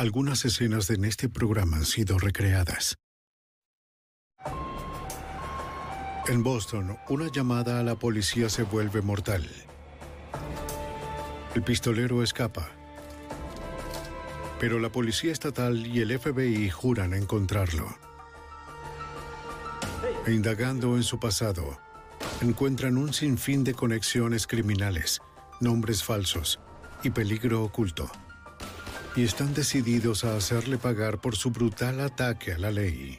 Algunas escenas en este programa han sido recreadas. En Boston, una llamada a la policía se vuelve mortal. El pistolero escapa. Pero la policía estatal y el FBI juran encontrarlo. E indagando en su pasado, encuentran un sinfín de conexiones criminales, nombres falsos y peligro oculto y están decididos a hacerle pagar por su brutal ataque a la ley.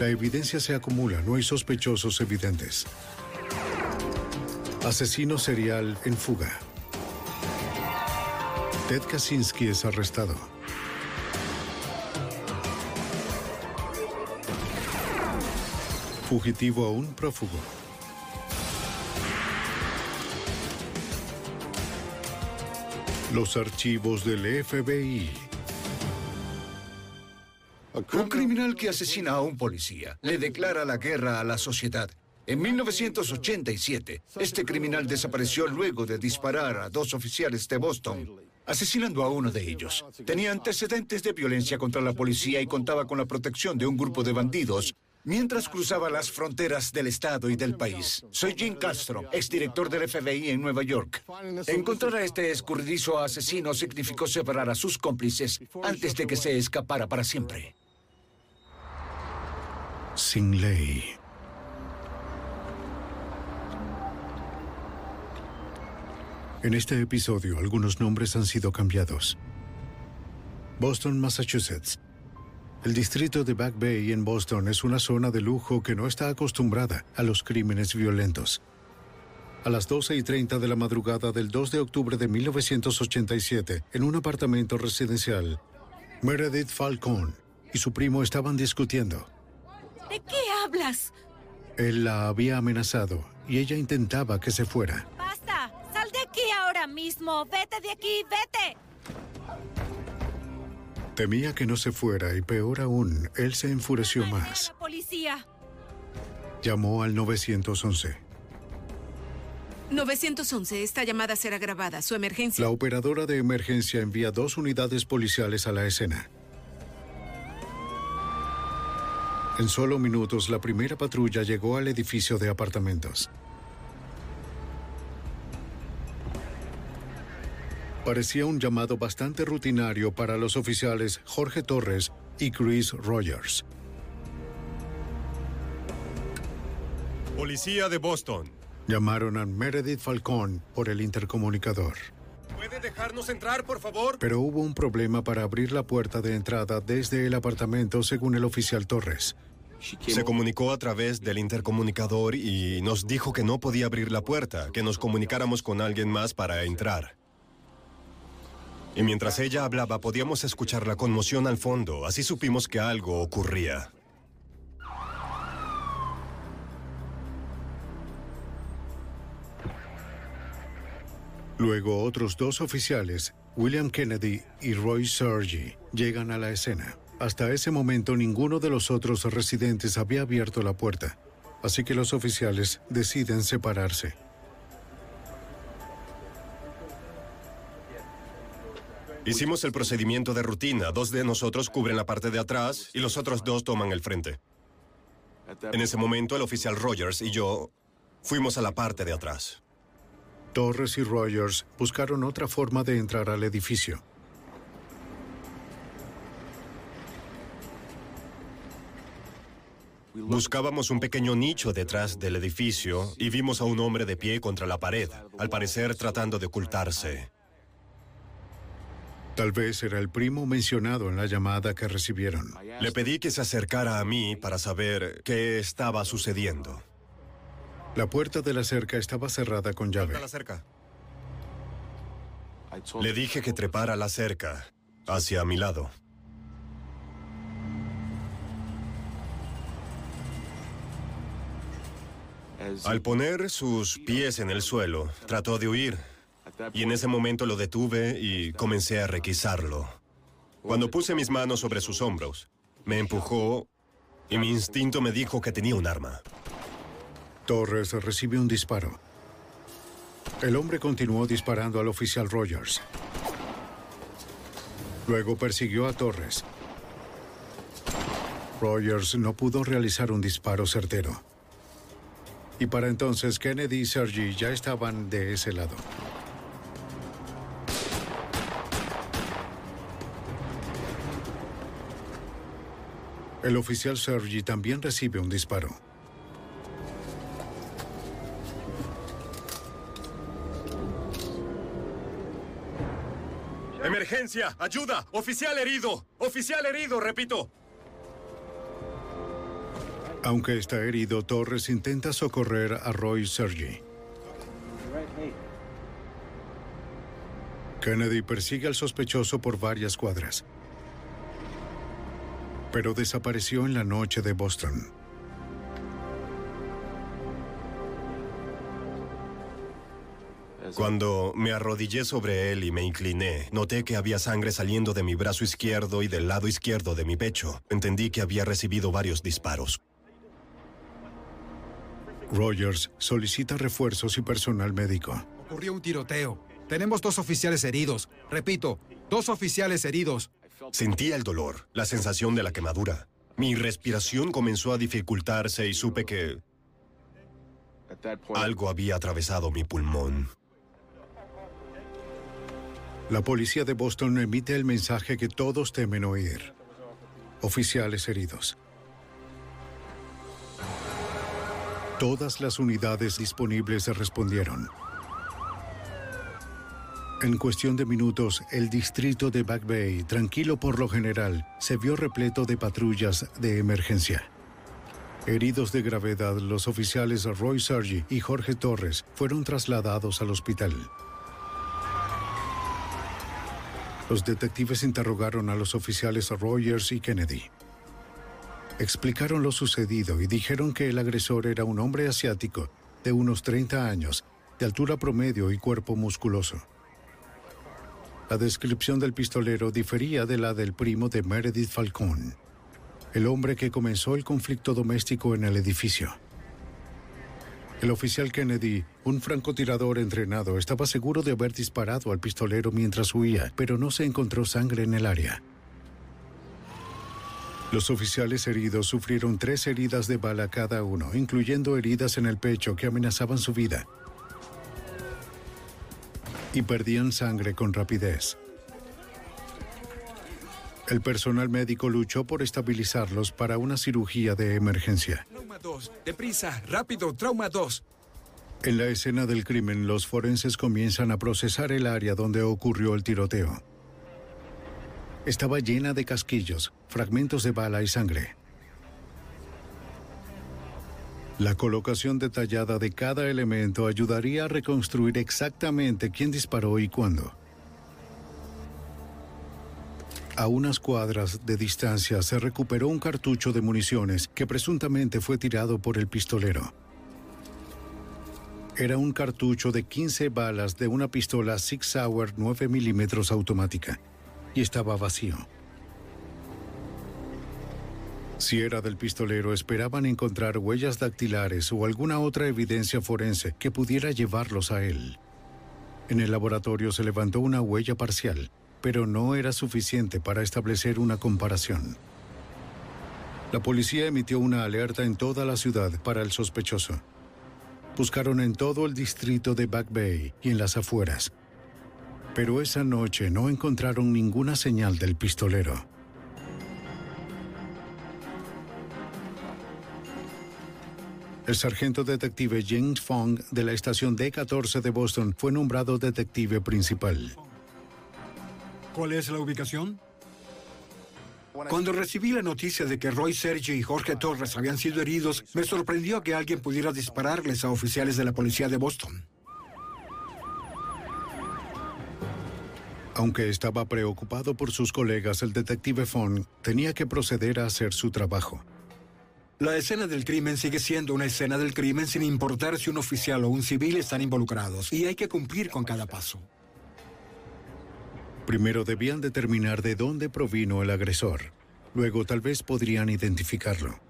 La evidencia se acumula, no hay sospechosos evidentes. Asesino serial en fuga. Ted Kaczynski es arrestado. Fugitivo aún prófugo. Los archivos del FBI. Un criminal que asesina a un policía le declara la guerra a la sociedad. En 1987, este criminal desapareció luego de disparar a dos oficiales de Boston, asesinando a uno de ellos. Tenía antecedentes de violencia contra la policía y contaba con la protección de un grupo de bandidos mientras cruzaba las fronteras del estado y del país. Soy Jim Castro, exdirector del FBI en Nueva York. Encontrar a este escurridizo asesino significó separar a sus cómplices antes de que se escapara para siempre. Sin ley. En este episodio, algunos nombres han sido cambiados. Boston, Massachusetts. El distrito de Back Bay en Boston es una zona de lujo que no está acostumbrada a los crímenes violentos. A las 12 y 30 de la madrugada del 2 de octubre de 1987, en un apartamento residencial, Meredith Falcón y su primo estaban discutiendo. ¿De qué hablas? Él la había amenazado y ella intentaba que se fuera. ¡Basta! ¡Sal de aquí ahora mismo! ¡Vete de aquí! ¡Vete! Temía que no se fuera y peor aún, él se enfureció ¡Llamaré a más. la policía! Llamó al 911. 911, esta llamada será grabada. Su emergencia. La operadora de emergencia envía dos unidades policiales a la escena. En solo minutos, la primera patrulla llegó al edificio de apartamentos. Parecía un llamado bastante rutinario para los oficiales Jorge Torres y Chris Rogers. Policía de Boston. Llamaron a Meredith Falcón por el intercomunicador. ¿Puede dejarnos entrar, por favor? Pero hubo un problema para abrir la puerta de entrada desde el apartamento, según el oficial Torres. Se comunicó a través del intercomunicador y nos dijo que no podía abrir la puerta, que nos comunicáramos con alguien más para entrar. Y mientras ella hablaba podíamos escuchar la conmoción al fondo, así supimos que algo ocurría. Luego otros dos oficiales, William Kennedy y Roy Sergi, llegan a la escena. Hasta ese momento ninguno de los otros residentes había abierto la puerta, así que los oficiales deciden separarse. Hicimos el procedimiento de rutina. Dos de nosotros cubren la parte de atrás y los otros dos toman el frente. En ese momento, el oficial Rogers y yo fuimos a la parte de atrás. Torres y Rogers buscaron otra forma de entrar al edificio. Buscábamos un pequeño nicho detrás del edificio y vimos a un hombre de pie contra la pared, al parecer tratando de ocultarse. Tal vez era el primo mencionado en la llamada que recibieron. Le pedí que se acercara a mí para saber qué estaba sucediendo. La puerta de la cerca estaba cerrada con llave. la cerca. Le dije que trepara la cerca hacia mi lado. Al poner sus pies en el suelo, trató de huir. Y en ese momento lo detuve y comencé a requisarlo. Cuando puse mis manos sobre sus hombros, me empujó y mi instinto me dijo que tenía un arma. Torres recibe un disparo. El hombre continuó disparando al oficial Rogers. Luego persiguió a Torres. Rogers no pudo realizar un disparo certero. Y para entonces Kennedy y Sergi ya estaban de ese lado. El oficial Sergi también recibe un disparo. ¡Emergencia! ¡Ayuda! ¡Oficial herido! ¡Oficial herido! Repito. Aunque está herido, Torres intenta socorrer a Roy Sergi. Kennedy persigue al sospechoso por varias cuadras, pero desapareció en la noche de Boston. Cuando me arrodillé sobre él y me incliné, noté que había sangre saliendo de mi brazo izquierdo y del lado izquierdo de mi pecho. Entendí que había recibido varios disparos. Rogers solicita refuerzos y personal médico. Ocurrió un tiroteo. Tenemos dos oficiales heridos. Repito, dos oficiales heridos. Sentía el dolor, la sensación de la quemadura. Mi respiración comenzó a dificultarse y supe que algo había atravesado mi pulmón. La policía de Boston emite el mensaje que todos temen oír. Oficiales heridos. Todas las unidades disponibles respondieron. En cuestión de minutos, el distrito de Back Bay, tranquilo por lo general, se vio repleto de patrullas de emergencia. Heridos de gravedad, los oficiales Roy Sergi y Jorge Torres fueron trasladados al hospital. Los detectives interrogaron a los oficiales Rogers y Kennedy. Explicaron lo sucedido y dijeron que el agresor era un hombre asiático de unos 30 años, de altura promedio y cuerpo musculoso. La descripción del pistolero difería de la del primo de Meredith Falcón, el hombre que comenzó el conflicto doméstico en el edificio. El oficial Kennedy, un francotirador entrenado, estaba seguro de haber disparado al pistolero mientras huía, pero no se encontró sangre en el área. Los oficiales heridos sufrieron tres heridas de bala cada uno, incluyendo heridas en el pecho que amenazaban su vida. Y perdían sangre con rapidez. El personal médico luchó por estabilizarlos para una cirugía de emergencia. Trauma 2. Deprisa. Rápido. Trauma 2. En la escena del crimen, los forenses comienzan a procesar el área donde ocurrió el tiroteo. Estaba llena de casquillos, fragmentos de bala y sangre. La colocación detallada de cada elemento ayudaría a reconstruir exactamente quién disparó y cuándo. A unas cuadras de distancia se recuperó un cartucho de municiones que presuntamente fue tirado por el pistolero. Era un cartucho de 15 balas de una pistola Sig Sauer 9 milímetros automática y estaba vacío. Si era del pistolero, esperaban encontrar huellas dactilares o alguna otra evidencia forense que pudiera llevarlos a él. En el laboratorio se levantó una huella parcial, pero no era suficiente para establecer una comparación. La policía emitió una alerta en toda la ciudad para el sospechoso. Buscaron en todo el distrito de Back Bay y en las afueras. Pero esa noche no encontraron ninguna señal del pistolero. El sargento detective James Fong de la estación D14 de Boston fue nombrado detective principal. ¿Cuál es la ubicación? Cuando recibí la noticia de que Roy Sergi y Jorge Torres habían sido heridos, me sorprendió que alguien pudiera dispararles a oficiales de la policía de Boston. Aunque estaba preocupado por sus colegas, el detective Fong tenía que proceder a hacer su trabajo. La escena del crimen sigue siendo una escena del crimen sin importar si un oficial o un civil están involucrados, y hay que cumplir con cada paso. Primero debían determinar de dónde provino el agresor. Luego tal vez podrían identificarlo.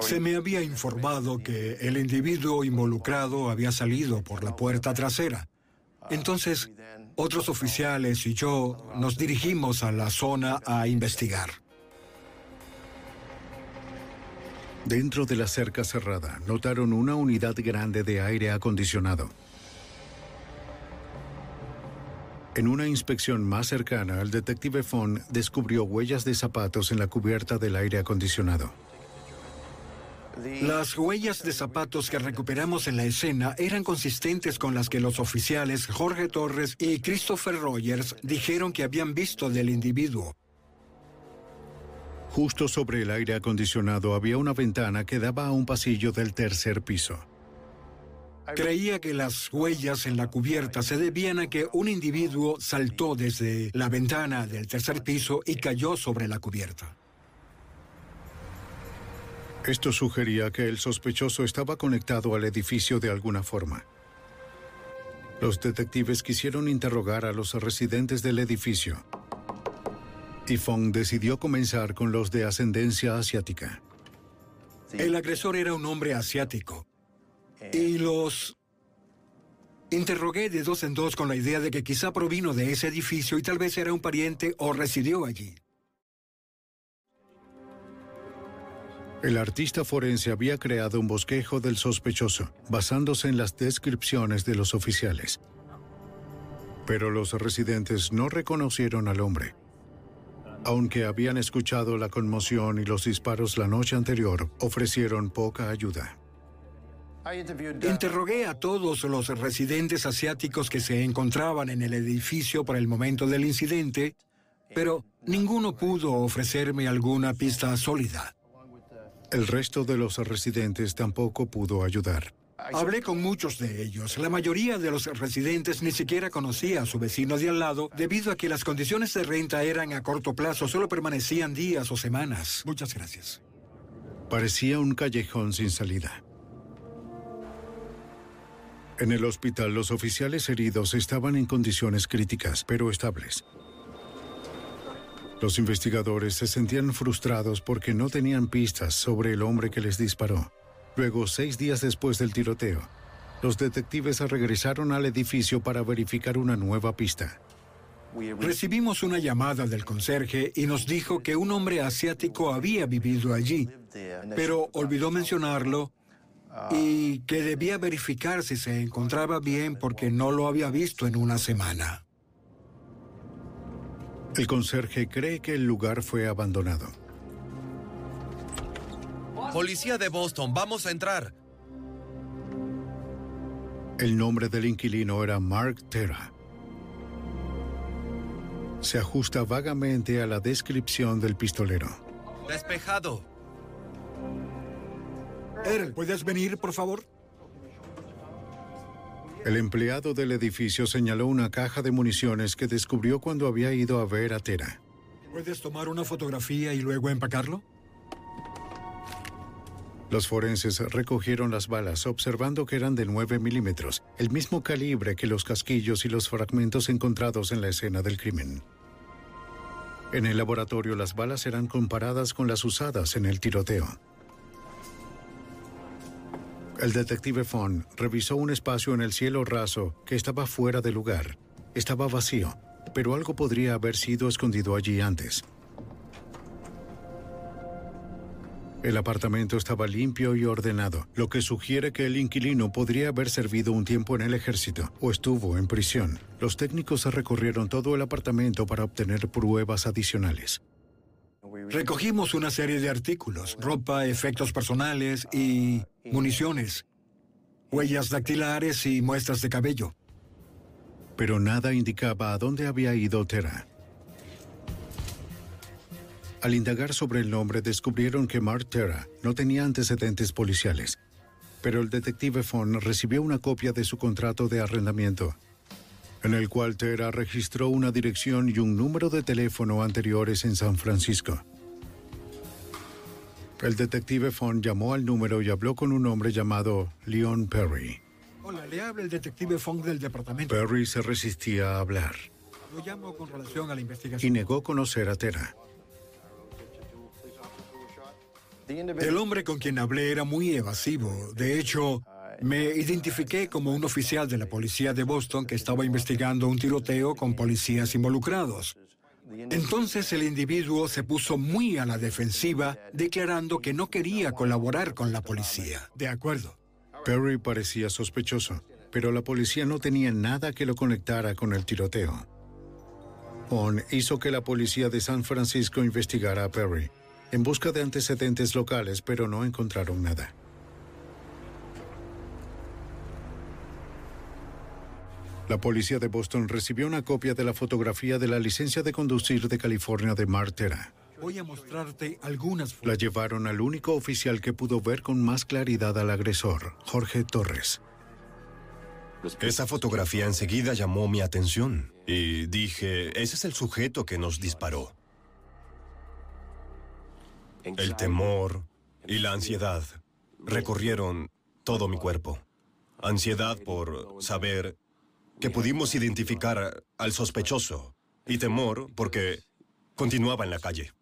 Se me había informado que el individuo involucrado había salido por la puerta trasera. Entonces, otros oficiales y yo nos dirigimos a la zona a investigar. Dentro de la cerca cerrada, notaron una unidad grande de aire acondicionado. En una inspección más cercana, el detective Fong descubrió huellas de zapatos en la cubierta del aire acondicionado. Las huellas de zapatos que recuperamos en la escena eran consistentes con las que los oficiales Jorge Torres y Christopher Rogers dijeron que habían visto del individuo. Justo sobre el aire acondicionado había una ventana que daba a un pasillo del tercer piso. Creía que las huellas en la cubierta se debían a que un individuo saltó desde la ventana del tercer piso y cayó sobre la cubierta. Esto sugería que el sospechoso estaba conectado al edificio de alguna forma. Los detectives quisieron interrogar a los residentes del edificio. Y Fong decidió comenzar con los de ascendencia asiática. El agresor era un hombre asiático. Y los interrogué de dos en dos con la idea de que quizá provino de ese edificio y tal vez era un pariente o residió allí. El artista forense había creado un bosquejo del sospechoso, basándose en las descripciones de los oficiales. Pero los residentes no reconocieron al hombre. Aunque habían escuchado la conmoción y los disparos la noche anterior, ofrecieron poca ayuda. Interrogué a todos los residentes asiáticos que se encontraban en el edificio para el momento del incidente, pero ninguno pudo ofrecerme alguna pista sólida. El resto de los residentes tampoco pudo ayudar. Hablé con muchos de ellos. La mayoría de los residentes ni siquiera conocía a su vecino de al lado debido a que las condiciones de renta eran a corto plazo, solo permanecían días o semanas. Muchas gracias. Parecía un callejón sin salida. En el hospital los oficiales heridos estaban en condiciones críticas, pero estables. Los investigadores se sentían frustrados porque no tenían pistas sobre el hombre que les disparó. Luego, seis días después del tiroteo, los detectives regresaron al edificio para verificar una nueva pista. Recibimos una llamada del conserje y nos dijo que un hombre asiático había vivido allí, pero olvidó mencionarlo y que debía verificar si se encontraba bien porque no lo había visto en una semana. El conserje cree que el lugar fue abandonado. Policía de Boston, vamos a entrar. El nombre del inquilino era Mark Terra. Se ajusta vagamente a la descripción del pistolero. Despejado. Earl, ¿puedes venir, por favor? El empleado del edificio señaló una caja de municiones que descubrió cuando había ido a ver a Tera. ¿Puedes tomar una fotografía y luego empacarlo? Los forenses recogieron las balas, observando que eran de 9 milímetros, el mismo calibre que los casquillos y los fragmentos encontrados en la escena del crimen. En el laboratorio las balas eran comparadas con las usadas en el tiroteo. El detective Fon revisó un espacio en el cielo raso que estaba fuera de lugar. Estaba vacío, pero algo podría haber sido escondido allí antes. El apartamento estaba limpio y ordenado, lo que sugiere que el inquilino podría haber servido un tiempo en el ejército o estuvo en prisión. Los técnicos recorrieron todo el apartamento para obtener pruebas adicionales. Recogimos una serie de artículos, ropa, efectos personales y municiones, huellas dactilares y muestras de cabello. Pero nada indicaba a dónde había ido Tera. Al indagar sobre el nombre, descubrieron que Mark Terra no tenía antecedentes policiales, pero el detective Fon recibió una copia de su contrato de arrendamiento, en el cual Terra registró una dirección y un número de teléfono anteriores en San Francisco. El detective Fon llamó al número y habló con un hombre llamado Leon Perry. Hola, le habla el detective Fong del departamento. Perry se resistía a hablar Lo llamo con relación a la y investigación. negó conocer a Terra. El hombre con quien hablé era muy evasivo. De hecho, me identifiqué como un oficial de la policía de Boston que estaba investigando un tiroteo con policías involucrados. Entonces el individuo se puso muy a la defensiva, declarando que no quería colaborar con la policía. De acuerdo. Perry parecía sospechoso, pero la policía no tenía nada que lo conectara con el tiroteo. Fon hizo que la policía de San Francisco investigara a Perry en busca de antecedentes locales, pero no encontraron nada. La policía de Boston recibió una copia de la fotografía de la licencia de conducir de California de Martera. Voy a mostrarte algunas La llevaron al único oficial que pudo ver con más claridad al agresor, Jorge Torres. Esa fotografía enseguida llamó mi atención y dije, ese es el sujeto que nos disparó. El temor y la ansiedad recorrieron todo mi cuerpo. Ansiedad por saber que pudimos identificar al sospechoso y temor porque continuaba en la calle.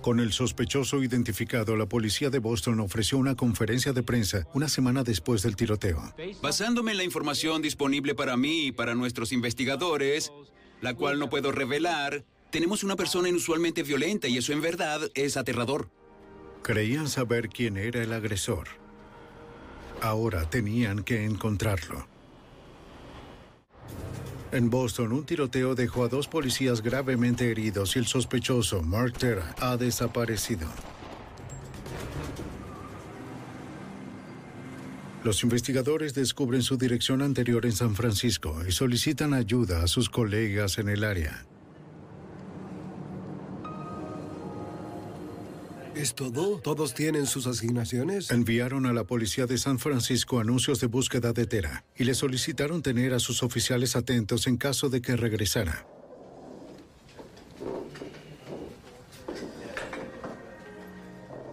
Con el sospechoso identificado, la policía de Boston ofreció una conferencia de prensa una semana después del tiroteo. Basándome en la información disponible para mí y para nuestros investigadores, la cual no puedo revelar, tenemos una persona inusualmente violenta y eso en verdad es aterrador. Creían saber quién era el agresor. Ahora tenían que encontrarlo. En Boston, un tiroteo dejó a dos policías gravemente heridos y el sospechoso, Mark Terra, ha desaparecido. Los investigadores descubren su dirección anterior en San Francisco y solicitan ayuda a sus colegas en el área. ¿Es todo? ¿Todos tienen sus asignaciones? Enviaron a la policía de San Francisco anuncios de búsqueda de Tera y le solicitaron tener a sus oficiales atentos en caso de que regresara.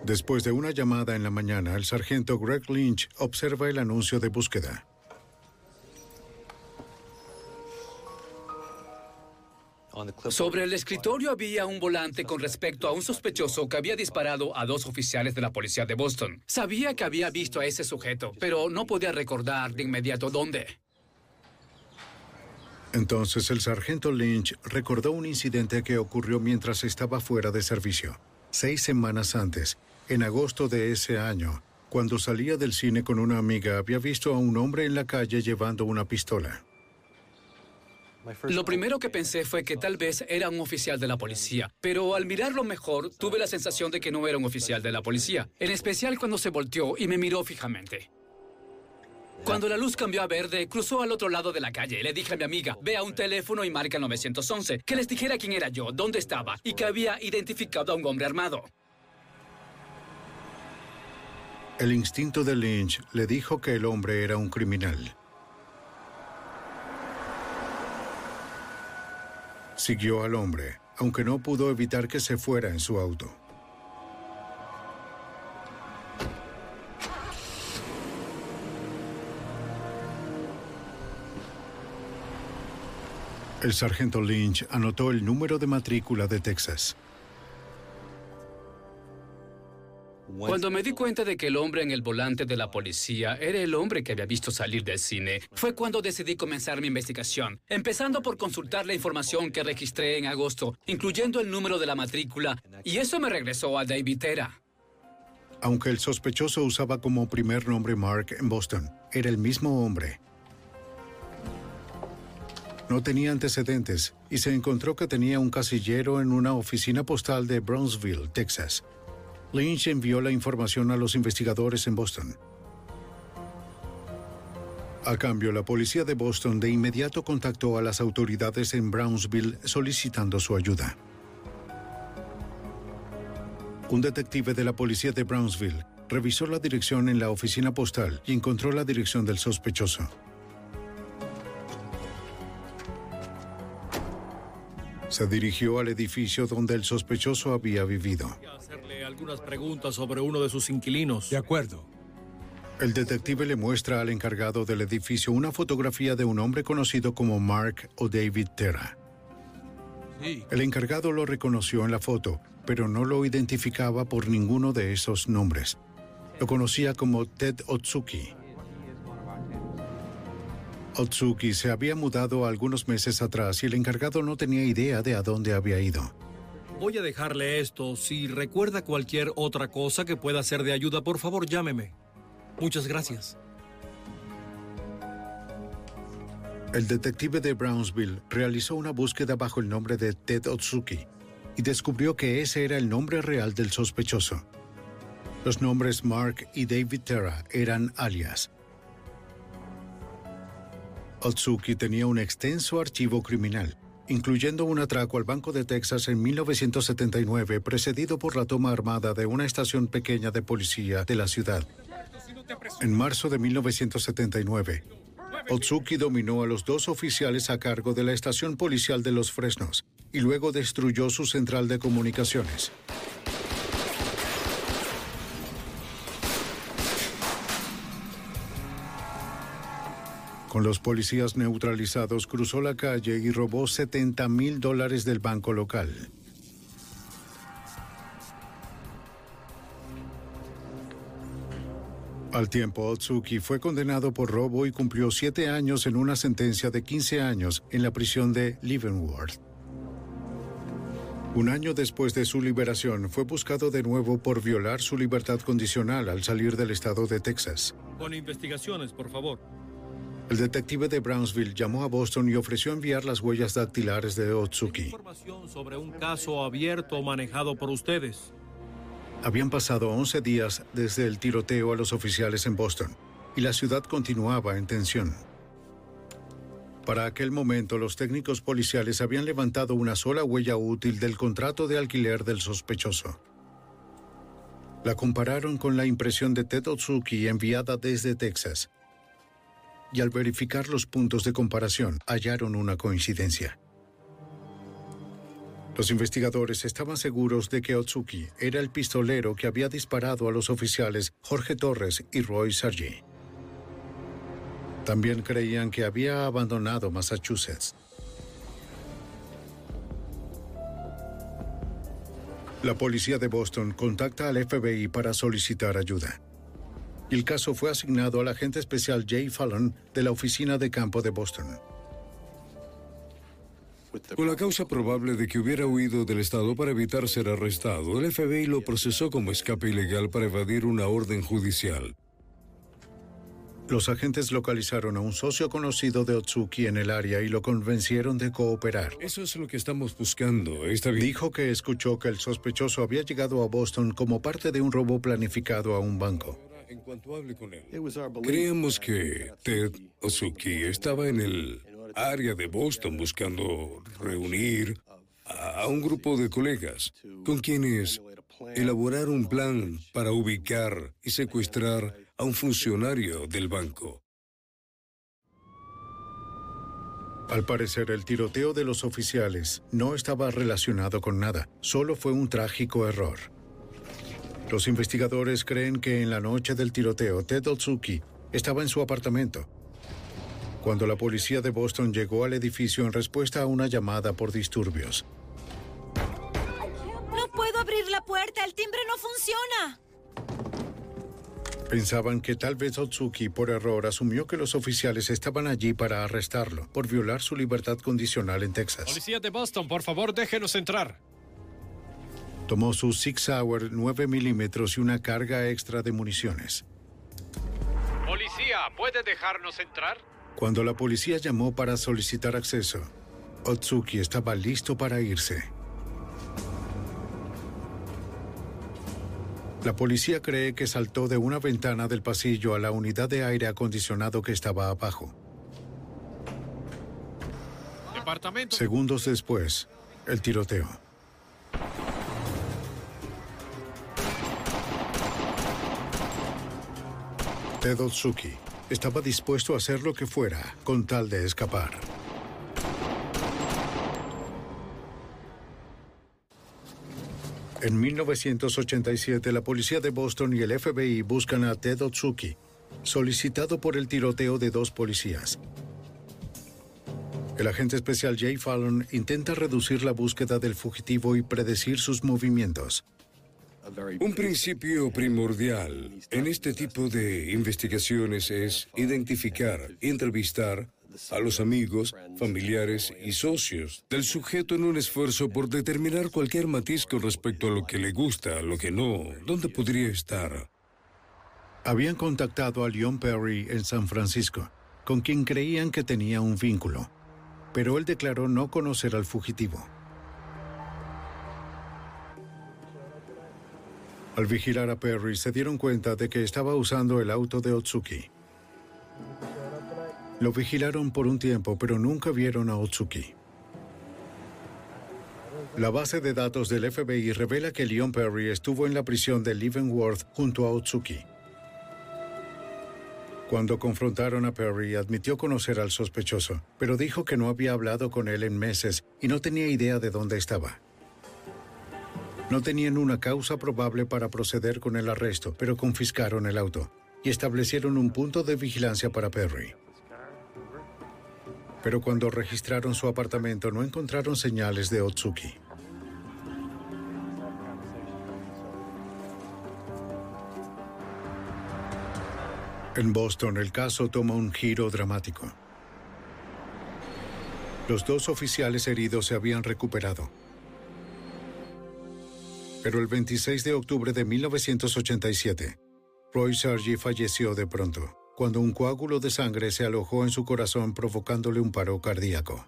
Después de una llamada en la mañana, el sargento Greg Lynch observa el anuncio de búsqueda. Sobre el escritorio había un volante con respecto a un sospechoso que había disparado a dos oficiales de la policía de Boston. Sabía que había visto a ese sujeto, pero no podía recordar de inmediato dónde. Entonces el sargento Lynch recordó un incidente que ocurrió mientras estaba fuera de servicio, seis semanas antes, en agosto de ese año. Cuando salía del cine con una amiga, había visto a un hombre en la calle llevando una pistola. Lo primero que pensé fue que tal vez era un oficial de la policía, pero al mirarlo mejor tuve la sensación de que no era un oficial de la policía, en especial cuando se volteó y me miró fijamente. Cuando la luz cambió a verde, cruzó al otro lado de la calle. Le dije a mi amiga, ve a un teléfono y marca el 911, que les dijera quién era yo, dónde estaba y que había identificado a un hombre armado. El instinto de Lynch le dijo que el hombre era un criminal. Siguió al hombre, aunque no pudo evitar que se fuera en su auto. El sargento Lynch anotó el número de matrícula de Texas. Cuando me di cuenta de que el hombre en el volante de la policía era el hombre que había visto salir del cine, fue cuando decidí comenzar mi investigación, empezando por consultar la información que registré en agosto, incluyendo el número de la matrícula, y eso me regresó a David Tera. Aunque el sospechoso usaba como primer nombre Mark en Boston, era el mismo hombre. No tenía antecedentes y se encontró que tenía un casillero en una oficina postal de Brownsville, Texas. Lynch envió la información a los investigadores en Boston. A cambio, la policía de Boston de inmediato contactó a las autoridades en Brownsville solicitando su ayuda. Un detective de la policía de Brownsville revisó la dirección en la oficina postal y encontró la dirección del sospechoso. Se dirigió al edificio donde el sospechoso había vivido. Algunas preguntas sobre uno de sus inquilinos. De acuerdo. El detective le muestra al encargado del edificio una fotografía de un hombre conocido como Mark o David Terra. El encargado lo reconoció en la foto, pero no lo identificaba por ninguno de esos nombres. Lo conocía como Ted Otsuki. Otsuki se había mudado algunos meses atrás y el encargado no tenía idea de a dónde había ido. Voy a dejarle esto. Si recuerda cualquier otra cosa que pueda ser de ayuda, por favor llámeme. Muchas gracias. El detective de Brownsville realizó una búsqueda bajo el nombre de Ted Otsuki y descubrió que ese era el nombre real del sospechoso. Los nombres Mark y David Terra eran alias. Otsuki tenía un extenso archivo criminal, incluyendo un atraco al Banco de Texas en 1979, precedido por la toma armada de una estación pequeña de policía de la ciudad. En marzo de 1979, Otsuki dominó a los dos oficiales a cargo de la estación policial de Los Fresnos y luego destruyó su central de comunicaciones. Con los policías neutralizados, cruzó la calle y robó 70 mil dólares del banco local. Al tiempo, Otsuki fue condenado por robo y cumplió siete años en una sentencia de 15 años en la prisión de Leavenworth. Un año después de su liberación, fue buscado de nuevo por violar su libertad condicional al salir del estado de Texas. Con investigaciones, por favor. El detective de Brownsville llamó a Boston y ofreció enviar las huellas dactilares de Otsuki. Información sobre un caso abierto manejado por ustedes. Habían pasado 11 días desde el tiroteo a los oficiales en Boston y la ciudad continuaba en tensión. Para aquel momento, los técnicos policiales habían levantado una sola huella útil del contrato de alquiler del sospechoso. La compararon con la impresión de Ted Otsuki enviada desde Texas. Y al verificar los puntos de comparación, hallaron una coincidencia. Los investigadores estaban seguros de que Otsuki era el pistolero que había disparado a los oficiales Jorge Torres y Roy Sargi. También creían que había abandonado Massachusetts. La policía de Boston contacta al FBI para solicitar ayuda. Y el caso fue asignado al agente especial Jay Fallon de la oficina de campo de Boston. Con la causa probable de que hubiera huido del estado para evitar ser arrestado, el FBI lo procesó como escape ilegal para evadir una orden judicial. Los agentes localizaron a un socio conocido de Otsuki en el área y lo convencieron de cooperar. Eso es lo que estamos buscando. Dijo que escuchó que el sospechoso había llegado a Boston como parte de un robo planificado a un banco. En cuanto hable con él. Creemos que Ted Otsuki estaba en el área de Boston buscando reunir a un grupo de colegas con quienes elaborar un plan para ubicar y secuestrar a un funcionario del banco. Al parecer, el tiroteo de los oficiales no estaba relacionado con nada, solo fue un trágico error. Los investigadores creen que en la noche del tiroteo, Ted Otsuki estaba en su apartamento. Cuando la policía de Boston llegó al edificio en respuesta a una llamada por disturbios. No puedo abrir la puerta, el timbre no funciona. Pensaban que tal vez Otsuki por error asumió que los oficiales estaban allí para arrestarlo por violar su libertad condicional en Texas. Policía de Boston, por favor, déjenos entrar. Tomó su Six Hour 9 milímetros y una carga extra de municiones. Policía, ¿puede dejarnos entrar? Cuando la policía llamó para solicitar acceso, Otsuki estaba listo para irse. La policía cree que saltó de una ventana del pasillo a la unidad de aire acondicionado que estaba abajo. Departamento. Segundos después, el tiroteo. Ted Otsuki estaba dispuesto a hacer lo que fuera con tal de escapar. En 1987, la policía de Boston y el FBI buscan a Ted Otsuki, solicitado por el tiroteo de dos policías. El agente especial Jay Fallon intenta reducir la búsqueda del fugitivo y predecir sus movimientos. Un principio primordial en este tipo de investigaciones es identificar, entrevistar a los amigos, familiares y socios del sujeto en un esfuerzo por determinar cualquier matiz con respecto a lo que le gusta, lo que no, dónde podría estar. Habían contactado a Leon Perry en San Francisco, con quien creían que tenía un vínculo, pero él declaró no conocer al fugitivo. Al vigilar a Perry, se dieron cuenta de que estaba usando el auto de Otsuki. Lo vigilaron por un tiempo, pero nunca vieron a Otsuki. La base de datos del FBI revela que Leon Perry estuvo en la prisión de Leavenworth junto a Otsuki. Cuando confrontaron a Perry, admitió conocer al sospechoso, pero dijo que no había hablado con él en meses y no tenía idea de dónde estaba. No tenían una causa probable para proceder con el arresto, pero confiscaron el auto y establecieron un punto de vigilancia para Perry. Pero cuando registraron su apartamento no encontraron señales de Otsuki. En Boston el caso toma un giro dramático. Los dos oficiales heridos se habían recuperado. Pero el 26 de octubre de 1987, Roy Sargi falleció de pronto, cuando un coágulo de sangre se alojó en su corazón provocándole un paro cardíaco.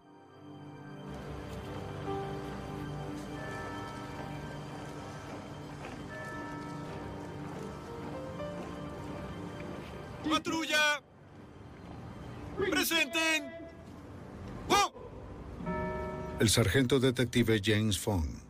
¡Patrulla! ¡Presenten! El sargento detective James Fong.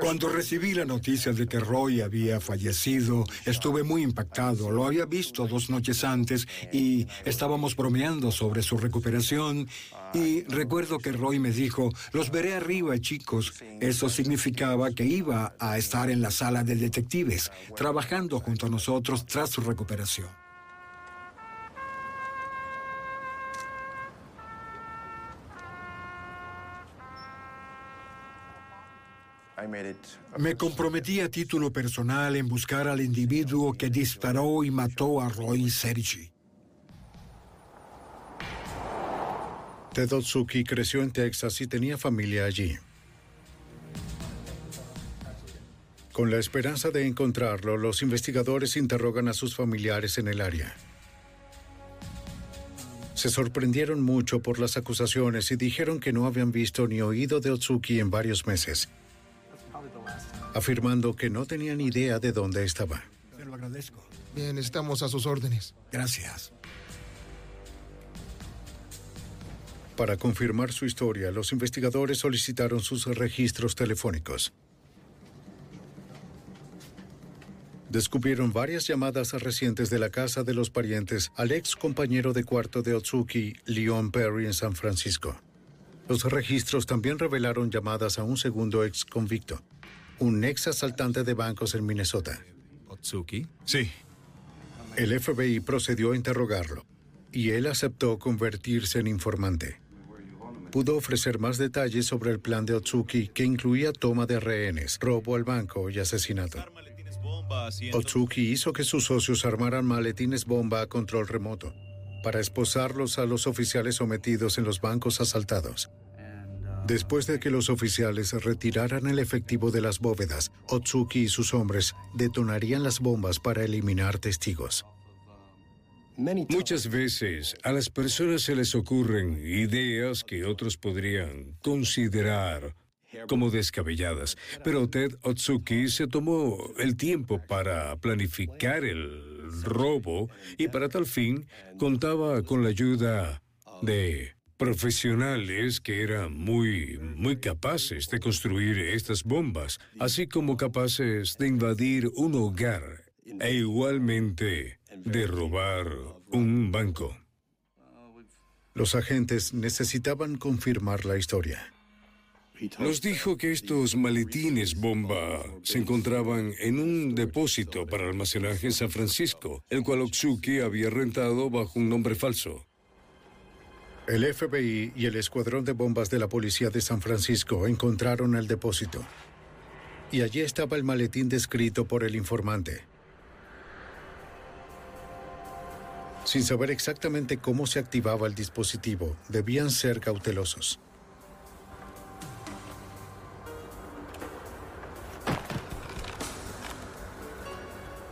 Cuando recibí la noticia de que Roy había fallecido, estuve muy impactado. Lo había visto dos noches antes y estábamos bromeando sobre su recuperación. Y recuerdo que Roy me dijo, los veré arriba, chicos. Eso significaba que iba a estar en la sala de detectives, trabajando junto a nosotros tras su recuperación. Me comprometí a título personal en buscar al individuo que disparó y mató a Roy Sergi. Ted Otsuki creció en Texas y tenía familia allí. Con la esperanza de encontrarlo, los investigadores interrogan a sus familiares en el área. Se sorprendieron mucho por las acusaciones y dijeron que no habían visto ni oído de Otsuki en varios meses, afirmando que no tenían idea de dónde estaba. Se lo agradezco. Bien, estamos a sus órdenes. Gracias. Para confirmar su historia, los investigadores solicitaron sus registros telefónicos. Descubrieron varias llamadas recientes de la casa de los parientes al ex compañero de cuarto de Otsuki, Leon Perry, en San Francisco. Los registros también revelaron llamadas a un segundo ex convicto, un ex asaltante de bancos en Minnesota. ¿Otsuki? Sí. El FBI procedió a interrogarlo y él aceptó convertirse en informante. Pudo ofrecer más detalles sobre el plan de Otsuki que incluía toma de rehenes, robo al banco y asesinato. Otsuki hizo que sus socios armaran maletines bomba a control remoto para esposarlos a los oficiales sometidos en los bancos asaltados. Después de que los oficiales retiraran el efectivo de las bóvedas, Otsuki y sus hombres detonarían las bombas para eliminar testigos. Muchas veces a las personas se les ocurren ideas que otros podrían considerar como descabelladas, pero Ted Otsuki se tomó el tiempo para planificar el robo y para tal fin contaba con la ayuda de profesionales que eran muy, muy capaces de construir estas bombas, así como capaces de invadir un hogar e igualmente de robar un banco. Los agentes necesitaban confirmar la historia. Nos dijo que estos maletines bomba se encontraban en un depósito para almacenaje en San Francisco, el cual Otsuki había rentado bajo un nombre falso. El FBI y el escuadrón de bombas de la policía de San Francisco encontraron el depósito. Y allí estaba el maletín descrito por el informante. Sin saber exactamente cómo se activaba el dispositivo, debían ser cautelosos.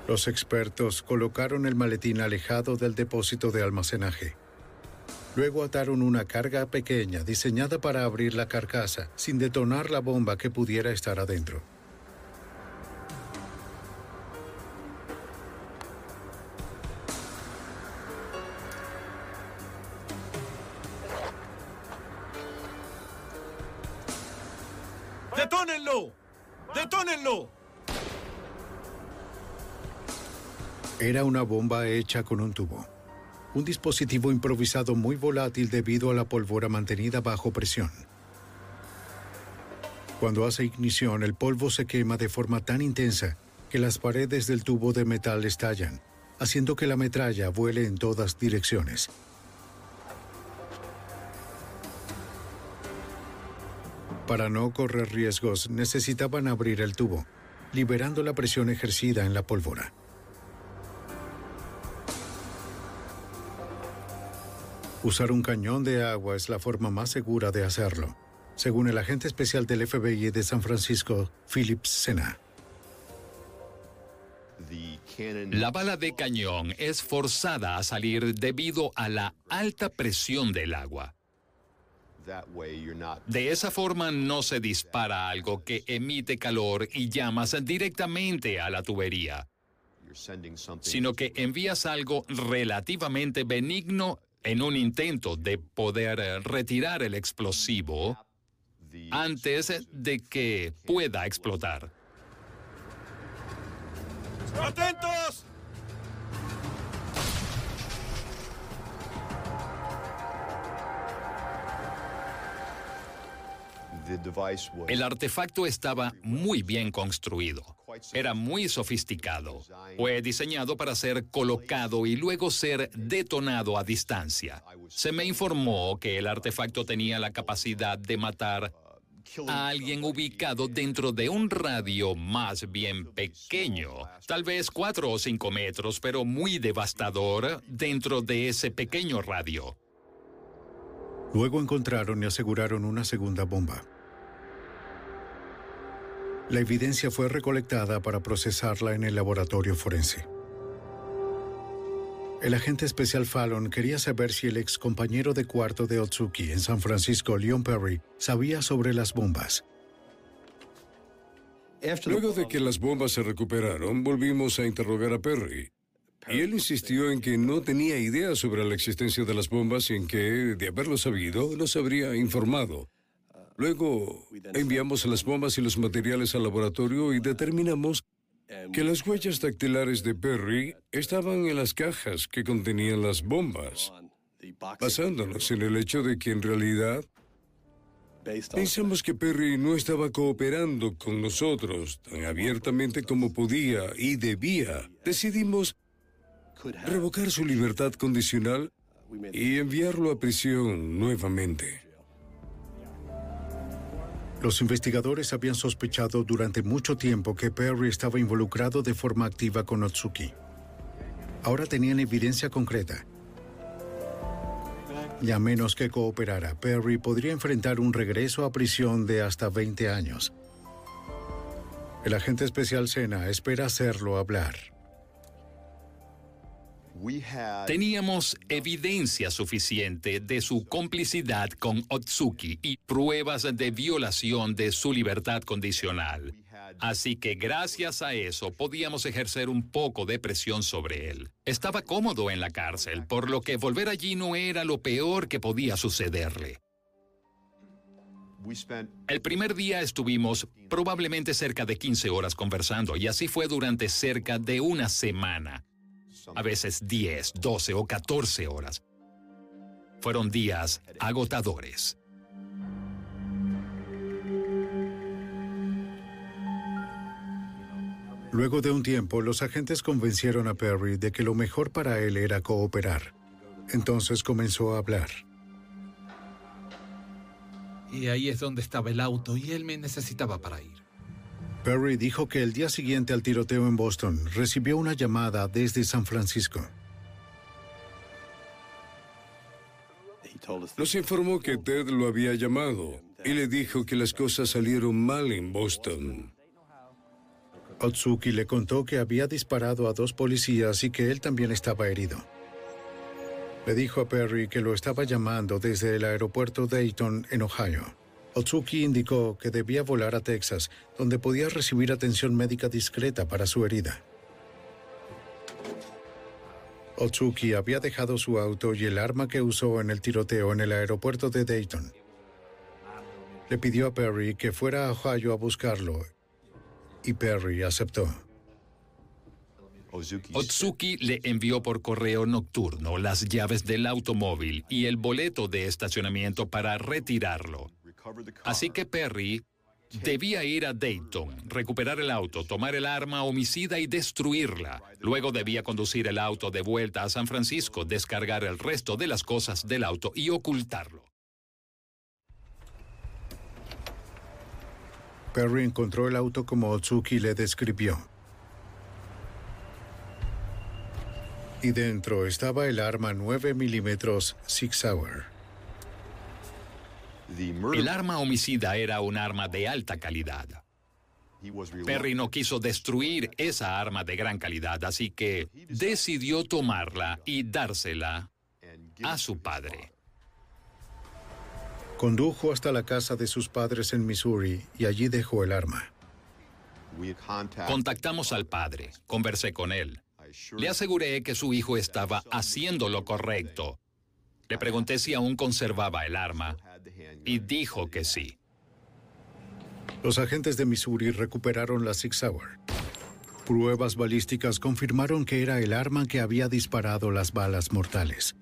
Los expertos colocaron el maletín alejado del depósito de almacenaje. Luego ataron una carga pequeña diseñada para abrir la carcasa sin detonar la bomba que pudiera estar adentro. ¡Detónenlo! ¡Detónenlo! Era una bomba hecha con un tubo. Un dispositivo improvisado muy volátil debido a la pólvora mantenida bajo presión. Cuando hace ignición, el polvo se quema de forma tan intensa que las paredes del tubo de metal estallan, haciendo que la metralla vuele en todas direcciones. Para no correr riesgos, necesitaban abrir el tubo, liberando la presión ejercida en la pólvora. Usar un cañón de agua es la forma más segura de hacerlo, según el agente especial del FBI de San Francisco, Philip Sena. La bala de cañón es forzada a salir debido a la alta presión del agua. De esa forma no se dispara algo que emite calor y llamas directamente a la tubería, sino que envías algo relativamente benigno en un intento de poder eh, retirar el explosivo antes de que pueda explotar. ¡Atentos! El artefacto estaba muy bien construido. Era muy sofisticado. Fue diseñado para ser colocado y luego ser detonado a distancia. Se me informó que el artefacto tenía la capacidad de matar a alguien ubicado dentro de un radio más bien pequeño, tal vez cuatro o cinco metros, pero muy devastador dentro de ese pequeño radio. Luego encontraron y aseguraron una segunda bomba. La evidencia fue recolectada para procesarla en el laboratorio forense. El agente especial Fallon quería saber si el ex compañero de cuarto de Otsuki en San Francisco, Leon Perry, sabía sobre las bombas. Luego de que las bombas se recuperaron, volvimos a interrogar a Perry. Y él insistió en que no tenía idea sobre la existencia de las bombas y en que, de haberlo sabido, nos habría informado. Luego enviamos las bombas y los materiales al laboratorio y determinamos que las huellas dactilares de Perry estaban en las cajas que contenían las bombas, basándonos en el hecho de que en realidad pensamos que Perry no estaba cooperando con nosotros tan abiertamente como podía y debía. Decidimos revocar su libertad condicional y enviarlo a prisión nuevamente. Los investigadores habían sospechado durante mucho tiempo que Perry estaba involucrado de forma activa con Otsuki. Ahora tenían evidencia concreta. Y a menos que cooperara, Perry podría enfrentar un regreso a prisión de hasta 20 años. El agente especial Sena espera hacerlo hablar. Teníamos evidencia suficiente de su complicidad con Otsuki y pruebas de violación de su libertad condicional. Así que gracias a eso podíamos ejercer un poco de presión sobre él. Estaba cómodo en la cárcel, por lo que volver allí no era lo peor que podía sucederle. El primer día estuvimos probablemente cerca de 15 horas conversando y así fue durante cerca de una semana a veces 10, 12 o 14 horas. Fueron días agotadores. Luego de un tiempo, los agentes convencieron a Perry de que lo mejor para él era cooperar. Entonces comenzó a hablar. Y ahí es donde estaba el auto y él me necesitaba para ir. Perry dijo que el día siguiente al tiroteo en Boston recibió una llamada desde San Francisco. Nos informó que Ted lo había llamado y le dijo que las cosas salieron mal en Boston. Otsuki le contó que había disparado a dos policías y que él también estaba herido. Le dijo a Perry que lo estaba llamando desde el aeropuerto Dayton, en Ohio. Otsuki indicó que debía volar a Texas, donde podía recibir atención médica discreta para su herida. Otsuki había dejado su auto y el arma que usó en el tiroteo en el aeropuerto de Dayton. Le pidió a Perry que fuera a Ohio a buscarlo y Perry aceptó. Otsuki le envió por correo nocturno las llaves del automóvil y el boleto de estacionamiento para retirarlo. Así que Perry debía ir a Dayton, recuperar el auto, tomar el arma homicida y destruirla. Luego debía conducir el auto de vuelta a San Francisco, descargar el resto de las cosas del auto y ocultarlo. Perry encontró el auto como Otsuki le describió. Y dentro estaba el arma 9 milímetros Sig Sauer. El arma homicida era un arma de alta calidad. Perry no quiso destruir esa arma de gran calidad, así que decidió tomarla y dársela a su padre. Condujo hasta la casa de sus padres en Missouri y allí dejó el arma. Contactamos al padre, conversé con él. Le aseguré que su hijo estaba haciendo lo correcto. Le pregunté si aún conservaba el arma y dijo que sí. Los agentes de Missouri recuperaron la Six Sauer. Pruebas balísticas confirmaron que era el arma que había disparado las balas mortales.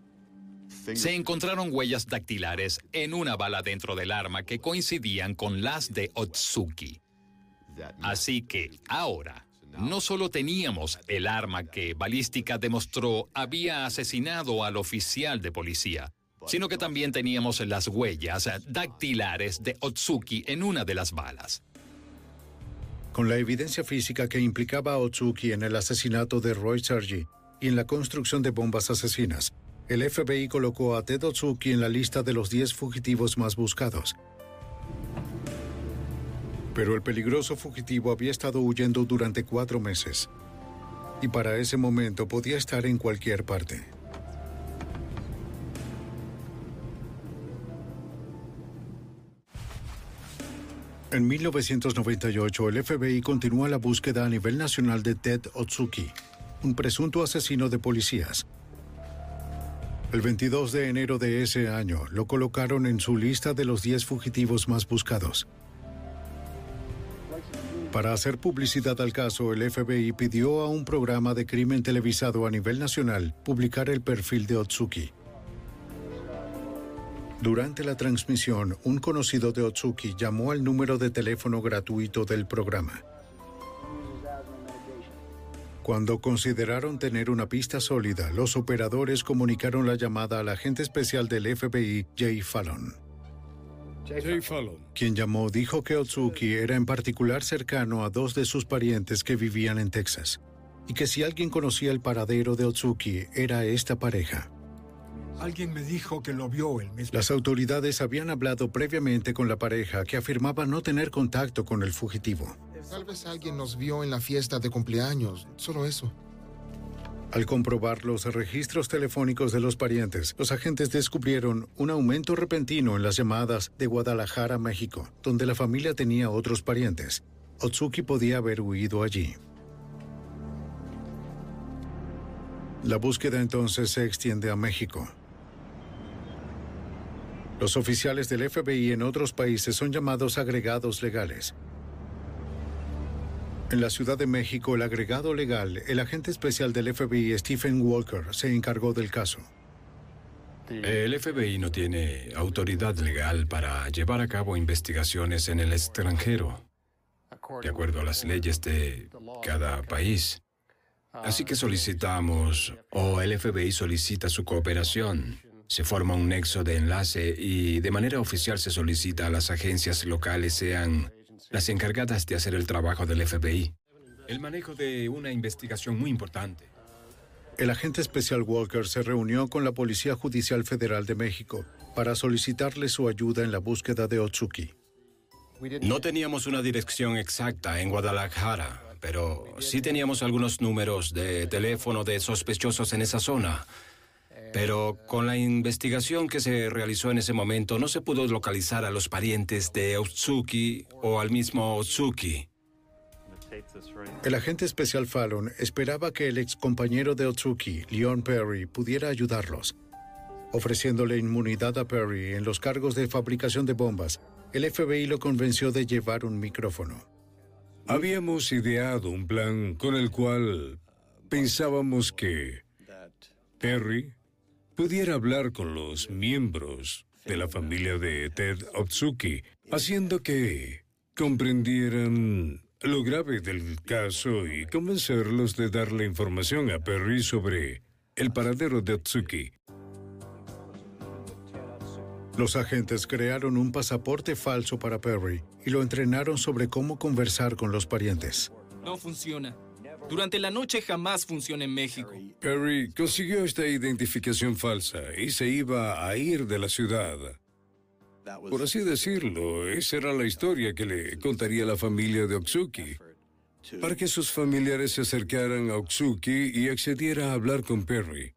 Se encontraron huellas dactilares en una bala dentro del arma que coincidían con las de Otsuki. Así que ahora no solo teníamos el arma que balística demostró había asesinado al oficial de policía, sino que también teníamos las huellas dactilares de Otsuki en una de las balas. Con la evidencia física que implicaba a Otsuki en el asesinato de Roy Sergi y en la construcción de bombas asesinas, el FBI colocó a Ted Otsuki en la lista de los 10 fugitivos más buscados. Pero el peligroso fugitivo había estado huyendo durante cuatro meses. Y para ese momento podía estar en cualquier parte. En 1998, el FBI continúa la búsqueda a nivel nacional de Ted Otsuki, un presunto asesino de policías. El 22 de enero de ese año lo colocaron en su lista de los 10 fugitivos más buscados. Para hacer publicidad al caso, el FBI pidió a un programa de crimen televisado a nivel nacional publicar el perfil de Otsuki. Durante la transmisión, un conocido de Otsuki llamó al número de teléfono gratuito del programa. Cuando consideraron tener una pista sólida, los operadores comunicaron la llamada al agente especial del FBI, Jay Fallon. Jay Fallon. Quien llamó dijo que Otsuki era en particular cercano a dos de sus parientes que vivían en Texas y que si alguien conocía el paradero de Otsuki era esta pareja. Alguien me dijo que lo vio el mismo. Las autoridades habían hablado previamente con la pareja que afirmaba no tener contacto con el fugitivo. Tal vez alguien nos vio en la fiesta de cumpleaños, solo eso. Al comprobar los registros telefónicos de los parientes, los agentes descubrieron un aumento repentino en las llamadas de Guadalajara, México, donde la familia tenía otros parientes. Otsuki podía haber huido allí. La búsqueda entonces se extiende a México. Los oficiales del FBI en otros países son llamados agregados legales. En la Ciudad de México, el agregado legal, el agente especial del FBI, Stephen Walker, se encargó del caso. El FBI no tiene autoridad legal para llevar a cabo investigaciones en el extranjero, de acuerdo a las leyes de cada país. Así que solicitamos, o el FBI solicita su cooperación. Se forma un nexo de enlace y de manera oficial se solicita a las agencias locales sean las encargadas de hacer el trabajo del FBI. El manejo de una investigación muy importante. El agente especial Walker se reunió con la Policía Judicial Federal de México para solicitarle su ayuda en la búsqueda de Otsuki. No teníamos una dirección exacta en Guadalajara, pero sí teníamos algunos números de teléfono de sospechosos en esa zona. Pero con la investigación que se realizó en ese momento no se pudo localizar a los parientes de Otsuki o al mismo Otsuki. El agente especial Fallon esperaba que el ex compañero de Otsuki, Leon Perry, pudiera ayudarlos. Ofreciéndole inmunidad a Perry en los cargos de fabricación de bombas, el FBI lo convenció de llevar un micrófono. Habíamos ideado un plan con el cual pensábamos que Perry pudiera hablar con los miembros de la familia de Ted Otsuki, haciendo que comprendieran lo grave del caso y convencerlos de darle información a Perry sobre el paradero de Otsuki. Los agentes crearon un pasaporte falso para Perry y lo entrenaron sobre cómo conversar con los parientes. No funciona. Durante la noche jamás funciona en México. Perry consiguió esta identificación falsa y se iba a ir de la ciudad. Por así decirlo, esa era la historia que le contaría la familia de Otsuki. Para que sus familiares se acercaran a Otsuki y accediera a hablar con Perry.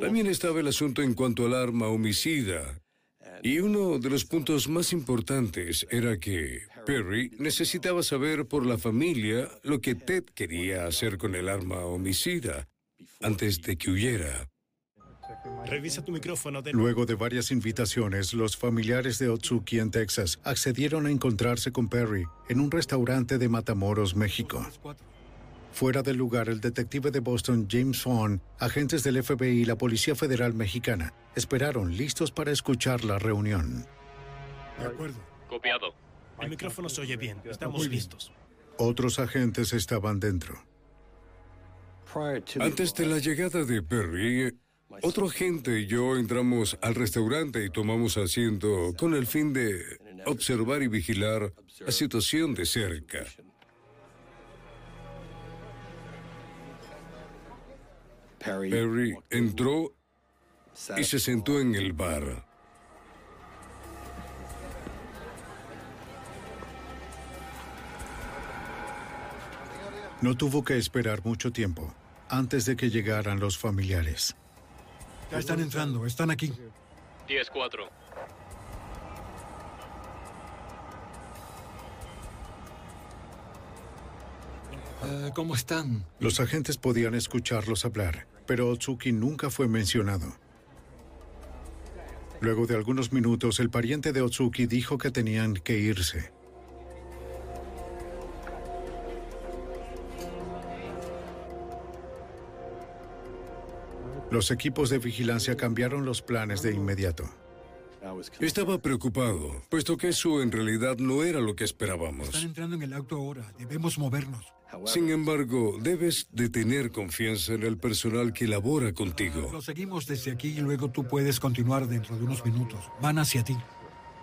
También estaba el asunto en cuanto al arma homicida. Y uno de los puntos más importantes era que Perry necesitaba saber por la familia lo que Ted quería hacer con el arma homicida antes de que huyera. Revisa tu micrófono. De... Luego de varias invitaciones, los familiares de Otsuki en Texas accedieron a encontrarse con Perry en un restaurante de Matamoros, México. Fuera del lugar, el detective de Boston, James Fawn, agentes del FBI y la Policía Federal Mexicana esperaron listos para escuchar la reunión. De acuerdo. Copiado. El micrófono se oye bien. Estamos listos. Otros agentes estaban dentro. Antes de la llegada de Perry, otro agente y yo entramos al restaurante y tomamos asiento con el fin de observar y vigilar la situación de cerca. Perry entró y se sentó en el bar. No tuvo que esperar mucho tiempo antes de que llegaran los familiares. Ya están entrando, están aquí. 10-4. Uh, ¿Cómo están? Los agentes podían escucharlos hablar, pero Otsuki nunca fue mencionado. Luego de algunos minutos, el pariente de Otsuki dijo que tenían que irse. Los equipos de vigilancia cambiaron los planes de inmediato. Estaba preocupado, puesto que eso en realidad no era lo que esperábamos. Están entrando en el auto ahora, debemos movernos. Sin embargo, debes de tener confianza en el personal que labora contigo. Lo seguimos desde aquí y luego tú puedes continuar dentro de unos minutos. Van hacia ti.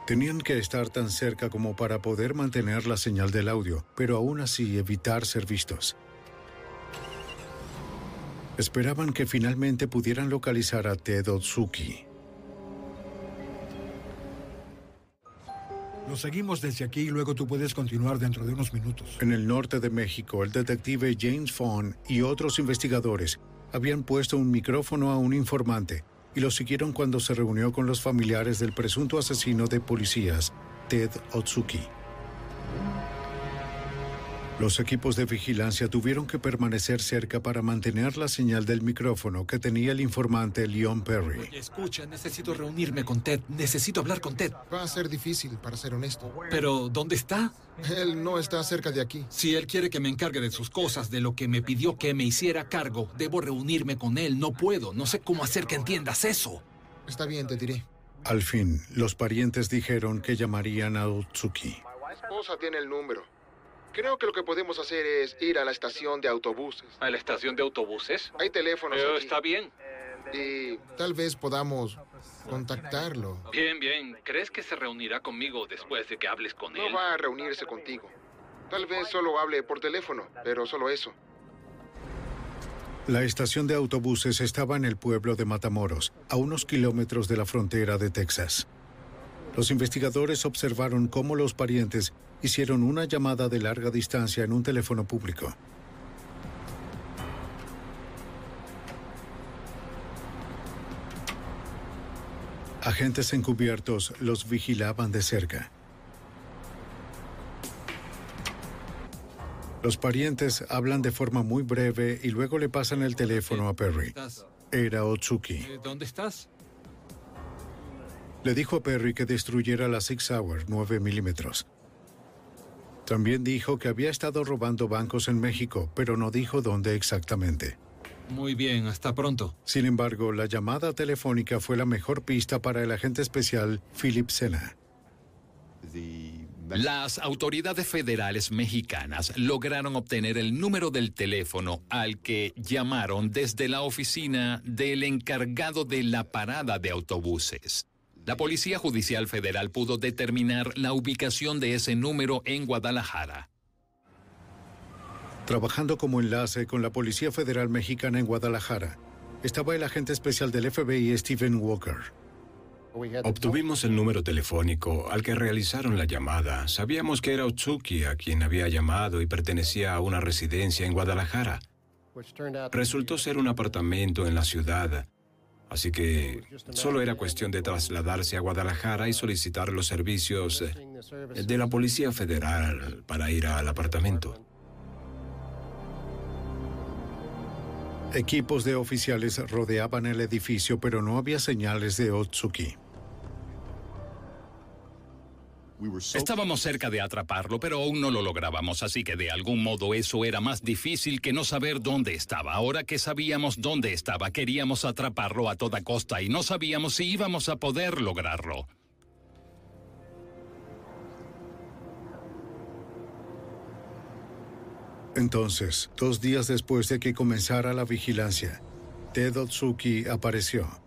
Tenían que estar tan cerca como para poder mantener la señal del audio, pero aún así evitar ser vistos. Esperaban que finalmente pudieran localizar a Ted Otsuki. Lo seguimos desde aquí y luego tú puedes continuar dentro de unos minutos. En el norte de México, el detective James Fawn y otros investigadores habían puesto un micrófono a un informante y lo siguieron cuando se reunió con los familiares del presunto asesino de policías, Ted Otsuki. Los equipos de vigilancia tuvieron que permanecer cerca para mantener la señal del micrófono que tenía el informante Leon Perry. Oye, escucha, necesito reunirme con Ted. Necesito hablar con Ted. Va a ser difícil, para ser honesto. Pero, ¿dónde está? Él no está cerca de aquí. Si él quiere que me encargue de sus cosas, de lo que me pidió que me hiciera cargo, debo reunirme con él. No puedo. No sé cómo hacer que entiendas eso. Está bien, te diré. Al fin, los parientes dijeron que llamarían a Otsuki. Mi esposa tiene el número. Creo que lo que podemos hacer es ir a la estación de autobuses. ¿A la estación de autobuses? Hay teléfonos Pero aquí. está bien. Y tal vez podamos contactarlo. Bien, bien. ¿Crees que se reunirá conmigo después de que hables con él? No va a reunirse contigo. Tal vez solo hable por teléfono, pero solo eso. La estación de autobuses estaba en el pueblo de Matamoros, a unos kilómetros de la frontera de Texas. Los investigadores observaron cómo los parientes hicieron una llamada de larga distancia en un teléfono público. Agentes encubiertos los vigilaban de cerca. Los parientes hablan de forma muy breve y luego le pasan el teléfono a Perry. Era Otsuki. Eh, ¿Dónde estás? Le dijo a Perry que destruyera la Six Hour 9 milímetros. También dijo que había estado robando bancos en México, pero no dijo dónde exactamente. Muy bien, hasta pronto. Sin embargo, la llamada telefónica fue la mejor pista para el agente especial Philip Sena. Las autoridades federales mexicanas lograron obtener el número del teléfono al que llamaron desde la oficina del encargado de la parada de autobuses. La Policía Judicial Federal pudo determinar la ubicación de ese número en Guadalajara. Trabajando como enlace con la Policía Federal Mexicana en Guadalajara, estaba el agente especial del FBI Stephen Walker. Obtuvimos el número telefónico al que realizaron la llamada. Sabíamos que era Otsuki a quien había llamado y pertenecía a una residencia en Guadalajara. Resultó ser un apartamento en la ciudad. Así que solo era cuestión de trasladarse a Guadalajara y solicitar los servicios eh, de la Policía Federal para ir al apartamento. Equipos de oficiales rodeaban el edificio, pero no había señales de Otsuki. Estábamos cerca de atraparlo, pero aún no lo lográbamos, así que de algún modo eso era más difícil que no saber dónde estaba. Ahora que sabíamos dónde estaba, queríamos atraparlo a toda costa y no sabíamos si íbamos a poder lograrlo. Entonces, dos días después de que comenzara la vigilancia, Ted Otsuki apareció.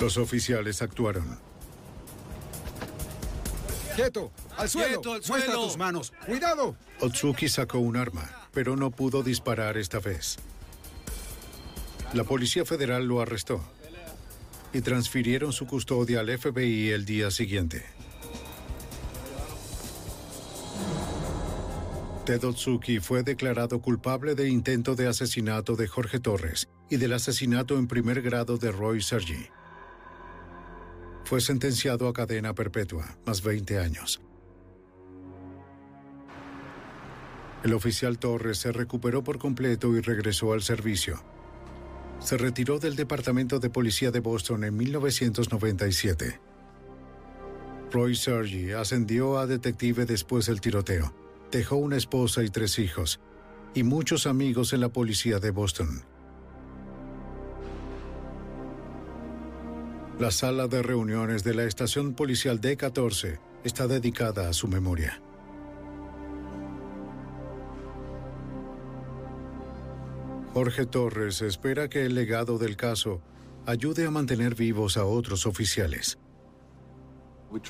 Los oficiales actuaron. ¡Quieto! ¡Al suelo! ¡Quieto, al ¡Muestra suelo! tus manos! ¡Cuidado! Otsuki sacó un arma, pero no pudo disparar esta vez. La Policía Federal lo arrestó y transfirieron su custodia al FBI el día siguiente. Ted Otsuki fue declarado culpable de intento de asesinato de Jorge Torres y del asesinato en primer grado de Roy Sergi. Fue sentenciado a cadena perpetua, más 20 años. El oficial Torres se recuperó por completo y regresó al servicio. Se retiró del Departamento de Policía de Boston en 1997. Roy Sergi ascendió a detective después del tiroteo. Dejó una esposa y tres hijos, y muchos amigos en la policía de Boston. La sala de reuniones de la estación policial D14 está dedicada a su memoria. Jorge Torres espera que el legado del caso ayude a mantener vivos a otros oficiales.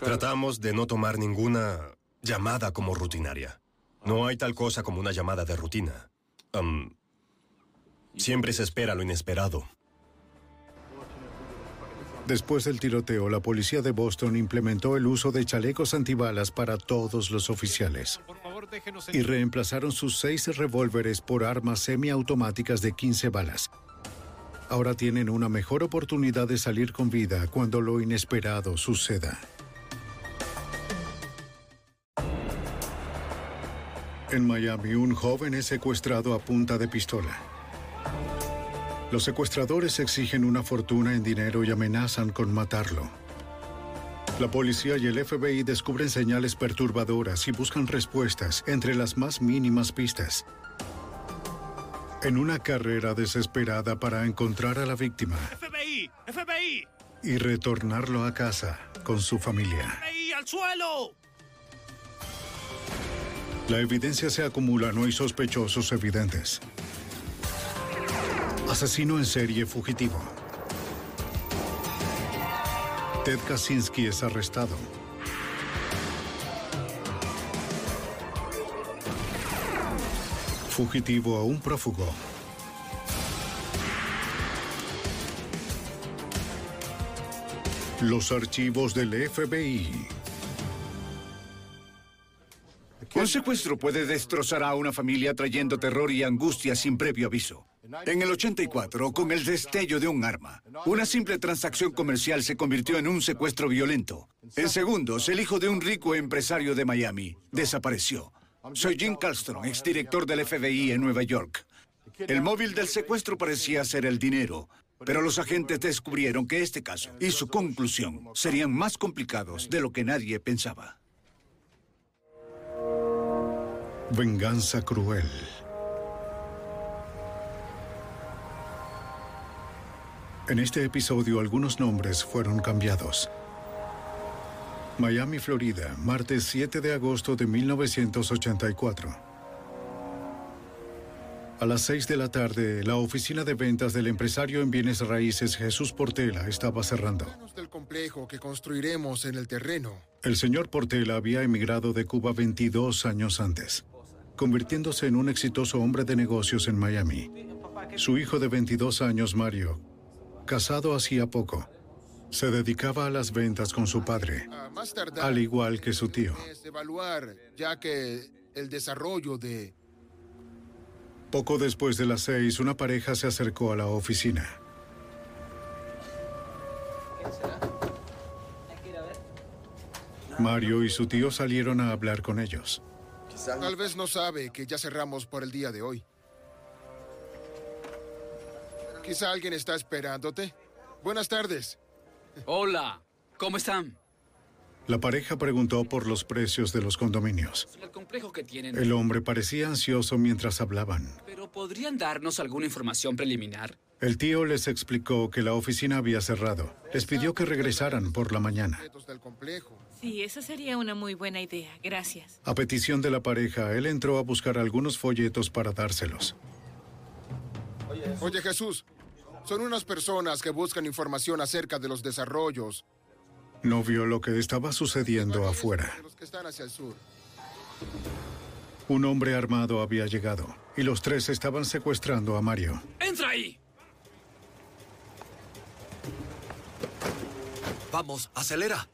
Tratamos de no tomar ninguna llamada como rutinaria. No hay tal cosa como una llamada de rutina. Siempre se espera lo inesperado. Después del tiroteo, la policía de Boston implementó el uso de chalecos antibalas para todos los oficiales y reemplazaron sus seis revólveres por armas semiautomáticas de 15 balas. Ahora tienen una mejor oportunidad de salir con vida cuando lo inesperado suceda. En Miami, un joven es secuestrado a punta de pistola. Los secuestradores exigen una fortuna en dinero y amenazan con matarlo. La policía y el FBI descubren señales perturbadoras y buscan respuestas entre las más mínimas pistas. En una carrera desesperada para encontrar a la víctima FBI, FBI, y retornarlo a casa con su familia. FBI al suelo. La evidencia se acumula, no hay sospechosos evidentes. Asesino en serie fugitivo. Ted Kaczynski es arrestado. Fugitivo a un prófugo. Los archivos del FBI. Un secuestro puede destrozar a una familia trayendo terror y angustia sin previo aviso. En el 84, con el destello de un arma, una simple transacción comercial se convirtió en un secuestro violento. En segundos, el hijo de un rico empresario de Miami desapareció. Soy Jim Carlstrom, exdirector del FBI en Nueva York. El móvil del secuestro parecía ser el dinero, pero los agentes descubrieron que este caso y su conclusión serían más complicados de lo que nadie pensaba. Venganza cruel. En este episodio algunos nombres fueron cambiados. Miami, Florida, martes 7 de agosto de 1984. A las 6 de la tarde, la oficina de ventas del empresario en bienes raíces Jesús Portela estaba cerrando. del complejo que construiremos en el terreno. El señor Portela había emigrado de Cuba 22 años antes, convirtiéndose en un exitoso hombre de negocios en Miami. Su hijo de 22 años, Mario, casado hacía poco, se dedicaba a las ventas con su padre, A más tardar, al igual que su tío. evaluar, ya que el desarrollo de... Poco después de las seis, una pareja se acercó a la oficina. Mario y su tío salieron a hablar con ellos. Tal vez no sabe que ya cerramos por el día de hoy. Quizá alguien está esperándote. Buenas tardes. Hola, ¿cómo están? La pareja preguntó por los precios de los condominios. El complejo que tienen. El hombre parecía ansioso mientras hablaban. Pero ¿podrían darnos alguna información preliminar? El tío les explicó que la oficina había cerrado. Les pidió que regresaran por la mañana. Sí, esa sería una muy buena idea. Gracias. A petición de la pareja, él entró a buscar algunos folletos para dárselos. Oye Jesús, son unas personas que buscan información acerca de los desarrollos No vio lo que estaba sucediendo afuera. de los que están hacia el sur. Un hombre armado había llegado y los tres estaban secuestrando a Mario. ¡Entra ahí! Vamos, acelera.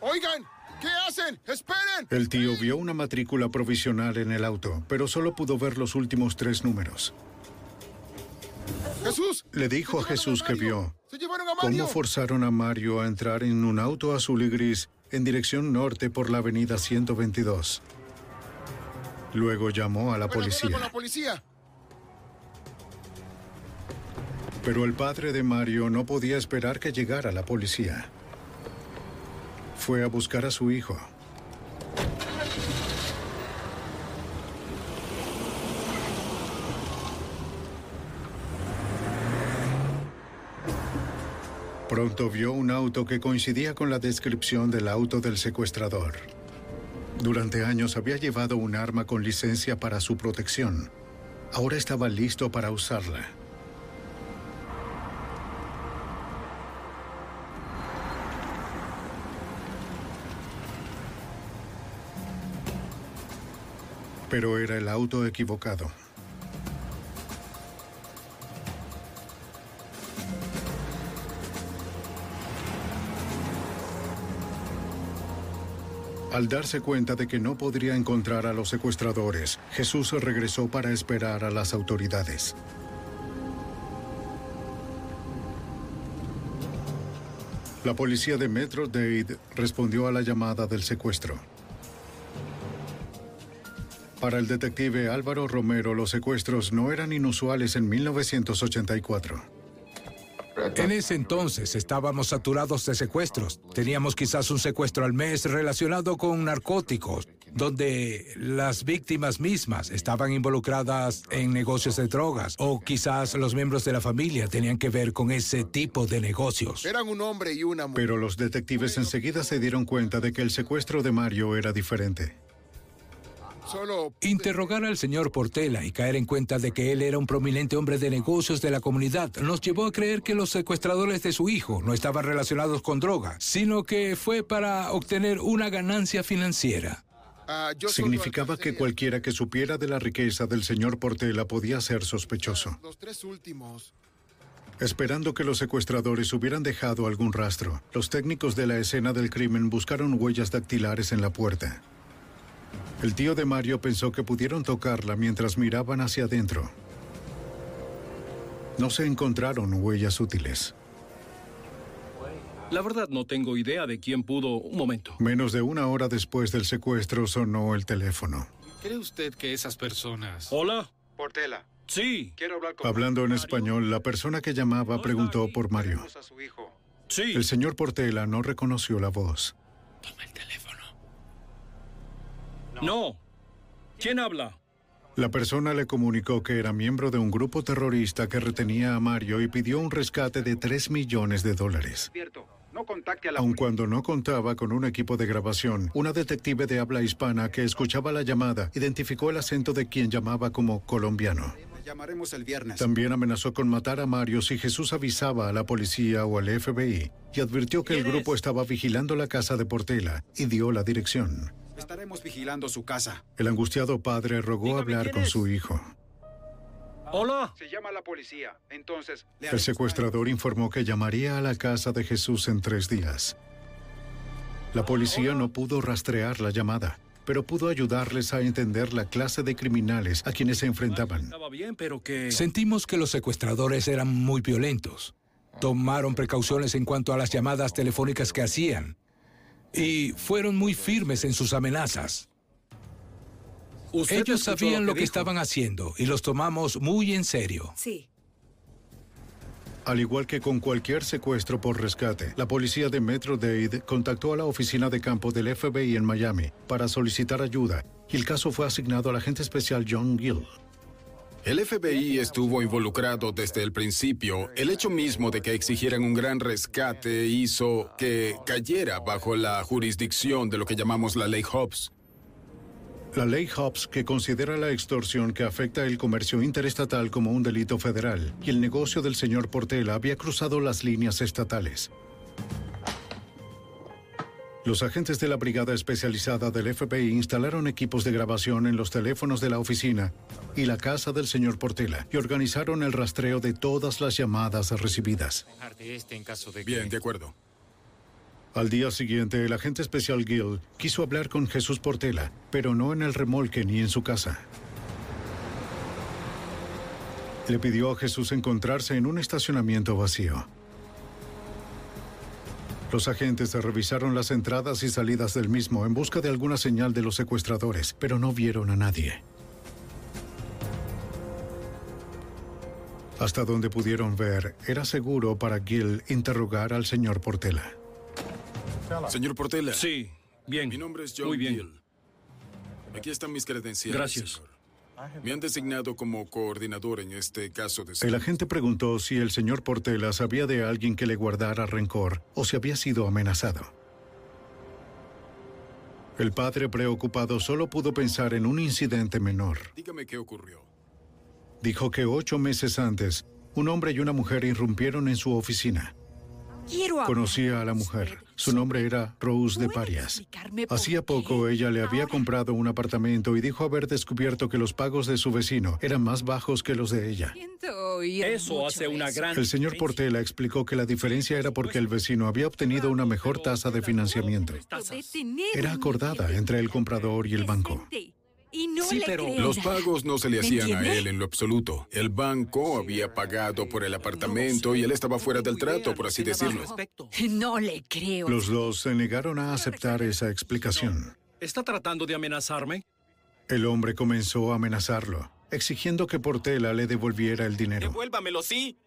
Oigan, ¿qué hacen? ¡Esperen! El tío vio una matrícula provisional en el auto, pero solo pudo ver los últimos tres números. Jesús, Le dijo a Jesús que vio se llevaron a Mario. cómo forzaron a Mario a entrar en un auto azul y gris en dirección norte por la avenida 122. Luego llamó a la policía. pero el padre de Mario no podía esperar que llegara la policía. Fue a buscar a su hijo. Pronto vio un auto que coincidía con la descripción del auto del secuestrador. Durante años había llevado un arma con licencia para su protección. Ahora estaba listo para usarla. Pero era el auto equivocado. Al darse cuenta de que no podría encontrar a los secuestradores, Jesús regresó para esperar a las autoridades. La policía de Metro Dade respondió a la llamada del secuestro. Para el detective Álvaro Romero, los secuestros no eran inusuales en 1984. En ese entonces estábamos saturados de secuestros. Teníamos quizás un secuestro al mes relacionado con narcóticos, donde las víctimas mismas estaban involucradas en negocios de drogas o quizás los miembros de la familia tenían que ver con ese tipo de negocios. Eran un hombre y una mujer. Pero los detectives enseguida se dieron cuenta de que el secuestro de Mario era diferente. Solo Interrogar al señor Portela y caer en cuenta de que él era un prominente hombre de negocios de la comunidad nos llevó a creer que los secuestradores de su hijo no estaban relacionados con droga, sino que fue para obtener una ganancia financiera. ah, Significaba que cualquiera que supiera de la riqueza del señor Portela podía ser sospechoso. los tres últimos. Esperando que los secuestradores hubieran dejado algún rastro, los técnicos de la escena del crimen buscaron huellas dactilares en la puerta. El tío de Mario pensó que pudieron tocarla mientras miraban hacia adentro. No se encontraron huellas útiles. La verdad no tengo idea de quién pudo... Un momento. Menos de una hora después del secuestro sonó el teléfono. ¿Cree usted que esas personas... Hola. Portela. Sí. Quiero hablar con... Hablando en español, la persona que llamaba preguntó por Mario. a su hijo. Sí. El señor Portela no reconoció la voz. No. ¿Quién habla? La persona le comunicó que era miembro de un grupo terrorista que retenía a Mario y pidió un rescate de 3 millones de dólares. No contacte a Aun cuando no contaba con un equipo de grabación, una detective de habla hispana que escuchaba la llamada identificó el acento de quien llamaba como colombiano. Llamaremos el viernes. También amenazó con matar a Mario si Jesús avisaba a la policía o al FBI y advirtió que el grupo estaba vigilando la casa de Portela y dio la dirección. Estaremos vigilando su casa. El angustiado padre rogó hablar con su hijo. Hola. Se llama la policía. Entonces, le El secuestrador informó que llamaría a la casa de Jesús en tres días. La policía no pudo rastrear la llamada, pero pudo ayudarles a entender la clase de criminales a quienes se enfrentaban. Estaba bien, pero que... Sentimos que los secuestradores eran muy violentos. Tomaron precauciones en cuanto a las llamadas telefónicas que hacían. Y fueron muy firmes en sus amenazas. Ellos sabían lo que, estaban haciendo y los tomamos muy en serio. Sí. Al igual que con cualquier secuestro por rescate, la policía de Metro Dade contactó a la oficina de campo del FBI en Miami para solicitar ayuda y el caso fue asignado al agente especial John Gill. El FBI estuvo involucrado desde el principio. El hecho mismo de que exigieran un gran rescate hizo que cayera bajo la jurisdicción de lo que llamamos la ley Hobbs. La ley Hobbs, que considera la extorsión que afecta el comercio interestatal como un delito federal, y el negocio del señor Portela había cruzado las líneas estatales. Los agentes de la brigada especializada del FBI instalaron equipos de grabación en los teléfonos de la oficina y la casa del señor Portela y organizaron el rastreo de todas las llamadas recibidas. Bien, de acuerdo. Al día siguiente, el agente especial Gill quiso hablar con Jesús Portela, pero no en el remolque ni en su casa. Le pidió a Jesús encontrarse en un estacionamiento vacío. Los agentes revisaron las entradas y salidas del mismo en busca de alguna señal de los secuestradores, pero no vieron a nadie. Hasta donde pudieron ver, era seguro para Gill interrogar al señor Portela. Señor Portela. Sí, bien. Mi nombre es John Muy bien. Gill. Aquí están mis credenciales. Gracias. señor. Me han designado como coordinador en este caso de... El agente preguntó si el señor Portela sabía de alguien que le guardara rencor o si había sido amenazado. El padre preocupado solo pudo pensar en un incidente menor. Dígame qué ocurrió. Dijo que ocho meses antes, un hombre y una mujer irrumpieron en su oficina. Quiero Conocía a la mujer. Su nombre era Rose de Parias. Hacía poco ella le había comprado un apartamento y dijo haber descubierto que los pagos de su vecino eran más bajos que los de ella. Eso hace una gran... El señor Portela explicó que la diferencia era porque el vecino había obtenido una mejor tasa de financiamiento. Era acordada entre el comprador y el banco. Y no Sí, le pero creo los pagos no se le ¿Me hacían a él en lo absoluto. El banco había pagado por el apartamento y él estaba fuera del trato, por así decirlo. No le creo. Los dos se negaron a aceptar esa explicación. ¿Está tratando de amenazarme? El hombre comenzó a amenazarlo, exigiendo que Portela le devolviera el dinero. Devuélvamelo, sí.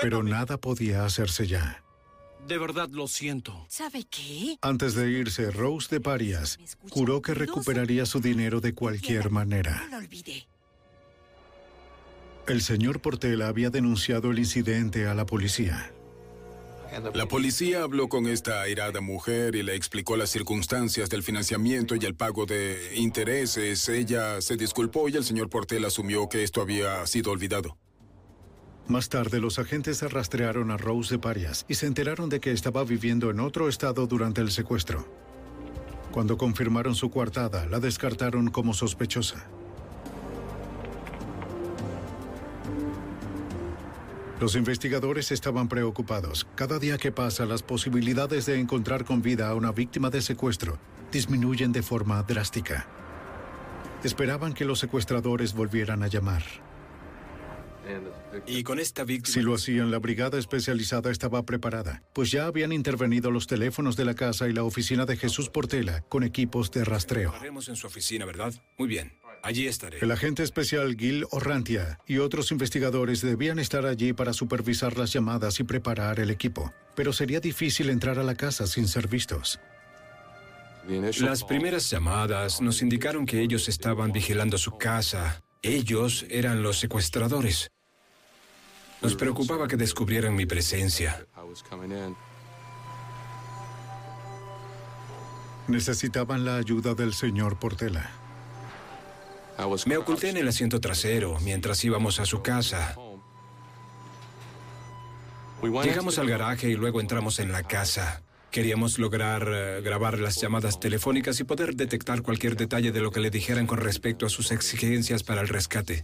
Pero nada podía hacerse ya. De verdad lo siento. ¿Sabe qué? Antes de irse, Rose de Parias juró que recuperaría su dinero de cualquier manera. No lo olvide. El señor Portela había denunciado el incidente a la policía. La policía habló con esta airada mujer y le explicó las circunstancias del financiamiento y el pago de intereses. Ella se disculpó y el señor Portel asumió que esto había sido olvidado. Más tarde, los agentes rastrearon a Rose de Parias y se enteraron de que estaba viviendo en otro estado durante el secuestro. Cuando confirmaron su coartada, la descartaron como sospechosa. Los investigadores estaban preocupados. Cada día que pasa, las posibilidades de encontrar con vida a una víctima de secuestro disminuyen de forma drástica. Esperaban que los secuestradores volvieran a llamar. Y con esta víctima... Si lo hacían, la brigada especializada estaba preparada, pues ya habían intervenido los teléfonos de la casa y la oficina de Jesús Portela con equipos de rastreo. Estaremos en su oficina, ¿verdad? Muy bien. Allí estaré. El agente especial Gil Orrantia y otros investigadores debían estar allí para supervisar las llamadas y preparar el equipo, pero sería difícil entrar a la casa sin ser vistos. Las primeras llamadas nos indicaron que ellos estaban vigilando su casa. Ellos eran los secuestradores. Nos preocupaba que descubrieran mi presencia. Necesitaban la ayuda del señor Portela. Me oculté en el asiento trasero mientras íbamos a su casa. Llegamos al garaje y luego entramos en la casa. Queríamos lograr eh, grabar las llamadas telefónicas y poder detectar cualquier detalle de lo que le dijeran con respecto a sus exigencias para el rescate.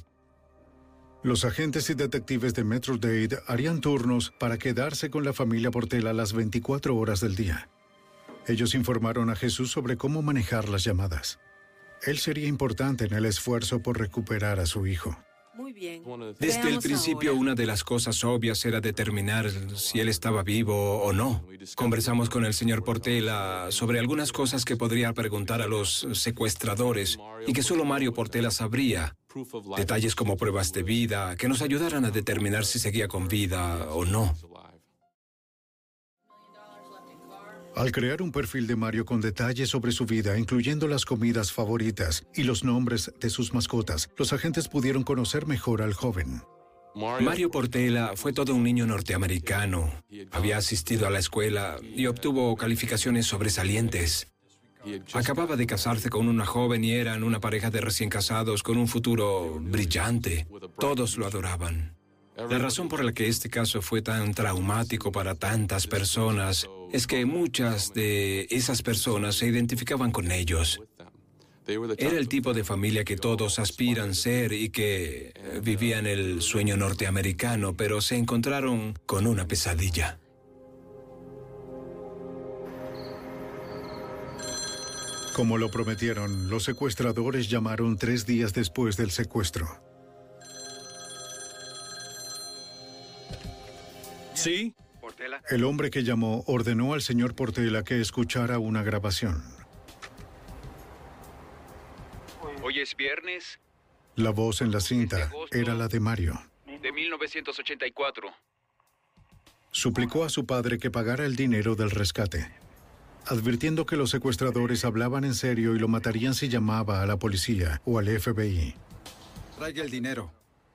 Los agentes y detectives de Metro Dade harían turnos para quedarse con la familia Portela las 24 horas del día. Ellos informaron a Jesús sobre cómo manejar las llamadas. Él sería importante en el esfuerzo por recuperar a su hijo. Muy bien. Desde el principio, ahora. una de las cosas obvias era determinar si él estaba vivo o no. Conversamos con el señor Portela sobre algunas cosas que podría preguntar a los secuestradores y que solo Mario Portela sabría. Detalles como pruebas de vida que nos ayudaran a determinar si seguía con vida o no. Al crear un perfil de Mario con detalles sobre su vida, incluyendo las comidas favoritas y los nombres de sus mascotas, los agentes pudieron conocer mejor al joven. Mario Portela fue todo un niño norteamericano. Había asistido a la escuela y obtuvo calificaciones sobresalientes. Acababa de casarse con una joven y eran una pareja de recién casados con un futuro brillante. Todos lo adoraban. La razón por la que este caso fue tan traumático para tantas personas es que muchas de esas personas se identificaban con ellos. Era el tipo de familia que todos aspiran ser y que eh, vivían el sueño norteamericano, pero se encontraron con una pesadilla. Como lo prometieron, los secuestradores llamaron tres días después del secuestro. ¿Sí? El hombre que llamó ordenó al señor Portela que escuchara una grabación. Hoy es viernes La voz en la cinta era la de Mario. de 1984. Suplicó a su padre que pagara el dinero del rescate, advirtiendo que los secuestradores hablaban en serio y lo matarían si llamaba a la policía o al FBI. Traiga el dinero.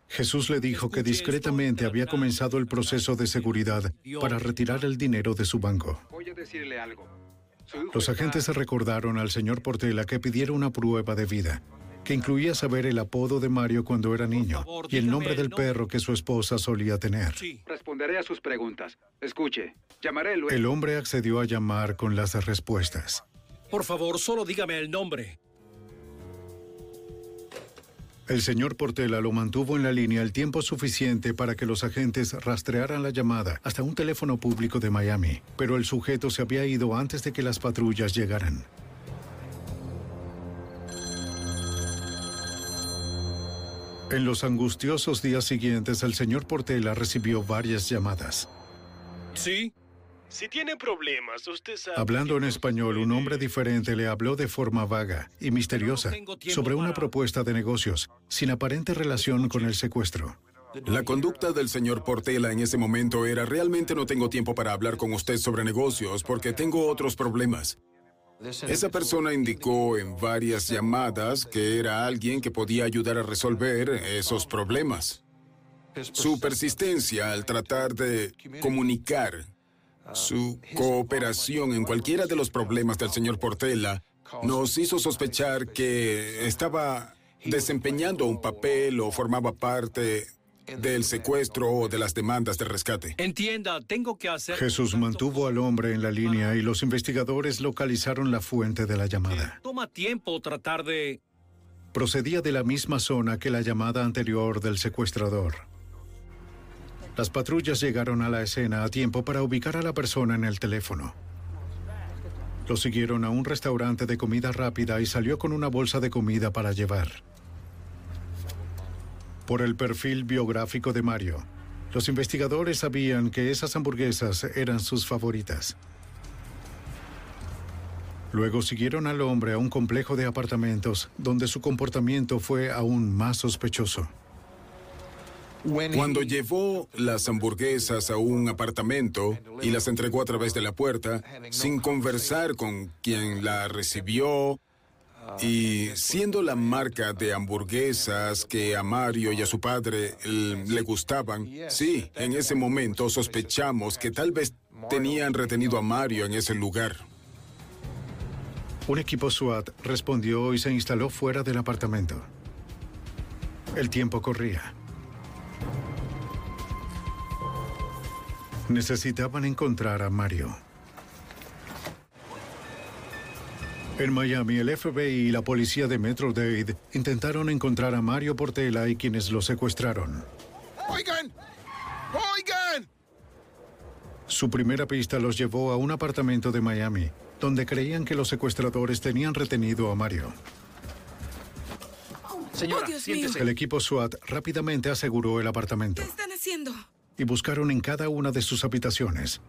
Jesús le dijo que discretamente había comenzado el proceso de seguridad para retirar el dinero de su banco. Voy a decirle algo. Los agentes recordaron al señor Portela que pidiera una prueba de vida, que incluía saber el apodo de Mario cuando era niño y el nombre del perro que su esposa solía tener. Respondió responderé a sus preguntas. Escuche, llamaré luego. El hombre accedió a llamar con las respuestas. Por favor, solo dígame el nombre. El señor Portela lo mantuvo en la línea el tiempo suficiente para que los agentes rastrearan la llamada hasta un teléfono público de Miami, pero el sujeto se había ido antes de que las patrullas llegaran. En los angustiosos días siguientes, el señor Portela recibió varias llamadas. ¿Sí? Si tiene problemas, usted sabe... Hablando en español, un hombre diferente le habló de forma vaga y misteriosa sobre una propuesta de negocios, sin aparente relación con el secuestro. La conducta del señor Portela en ese momento era realmente no tengo tiempo para hablar con usted sobre negocios porque tengo otros problemas. Esa persona indicó en varias llamadas que era alguien que podía ayudar a resolver esos problemas. Su persistencia al tratar de comunicar su cooperación en cualquiera de los problemas del señor Portela nos hizo sospechar que estaba desempeñando un papel o formaba parte del secuestro o de las demandas de rescate. Entienda, tengo que hacer... Jesús mantuvo al hombre en la línea y los investigadores localizaron la fuente de la llamada. Toma tiempo tratar de... Procedía de la misma zona que la llamada anterior del secuestrador. Las patrullas llegaron a la escena a tiempo para ubicar a la persona en el teléfono. Lo siguieron a un restaurante de comida rápida y salió con una bolsa de comida para llevar. Por el perfil biográfico de Mario, los investigadores sabían que esas hamburguesas eran sus favoritas. Luego siguieron al hombre a un complejo de apartamentos donde su comportamiento fue aún más sospechoso. Cuando llevó las hamburguesas a un apartamento y las entregó a través de la puerta, sin conversar con quien la recibió, y siendo la marca de hamburguesas que a Mario y a su padre le gustaban, sí, en ese momento sospechamos que tal vez tenían retenido a Mario en ese lugar. Un equipo SWAT respondió y se instaló fuera del apartamento. El tiempo corría. Necesitaban encontrar a Mario. En Miami, el FBI y la policía de Metro-Dade intentaron encontrar a Mario Portela y quienes lo secuestraron. ¡Oigan! ¡Oigan! Su primera pista los llevó a un apartamento de Miami, donde creían que los secuestradores tenían retenido a Mario. Señora, siéntese. El equipo SWAT rápidamente aseguró el apartamento ¿Qué están haciendo? y buscaron en cada una de sus habitaciones.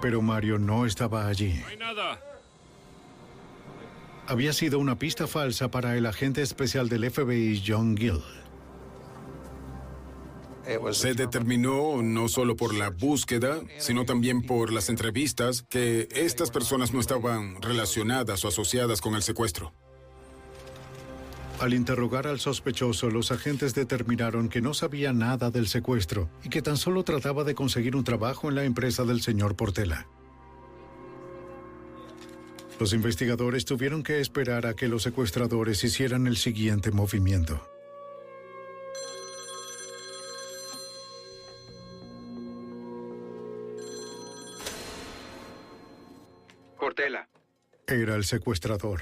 Pero Mario no estaba allí. No hay nada. Había sido una pista falsa para el agente especial del FBI, John Gill. Se determinó no solo por la búsqueda, sino también por las entrevistas que estas personas no estaban relacionadas o asociadas con el secuestro. Al interrogar al sospechoso, los agentes determinaron que no sabía nada del secuestro y que tan solo trataba de conseguir un trabajo en la empresa del señor Portela. Los investigadores tuvieron que esperar a que los secuestradores hicieran el siguiente movimiento. Portela. Era el secuestrador.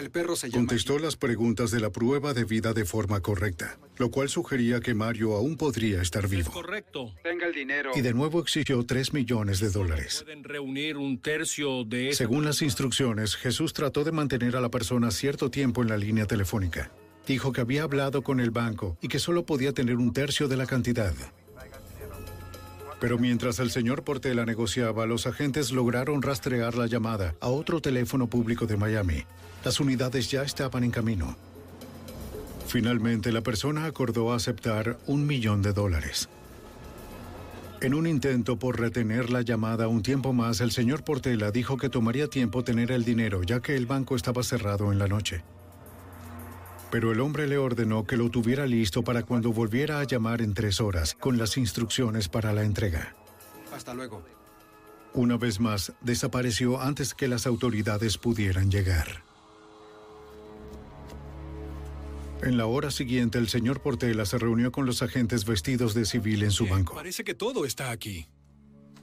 El perro se llama... Contestó las preguntas de la prueba de vida de forma correcta, lo cual sugería que Mario aún podría estar vivo. Correcto. Tenga el dinero. Y de nuevo exigió 3 millones de dólares. Pueden reunir un tercio de esa Según las instrucciones, Jesús trató de mantener a la persona cierto tiempo en la línea telefónica. Dijo que había hablado con el banco y que solo podía tener un tercio de la cantidad. Pero mientras el señor Portela negociaba, los agentes lograron rastrear la llamada a otro teléfono público de Miami. Las unidades ya estaban en camino. Finalmente, la persona acordó aceptar un millón de dólares. En un intento por retener la llamada un tiempo más, el señor Portela dijo que tomaría tiempo tener el dinero, ya que el banco estaba cerrado en la noche. Pero el hombre le ordenó que lo tuviera listo para cuando volviera a llamar en tres horas, con las instrucciones para la entrega. Hasta luego. Una vez más, desapareció antes que las autoridades pudieran llegar. En la hora siguiente, el señor Portela se reunió con los agentes vestidos de civil en su banco. Parece que todo está aquí.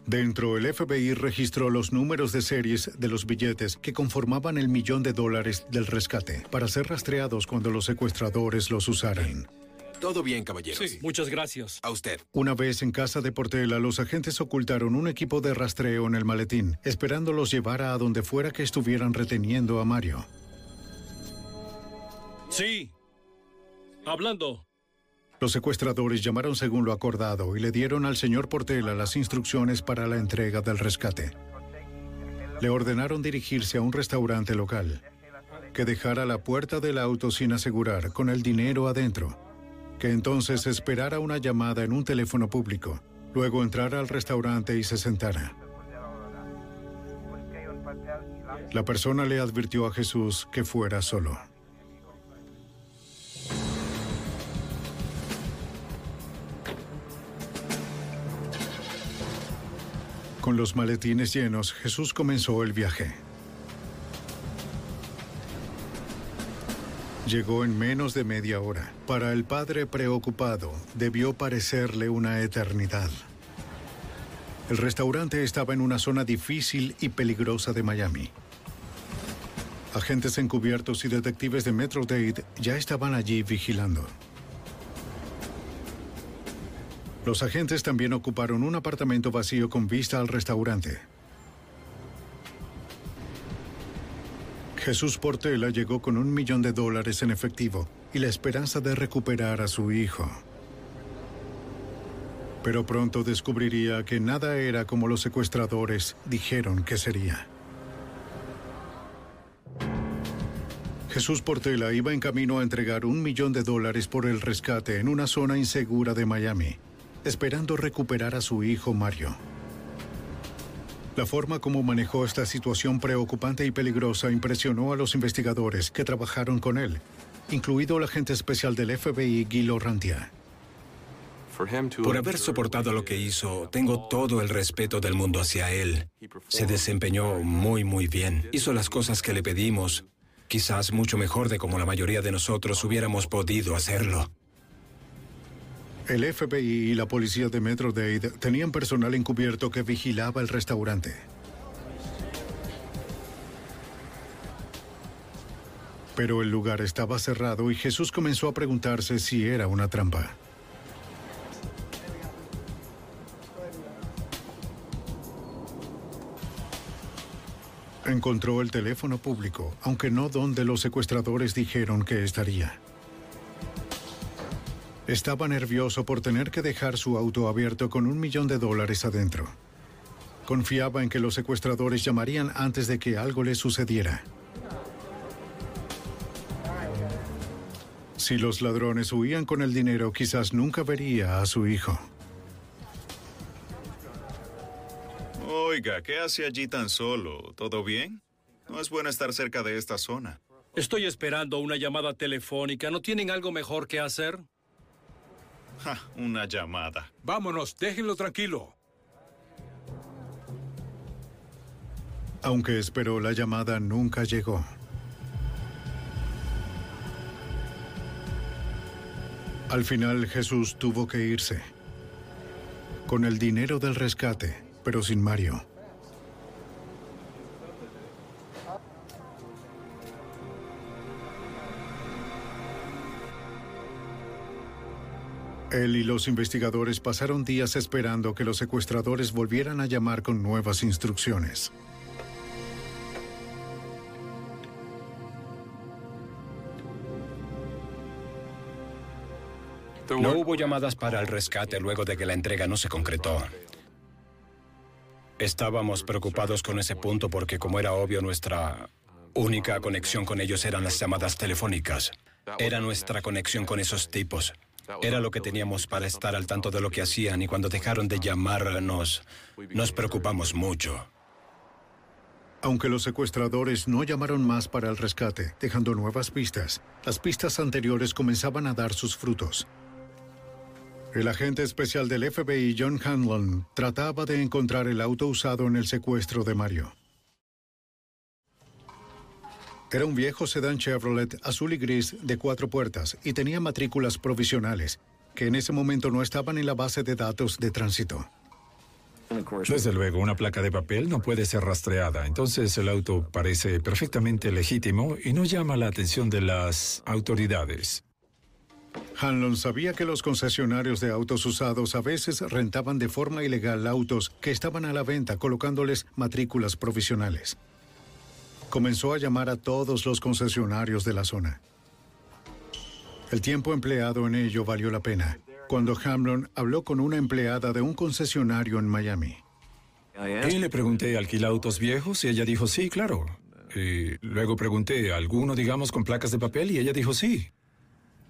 Dentro, el FBI registró los números de series de los billetes que conformaban el millón de dólares del rescate para ser rastreados cuando los secuestradores los usaran. Todo bien, caballeros. Sí, muchas gracias. A usted. Una vez en casa de Portela, los agentes ocultaron un equipo de rastreo en el maletín, esperándolos llevar a donde fuera que estuvieran reteniendo a Mario. Sí. Hablando. Los secuestradores llamaron según lo acordado y le dieron al señor Portela las instrucciones para la entrega del rescate. Le ordenaron dirigirse a un restaurante local, que dejara la puerta del auto sin asegurar, con el dinero adentro, que entonces esperara una llamada en un teléfono público, luego entrara al restaurante y se sentara. La persona le advirtió a Jesús que fuera solo. Con los maletines llenos, Jesús comenzó el viaje. Llegó en menos de media hora. Para el padre preocupado, debió parecerle una eternidad. El restaurante estaba en una zona difícil y peligrosa de Miami. Agentes encubiertos y detectives de Metro Dade ya estaban allí vigilando. Los agentes también ocuparon un apartamento vacío con vista al restaurante. Jesús Portela llegó con un millón de dólares en efectivo y la esperanza de recuperar a su hijo. Pero pronto descubriría que nada era como los secuestradores dijeron que sería. Jesús Portela iba en camino a entregar un millón de dólares por el rescate en una zona insegura de Miami, esperando recuperar a su hijo Mario. La forma como manejó esta situación preocupante y peligrosa impresionó a los investigadores que trabajaron con él, incluido el agente especial del FBI, Guilo Rantia. Por haber soportado lo que hizo, tengo todo el respeto del mundo hacia él. Se desempeñó muy, muy bien. Hizo las cosas que le pedimos, quizás mucho mejor de como la mayoría de nosotros hubiéramos podido hacerlo. El FBI y la policía de Metro Dade tenían personal encubierto que vigilaba el restaurante. Pero el lugar estaba cerrado y Jesús comenzó a preguntarse si era una trampa. Encontró el teléfono público, aunque no donde los secuestradores dijeron que estaría. Estaba nervioso por tener que dejar su auto abierto con un millón de dólares adentro. Confiaba en que los secuestradores llamarían antes de que algo le sucediera. Si los ladrones huían con el dinero, quizás nunca vería a su hijo. Oiga, ¿qué hace allí tan solo? ¿Todo bien? No es bueno estar cerca de esta zona. Estoy esperando una llamada telefónica. ¿No tienen algo mejor que hacer? Ja, una llamada. Vámonos, déjenlo tranquilo. Aunque esperó, la llamada nunca llegó. Al final, Jesús tuvo que irse. Con el dinero del rescate, pero sin Mario. Él y los investigadores pasaron días esperando que los secuestradores volvieran a llamar con nuevas instrucciones. No hubo llamadas para el rescate luego de que la entrega no se concretó. Estábamos preocupados con ese punto porque, como era obvio, nuestra única conexión con ellos eran las llamadas telefónicas. Era nuestra conexión con esos tipos. Era lo que teníamos para estar al tanto de lo que hacían y cuando dejaron de llamarnos, nos preocupamos mucho. Aunque los secuestradores no llamaron más para el rescate, dejando nuevas pistas, las pistas anteriores comenzaban a dar sus frutos. El agente especial del FBI, John Hanlon, trataba de encontrar el auto usado en el secuestro de Mario. Era un viejo sedán Chevrolet azul y gris de cuatro puertas y tenía matrículas provisionales, que en ese momento no estaban en la base de datos de tránsito. Desde luego, una placa de papel no puede ser rastreada, entonces el auto parece perfectamente legítimo y no llama la atención de las autoridades. Hanlon sabía que los concesionarios de autos usados a veces rentaban de forma ilegal autos que estaban a la venta colocándoles matrículas provisionales comenzó a llamar a todos los concesionarios de la zona. El tiempo empleado en ello valió la pena, cuando Hamlin habló con una empleada de un concesionario en Miami. Y le pregunté, ¿alquila autos viejos? Y ella dijo, sí, claro. Y luego pregunté, ¿alguno, digamos, con placas de papel? Y ella dijo, sí.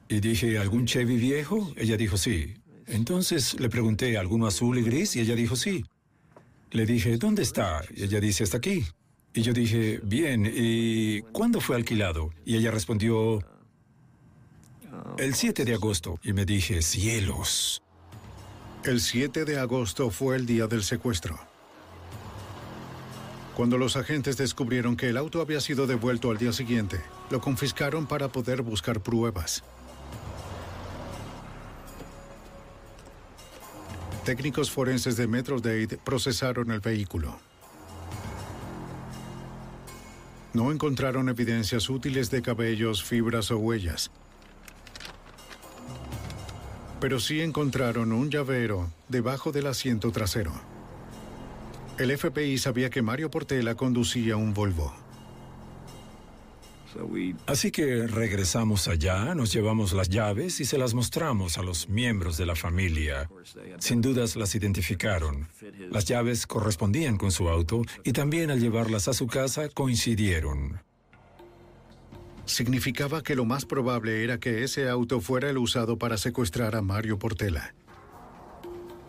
Y dije, ¿algún Chevy viejo? Ella dijo, sí. Entonces le pregunté, ¿alguno azul y gris? Y ella dijo, sí. Le dije, ¿dónde está? Y ella dice, está aquí. Y yo dije, bien, ¿y cuándo fue alquilado? Y ella respondió, el 7 de agosto. Y me dije, cielos. El 7 de agosto fue el día del secuestro. Cuando los agentes descubrieron que el auto había sido devuelto al día siguiente, lo confiscaron para poder buscar pruebas. Técnicos forenses de Metro Dade procesaron el vehículo. No encontraron evidencias útiles de cabellos, fibras o huellas. Pero sí encontraron un llavero debajo del asiento trasero. El FBI sabía que Mario Portela conducía un Volvo. Así que regresamos allá, nos llevamos las llaves y se las mostramos a los miembros de la familia. Sin dudas las identificaron. Las llaves correspondían con su auto y también al llevarlas a su casa coincidieron. Significaba que lo más probable era que ese auto fuera el usado para secuestrar a Mario Portela.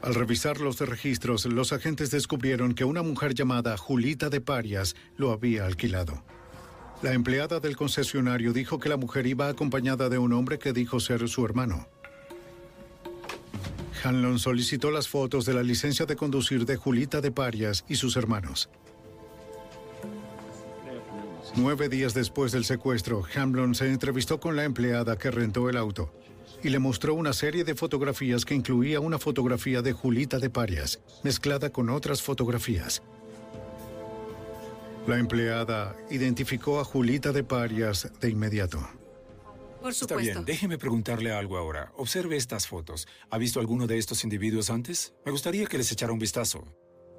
Al revisar los registros, los agentes descubrieron que una mujer llamada Julita de Parias lo había alquilado. La empleada del concesionario dijo que la mujer iba acompañada de un hombre que dijo ser su hermano. Hanlon solicitó las fotos de la licencia de conducir de Julita de Parias y sus hermanos. Nueve días después del secuestro, Hamlin se entrevistó con la empleada que rentó el auto y le mostró una serie de fotografías que incluía una fotografía de Julita de Parias, mezclada con otras fotografías. La empleada identificó a Julita de Parias de inmediato. Por supuesto. Está bien, déjeme preguntarle algo ahora. Observe estas fotos. ¿Ha visto alguno de estos individuos antes? Me gustaría que les echara un vistazo.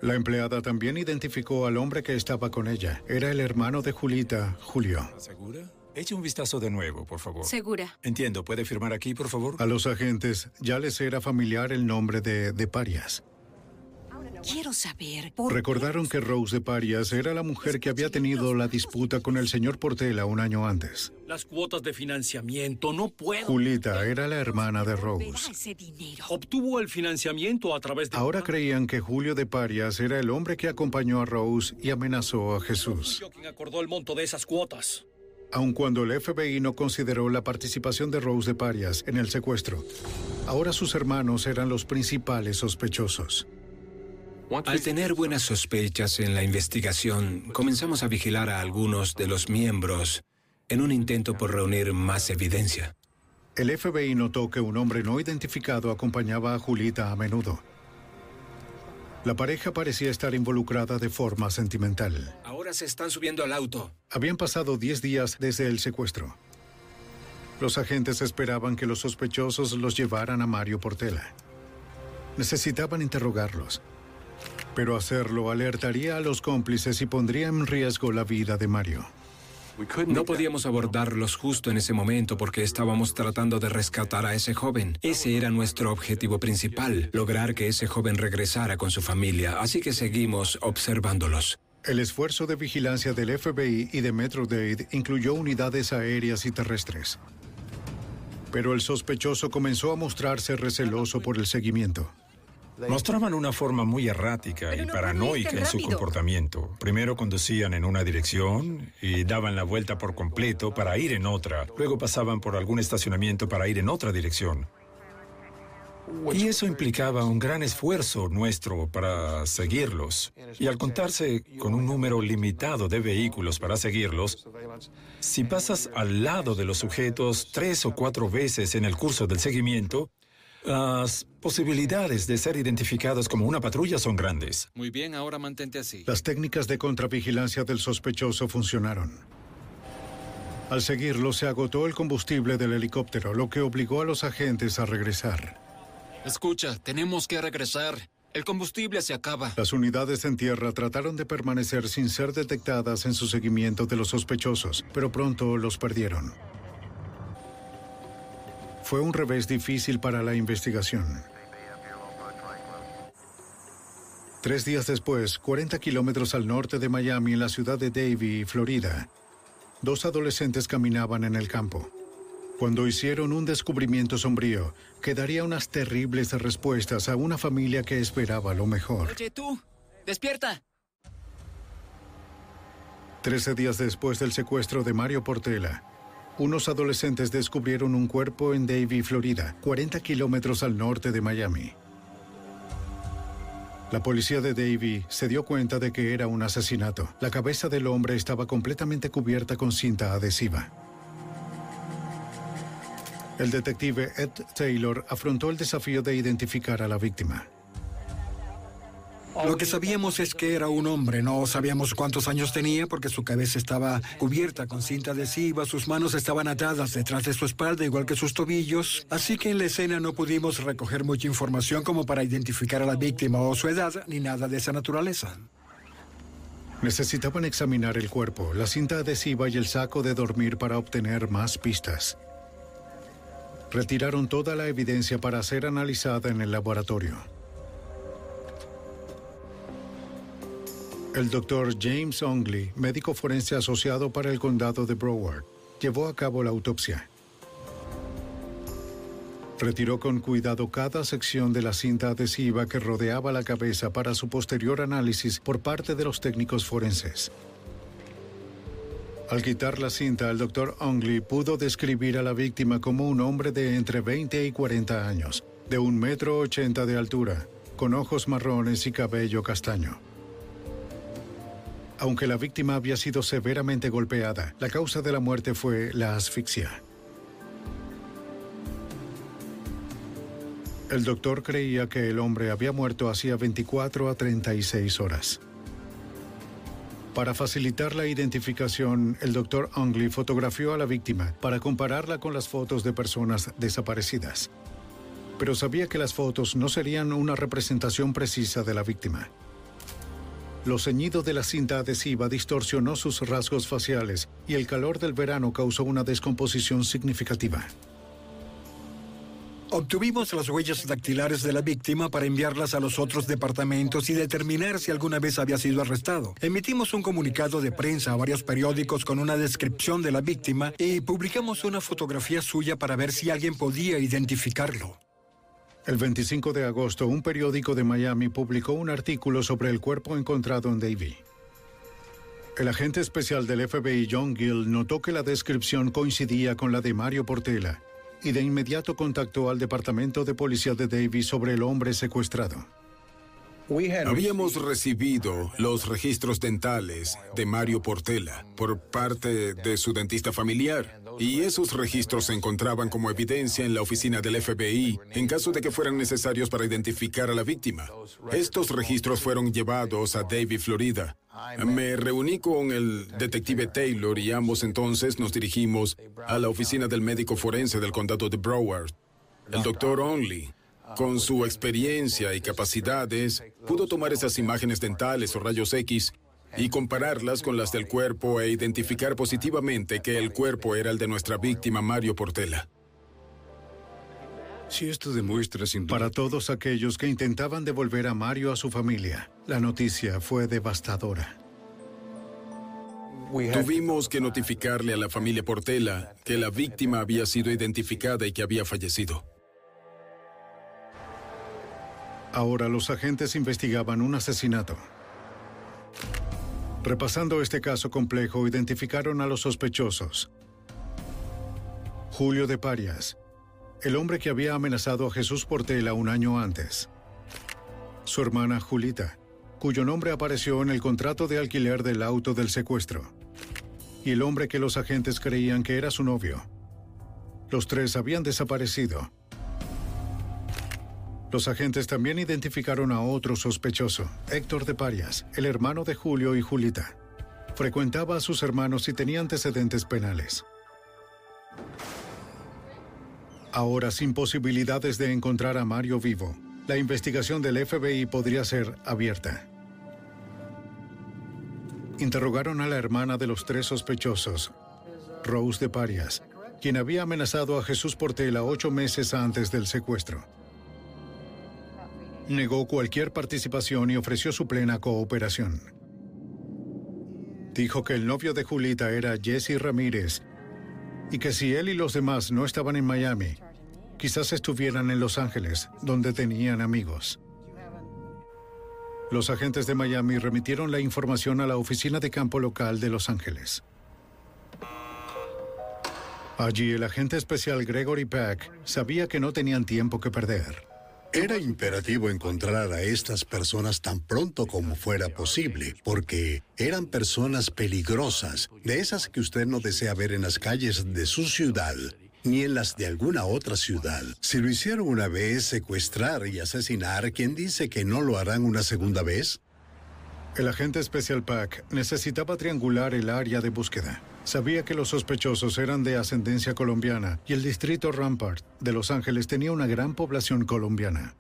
La empleada también identificó al hombre que estaba con ella. Era el hermano de Julita, Julio. ¿Segura? Eche un vistazo de nuevo, por favor. Segura. Entiendo. ¿Puede firmar aquí, por favor? A los agentes ya les era familiar el nombre de, de Parias. Quiero saber. Recordaron que Rose de Parias era la mujer que había tenido la disputa con el señor Portela un año antes. Las cuotas de financiamiento no puedo. Julita era la hermana de Rose. Obtuvo el financiamiento a través de. Ahora creían que Julio de Parias era el hombre que acompañó a Rose y amenazó a Jesús. Quien acordó el monto de esas cuotas. Aun cuando el FBI no consideró la participación de Rose de Parias en el secuestro, ahora sus hermanos eran los principales sospechosos. Al tener buenas sospechas en la investigación, comenzamos a vigilar a algunos de los miembros en un intento por reunir más evidencia. El FBI notó que un hombre no identificado acompañaba a Julita a menudo. La pareja parecía estar involucrada de forma sentimental. Ahora se están subiendo al auto. Habían pasado 10 días desde el secuestro. Los agentes esperaban que los sospechosos los llevaran a Mario Portela. Necesitaban interrogarlos pero hacerlo alertaría a los cómplices y pondría en riesgo la vida de Mario. No podíamos abordarlos justo en ese momento porque estábamos tratando de rescatar a ese joven. Ese era nuestro objetivo principal, lograr que ese joven regresara con su familia, así que seguimos observándolos. El esfuerzo de vigilancia del FBI y de Metro Dade incluyó unidades aéreas y terrestres. Pero el sospechoso comenzó a mostrarse receloso por el seguimiento. Mostraban una forma muy errática y paranoica en su comportamiento. Primero conducían en una dirección y daban la vuelta por completo para ir en otra. Luego pasaban por algún estacionamiento para ir en otra dirección. Y eso implicaba un gran esfuerzo nuestro para seguirlos. Y al contarse con un número limitado de vehículos para seguirlos, si pasas al lado de los sujetos tres o cuatro veces en el curso del seguimiento, las posibilidades de ser identificados como una patrulla son grandes. Muy bien, ahora mantente así. Las técnicas de contravigilancia del sospechoso funcionaron. Al seguirlo se agotó el combustible del helicóptero, lo que obligó a los agentes a regresar. Escucha, tenemos que regresar. El combustible se acaba. Las unidades en tierra trataron de permanecer sin ser detectadas en su seguimiento de los sospechosos, pero pronto los perdieron. Fue un revés difícil para la investigación. Tres días después, 40 kilómetros al norte de Miami, en la ciudad de Davie, Florida, dos adolescentes caminaban en el campo. Cuando hicieron un descubrimiento sombrío que daría unas terribles respuestas a una familia que esperaba lo mejor. Oye, tú, despierta. Trece días después del secuestro de Mario Portela, unos adolescentes descubrieron un cuerpo en Davie, Florida, 40 kilómetros al norte de Miami. La policía de Davie se dio cuenta de que era un asesinato. La cabeza del hombre estaba completamente cubierta con cinta adhesiva. El detective Ed Taylor afrontó el desafío de identificar a la víctima. Lo que sabíamos es que era un hombre, no sabíamos cuántos años tenía porque su cabeza estaba cubierta con cinta adhesiva, sus manos estaban atadas detrás de su espalda igual que sus tobillos, así que en la escena no pudimos recoger mucha información como para identificar a la víctima o su edad ni nada de esa naturaleza. Necesitaban examinar el cuerpo, la cinta adhesiva y el saco de dormir para obtener más pistas. Retiraron toda la evidencia para ser analizada en el laboratorio. El doctor James Ongley, médico forense asociado para el condado de Broward, llevó a cabo la autopsia. Retiró con cuidado cada sección de la cinta adhesiva que rodeaba la cabeza para su posterior análisis por parte de los técnicos forenses. Al quitar la cinta, el doctor Ongley pudo describir a la víctima como un hombre de entre 20 y 40 años, de un metro ochenta de altura, con ojos marrones y cabello castaño. Aunque la víctima había sido severamente golpeada, la causa de la muerte fue la asfixia. El doctor creía que el hombre había muerto hacía 24 a 36 horas. Para facilitar la identificación, el doctor Ongley fotografió a la víctima para compararla con las fotos de personas desaparecidas. Pero sabía que las fotos no serían una representación precisa de la víctima. Lo ceñido de la cinta adhesiva distorsionó sus rasgos faciales y el calor del verano causó una descomposición significativa. Obtuvimos las huellas dactilares de la víctima para enviarlas a los otros departamentos y determinar si alguna vez había sido arrestado. Emitimos un comunicado de prensa a varios periódicos con una descripción de la víctima y publicamos una fotografía suya para ver si alguien podía identificarlo. El 25 de agosto, un periódico de Miami publicó un artículo sobre el cuerpo encontrado en Davie. El agente especial del FBI John Gill notó que la descripción coincidía con la de Mario Portela y de inmediato contactó al departamento de policía de Davie sobre el hombre secuestrado. Habíamos recibido los registros dentales de Mario Portela por parte de su dentista familiar y esos registros se encontraban como evidencia en la oficina del FBI en caso de que fueran necesarios para identificar a la víctima. Estos registros fueron llevados a Davie, Florida. Me reuní con el detective Taylor y ambos entonces nos dirigimos a la oficina del médico forense del condado de Broward. El doctor Onley con su experiencia y capacidades, pudo tomar esas imágenes dentales o rayos X y compararlas con las del cuerpo e identificar positivamente que el cuerpo era el de nuestra víctima Mario Portela. Si esto demuestra sin Para todos aquellos que intentaban devolver a Mario a su familia, la noticia fue devastadora. Tuvimos que notificarle a la familia Portela que la víctima había sido identificada y que había fallecido. Ahora los agentes investigaban un asesinato. Repasando este caso complejo, identificaron a los sospechosos. Julio de Parias, el hombre que había amenazado a Jesús Portela un año antes. Su hermana Julita, cuyo nombre apareció en el contrato de alquiler del auto del secuestro. Y el hombre que los agentes creían que era su novio. Los tres habían desaparecido. Los agentes también identificaron a otro sospechoso, Héctor de Parias, el hermano de Julio y Julita. Frecuentaba a sus hermanos y tenía antecedentes penales. Ahora, sin posibilidades de encontrar a Mario vivo, la investigación del FBI podría ser abierta. Interrogaron a la hermana de los tres sospechosos, Rose de Parias, quien había amenazado a Jesús Portela ocho meses antes del secuestro. Negó cualquier participación y ofreció su plena cooperación. Dijo que el novio de Julita era Jesse Ramírez y que si él y los demás no estaban en Miami, quizás estuvieran en Los Ángeles, donde tenían amigos. Los agentes de Miami remitieron la información a la oficina de campo local de Los Ángeles. Allí el agente especial Gregory Peck sabía que no tenían tiempo que perder. Era imperativo encontrar a estas personas tan pronto como fuera posible, porque eran personas peligrosas, de esas que usted no desea ver en las calles de su ciudad, ni en las de alguna otra ciudad. Si lo hicieron una vez, secuestrar y asesinar, ¿quién dice que no lo harán una segunda vez? El agente especial Pack necesitaba triangular el área de búsqueda. Sabía que los sospechosos eran de ascendencia colombiana y el distrito Rampart de Los Ángeles tenía una gran población colombiana.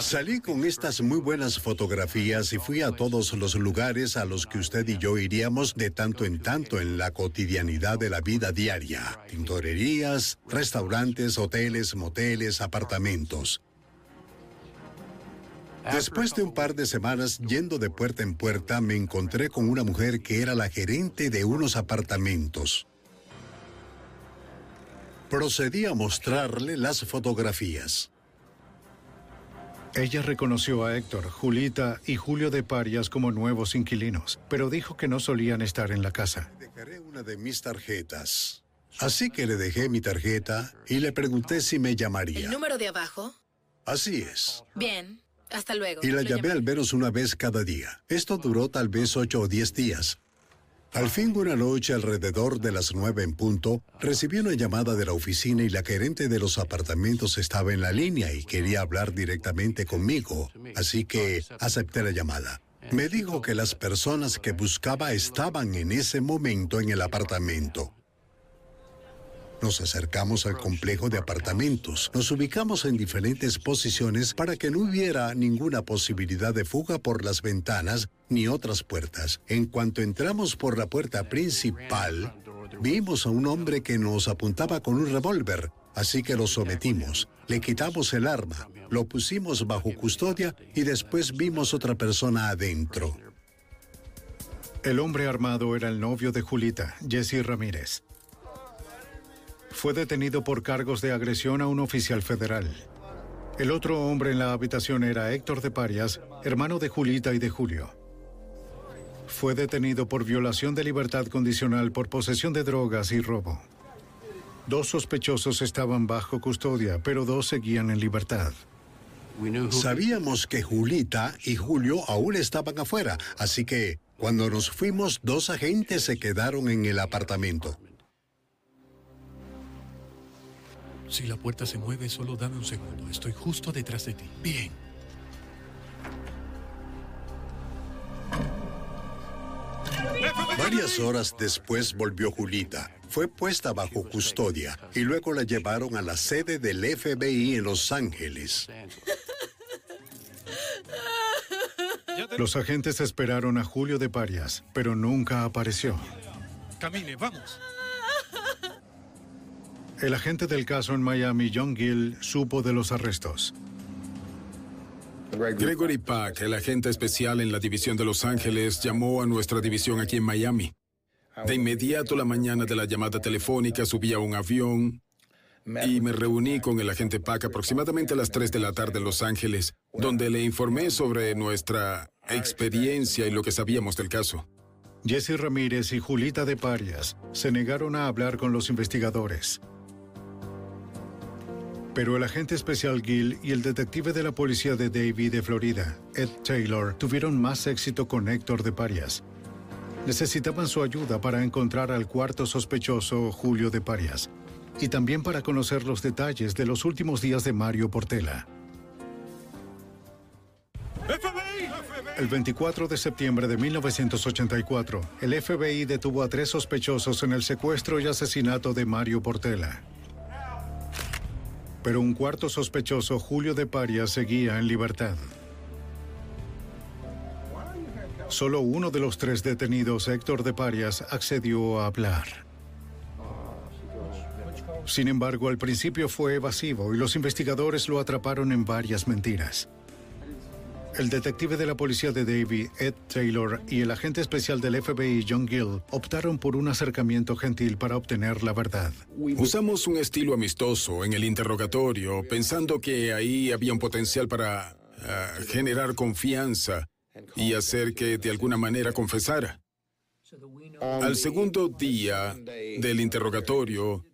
Salí con estas muy buenas fotografías y fui a todos los lugares a los que usted y yo iríamos de tanto en tanto en la cotidianidad de la vida diaria. Tintorerías, restaurantes, hoteles, moteles, apartamentos. Después de un par de semanas yendo de puerta en puerta, me encontré con una mujer que era la gerente de unos apartamentos. Procedí a mostrarle las fotografías. Ella reconoció a Héctor, Julita y Julio de Parias como nuevos inquilinos, pero dijo que no solían estar en la casa. Dejaré una de mis tarjetas. Así que le dejé mi tarjeta y le pregunté si me llamaría. ¿El número de abajo? Así es. Bien. Hasta luego. Y la Lo llamé al menos una vez cada día. Esto duró tal vez ocho o diez días. Al fin de una noche, alrededor de las nueve en punto, recibí una llamada de la oficina y la gerente de los apartamentos estaba en la línea y quería hablar directamente conmigo, así que acepté la llamada. Me dijo que las personas que buscaba estaban en ese momento en el apartamento. Nos acercamos al complejo de apartamentos. Nos ubicamos en diferentes posiciones para que no hubiera ninguna posibilidad de fuga por las ventanas ni otras puertas. En cuanto entramos por la puerta principal, vimos a un hombre que nos apuntaba con un revólver, así que lo sometimos. Le quitamos el arma, lo pusimos bajo custodia y después vimos otra persona adentro. El hombre armado era el novio de Julita, Jesse Ramírez. Fue detenido por cargos de agresión a un oficial federal. El otro hombre en la habitación era Héctor de Parias, hermano de Julita y de Julio. Fue detenido por violación de libertad condicional por posesión de drogas y robo. Dos sospechosos estaban bajo custodia, pero dos seguían en libertad. Sabíamos que Julita y Julio aún estaban afuera, así que cuando nos fuimos, dos agentes se quedaron en el apartamento. Si la puerta se mueve, solo dame un segundo. Estoy justo detrás de ti. Bien. Varias horas después volvió Julita. Fue puesta bajo custodia y luego la llevaron a la sede del FBI en Los Ángeles. Los agentes esperaron a Julio de Parias, pero nunca apareció. Camine, vamos. El agente del caso en Miami, John Gill, supo de los arrestos. Gregory Pack, el agente especial en la división de Los Ángeles, llamó a nuestra división aquí en Miami. De inmediato, la mañana de la llamada telefónica, subí a un avión y me reuní con el agente Pack aproximadamente a las 3 de la tarde en Los Ángeles, donde le informé sobre nuestra experiencia y lo que sabíamos del caso. Jesse Ramírez y Julita de Parias se negaron a hablar con los investigadores. Pero el agente especial Gill y el detective de la policía de Davie de Florida, Ed Taylor, tuvieron más éxito con Héctor de Parias. Necesitaban su ayuda para encontrar al cuarto sospechoso, Julio de Parias, y también para conocer los detalles de los últimos días de Mario Portela. El 24 de septiembre de 1984, el FBI detuvo a tres sospechosos en el secuestro y asesinato de Mario Portela. Pero un cuarto sospechoso, Julio de Parias, seguía en libertad. Solo uno de los tres detenidos, Héctor de Parias, accedió a hablar. Sin embargo, al principio fue evasivo y los investigadores lo atraparon en varias mentiras. El detective de la policía de Davie, Ed Taylor, y el agente especial del FBI, John Gill, optaron por un acercamiento gentil para obtener la verdad. Usamos un estilo amistoso en el interrogatorio, pensando que ahí había un potencial para ah, generar confianza y hacer que de alguna manera confesara. Al segundo día del interrogatorio,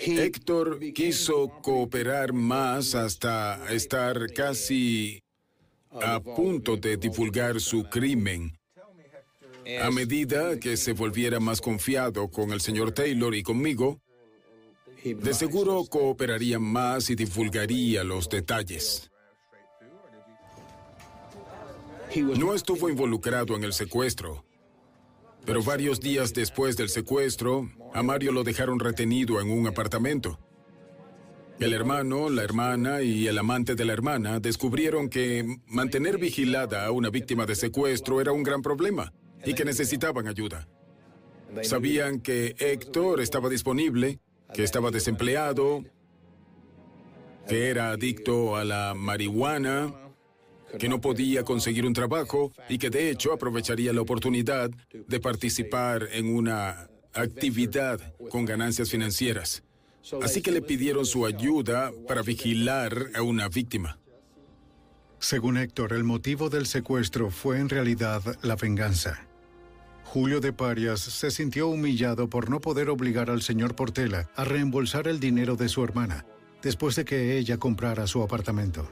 Héctor quiso cooperar más hasta estar casi a punto de divulgar su crimen. A medida que se volviera más confiado con el señor Taylor y conmigo, de seguro cooperaría más y divulgaría los detalles. No estuvo involucrado en el secuestro, pero varios días después del secuestro, a Mario lo dejaron retenido en un apartamento. El hermano, la hermana y el amante de la hermana descubrieron que mantener vigilada a una víctima de secuestro era un gran problema y que necesitaban ayuda. Sabían que Héctor estaba disponible, que estaba desempleado, que era adicto a la marihuana, que no podía conseguir un trabajo y que de hecho aprovecharía la oportunidad de participar en una actividad con ganancias financieras. Así que le pidieron su ayuda para vigilar a una víctima. Según Héctor, el motivo del secuestro fue en realidad la venganza. Julio de Parias se sintió humillado por no poder obligar al señor Portela a reembolsar el dinero de su hermana después de que ella comprara su apartamento.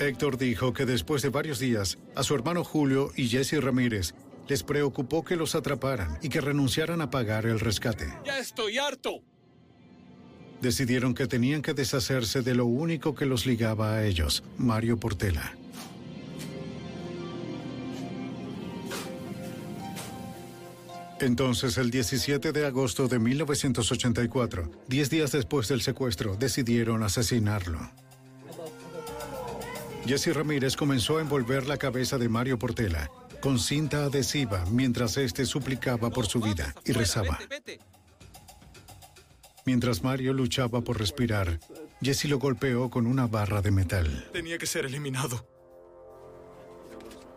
Héctor dijo que después de varios días, a su hermano Julio y Jesse Ramírez les preocupó que los atraparan y que renunciaran a pagar el rescate. ¡Ya estoy harto! Decidieron que tenían que deshacerse de lo único que los ligaba a ellos, Mario Portela. Entonces, el 17 de agosto de 1984, diez días después del secuestro, decidieron asesinarlo. Jesse Ramírez comenzó a envolver la cabeza de Mario Portela con cinta adhesiva mientras éste suplicaba por su vida y rezaba. Mientras Mario luchaba por respirar, Jesse lo golpeó con una barra de metal. Tenía que ser eliminado.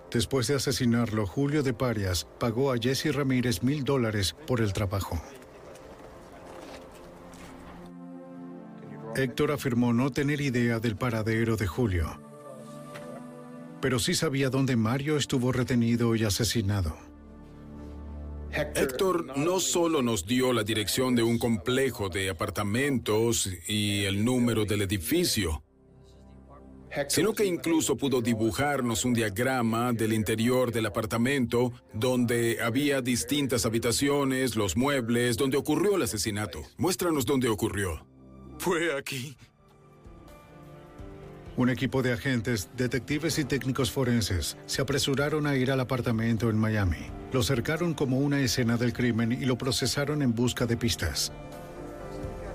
Después de asesinarlo, Julio de Parias pagó a Jesse Ramírez mil dólares por el trabajo. Héctor afirmó no tener idea del paradero de Julio pero sí sabía dónde Mario estuvo retenido y asesinado. Héctor no solo nos dio la dirección de un complejo de apartamentos y el número del edificio, sino que incluso pudo dibujarnos un diagrama del interior del apartamento donde había distintas habitaciones, los muebles, donde ocurrió el asesinato. Muéstranos dónde ocurrió. Fue aquí. Un equipo de agentes, detectives y técnicos forenses se apresuraron a ir al apartamento en Miami. Lo cercaron como una escena del crimen y lo procesaron en busca de pistas.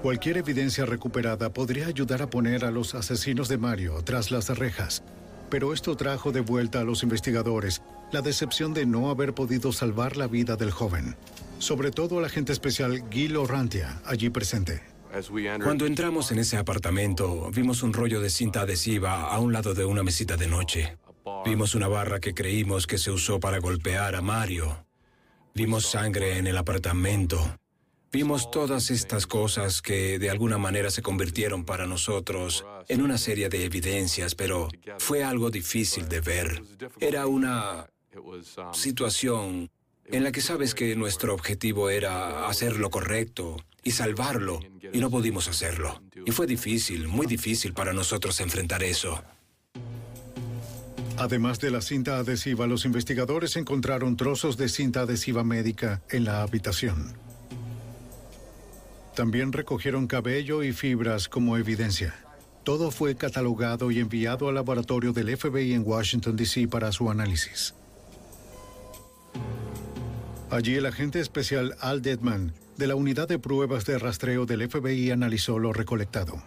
Cualquier evidencia recuperada podría ayudar a poner a los asesinos de Mario tras las rejas, pero esto trajo de vuelta a los investigadores la decepción de no haber podido salvar la vida del joven, sobre todo al agente especial Gil Orrantia, allí presente. Cuando entramos en ese apartamento, vimos un rollo de cinta adhesiva a un lado de una mesita de noche. Vimos una barra que creímos que se usó para golpear a Mario. Vimos sangre en el apartamento. Vimos todas estas cosas que de alguna manera se convirtieron para nosotros en una serie de evidencias, pero fue algo difícil de ver. Era una situación en la que sabes que nuestro objetivo era hacer lo correcto y salvarlo, y no pudimos hacerlo. Y fue difícil, muy difícil para nosotros enfrentar eso. Además de la cinta adhesiva, los investigadores encontraron trozos de cinta adhesiva médica en la habitación. También recogieron cabello y fibras como evidencia. Todo fue catalogado y enviado al laboratorio del FBI en Washington, D.C. para su análisis. Allí el agente especial Al Dedman, de la Unidad de Pruebas de Rastreo del FBI, analizó lo recolectado.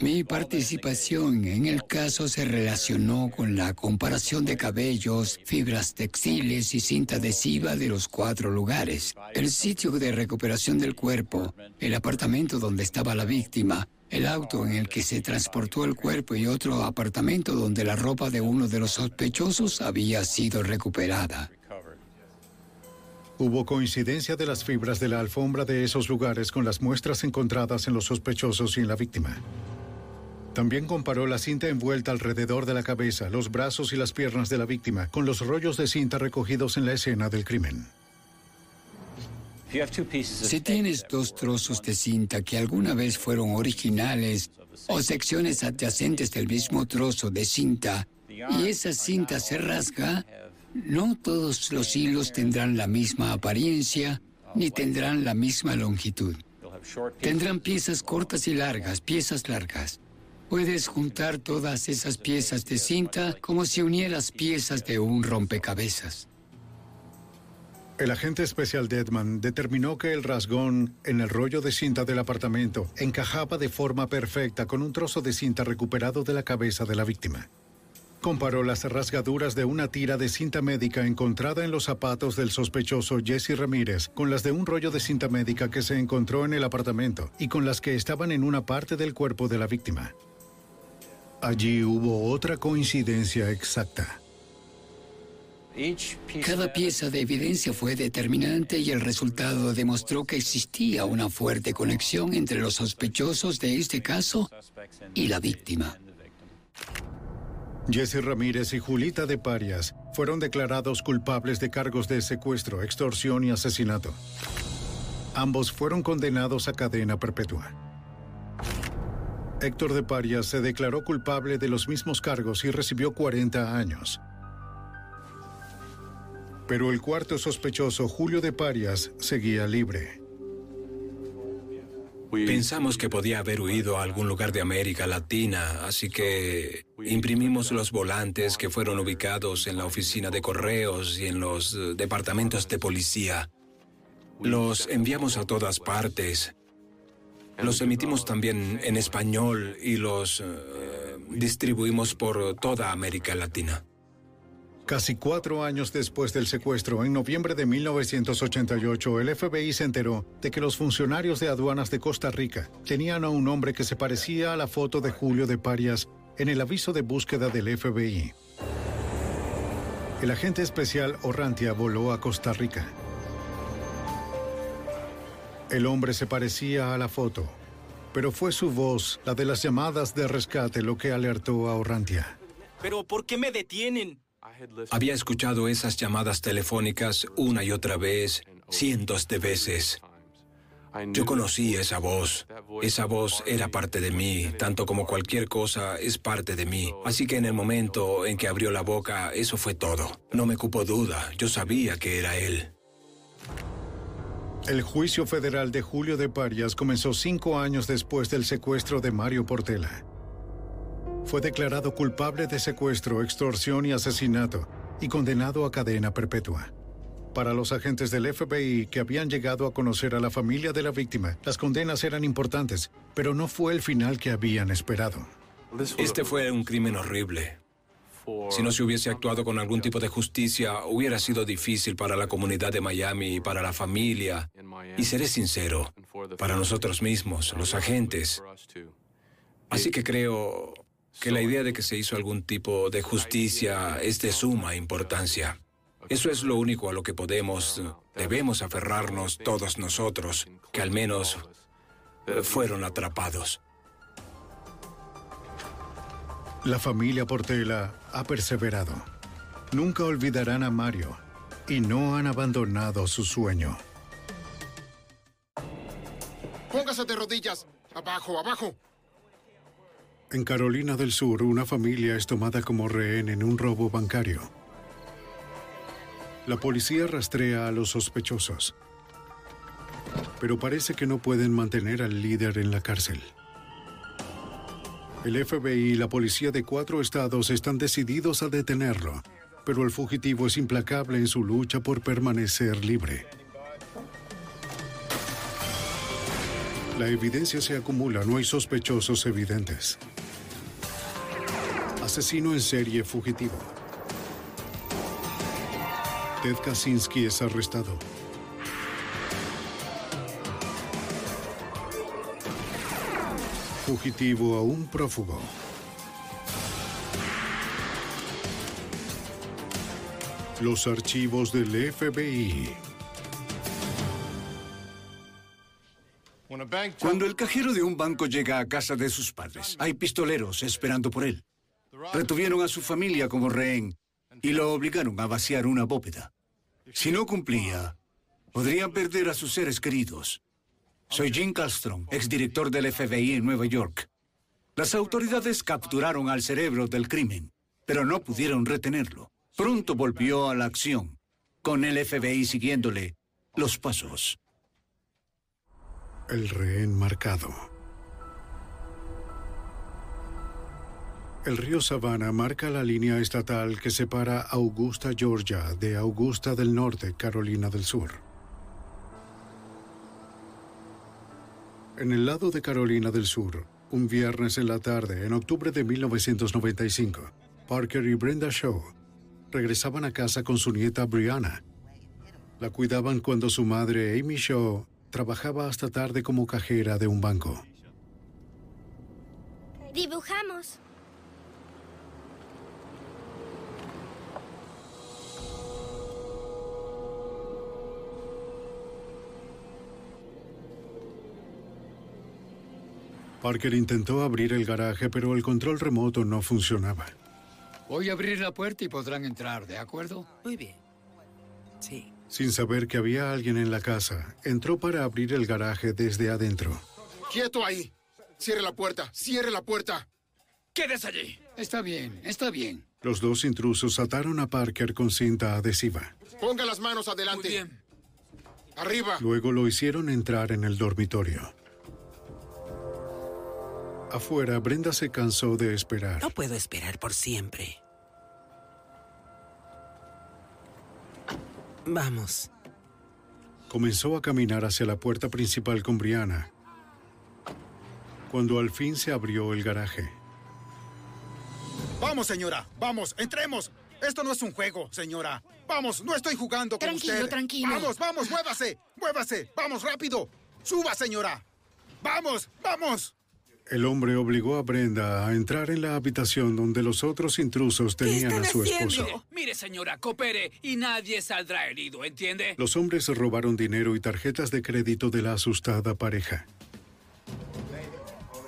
Mi participación en el caso se relacionó con la comparación de cabellos, fibras textiles y cinta adhesiva de los cuatro lugares. El sitio de recuperación del cuerpo, el apartamento donde estaba la víctima, el auto en el que se transportó el cuerpo y otro apartamento donde la ropa de uno de los sospechosos había sido recuperada. Hubo coincidencia de las fibras de la alfombra de esos lugares con las muestras encontradas en los sospechosos y en la víctima. También comparó la cinta envuelta alrededor de la cabeza, los brazos y las piernas de la víctima con los rollos de cinta recogidos en la escena del crimen. Si tienes dos trozos de cinta que alguna vez fueron originales o secciones adyacentes del mismo trozo de cinta y esa cinta se rasga, no todos los hilos tendrán la misma apariencia ni tendrán la misma longitud. Tendrán piezas cortas y largas, piezas largas. Puedes juntar todas esas piezas de cinta como si unieras piezas de un rompecabezas. El agente especial Deadman determinó que el rasgón en el rollo de cinta del apartamento encajaba de forma perfecta con un trozo de cinta recuperado de la cabeza de la víctima. Comparó las rasgaduras de una tira de cinta médica encontrada en los zapatos del sospechoso Jesse Ramírez con las de un rollo de cinta médica que se encontró en el apartamento y con las que estaban en una parte del cuerpo de la víctima. Allí hubo otra coincidencia exacta. Cada pieza de evidencia fue determinante y el resultado demostró que existía una fuerte conexión entre los sospechosos de este caso y la víctima. Jesse Ramírez y Julita de Parias fueron declarados culpables de cargos de secuestro, extorsión y asesinato. Ambos fueron condenados a cadena perpetua. Héctor de Parias se declaró culpable de los mismos cargos y recibió 40 años. Pero el cuarto sospechoso, Julio de Parias, seguía libre. Pensamos que podía haber huido a algún lugar de América Latina, así que imprimimos los volantes que fueron ubicados en la oficina de correos y en los eh, departamentos de policía. Los enviamos a todas partes. Los emitimos también en español y los eh, distribuimos por toda América Latina. Casi cuatro años después del secuestro, en noviembre de 1988, el FBI se enteró de que los funcionarios de aduanas de Costa Rica tenían a un hombre que se parecía a la foto de Julio de Parias en el aviso de búsqueda del FBI. El agente especial Orrantia voló a Costa Rica. El hombre se parecía a la foto, pero fue su voz, la de las llamadas de rescate, lo que alertó a Orrantia. ¿Pero por qué me detienen? Había escuchado esas llamadas telefónicas una y otra vez, cientos de veces. Yo conocí esa voz. Esa voz era parte de mí, tanto como cualquier cosa es parte de mí. Así que en el momento en que abrió la boca, eso fue todo. No me cupo duda, yo sabía que era él. El juicio federal de Julio de Parias comenzó cinco años después del secuestro de Mario Portela fue declarado culpable de secuestro, extorsión y asesinato y condenado a cadena perpetua. Para los agentes del FBI que habían llegado a conocer a la familia de la víctima, las condenas eran importantes, pero no fue el final que habían esperado. Este fue un crimen horrible. Si no se hubiese actuado con algún tipo de justicia, hubiera sido difícil para la comunidad de Miami y para la familia. Y seré sincero, para nosotros mismos, los agentes. Así que creo que la idea de que se hizo algún tipo de justicia es de suma importancia. Eso es lo único a lo que podemos, debemos aferrarnos todos nosotros, que al menos eh, fueron atrapados. La familia Portela ha perseverado. Nunca olvidarán a Mario, y no han abandonado su sueño. Póngase de rodillas. Abajo, abajo. En Carolina del Sur, una familia es tomada como rehén en un robo bancario. La policía rastrea a los sospechosos, pero parece que no pueden mantener al líder en la cárcel. El FBI y la policía de cuatro estados están decididos a detenerlo, pero el fugitivo es implacable en su lucha por permanecer libre. La evidencia se acumula, no hay sospechosos evidentes. Asesino en serie fugitivo. Ted Kaczynski es arrestado. Fugitivo a un prófugo. Los archivos del FBI. Cuando el cajero de un banco llega a casa de sus padres, hay pistoleros esperando por él. Retuvieron a su familia como rehén y lo obligaron a vaciar una bóveda. Si no cumplía, podrían perder a sus seres queridos. Soy Jim Castron, exdirector del FBI en Nueva York. Las autoridades capturaron al cerebro del crimen, pero no pudieron retenerlo. Pronto volvió a la acción, con el FBI siguiéndole los pasos. El rehén marcado. El río Savannah marca la línea estatal que separa Augusta, Georgia, de Augusta del Norte, Carolina del Sur. En el lado de Carolina del Sur, un viernes en la tarde, en octubre de 1995, Parker y Brenda Shaw regresaban a casa con su nieta Brianna. La cuidaban cuando su madre, Amy Shaw, trabajaba hasta tarde como cajera de un banco. Dibujamos. Parker intentó abrir el garaje, pero el control remoto no funcionaba. Voy a abrir la puerta y podrán entrar, ¿de acuerdo? Muy bien. Sí. Sin saber que había alguien en la casa, entró para abrir el garaje desde adentro. ¡Quieto ahí! ¡Cierre la puerta! ¡Cierre la puerta! ¡Quédese allí! Está bien, está bien. Los dos intrusos ataron a Parker con cinta adhesiva. Ponga las manos adelante. Muy bien. Arriba. Luego lo hicieron entrar en el dormitorio. Afuera, Brenda se cansó de esperar. No puedo esperar por siempre. Vamos. Comenzó a caminar hacia la puerta principal con Brianna. Cuando al fin se abrió el garaje. Vamos, señora. Vamos, entremos. Esto no es un juego, señora. Vamos, no estoy jugando con Tranquilo, usted. tranquilo. Vamos, vamos, muévase. Muévase. Vamos, rápido. Suba, señora. Vamos, vamos. El hombre obligó a Brenda a entrar en la habitación donde los otros intrusos tenían a su esposo. Mire, mire, señora, coopere y nadie saldrá herido, ¿entiende? Los hombres robaron dinero y tarjetas de crédito de la asustada pareja.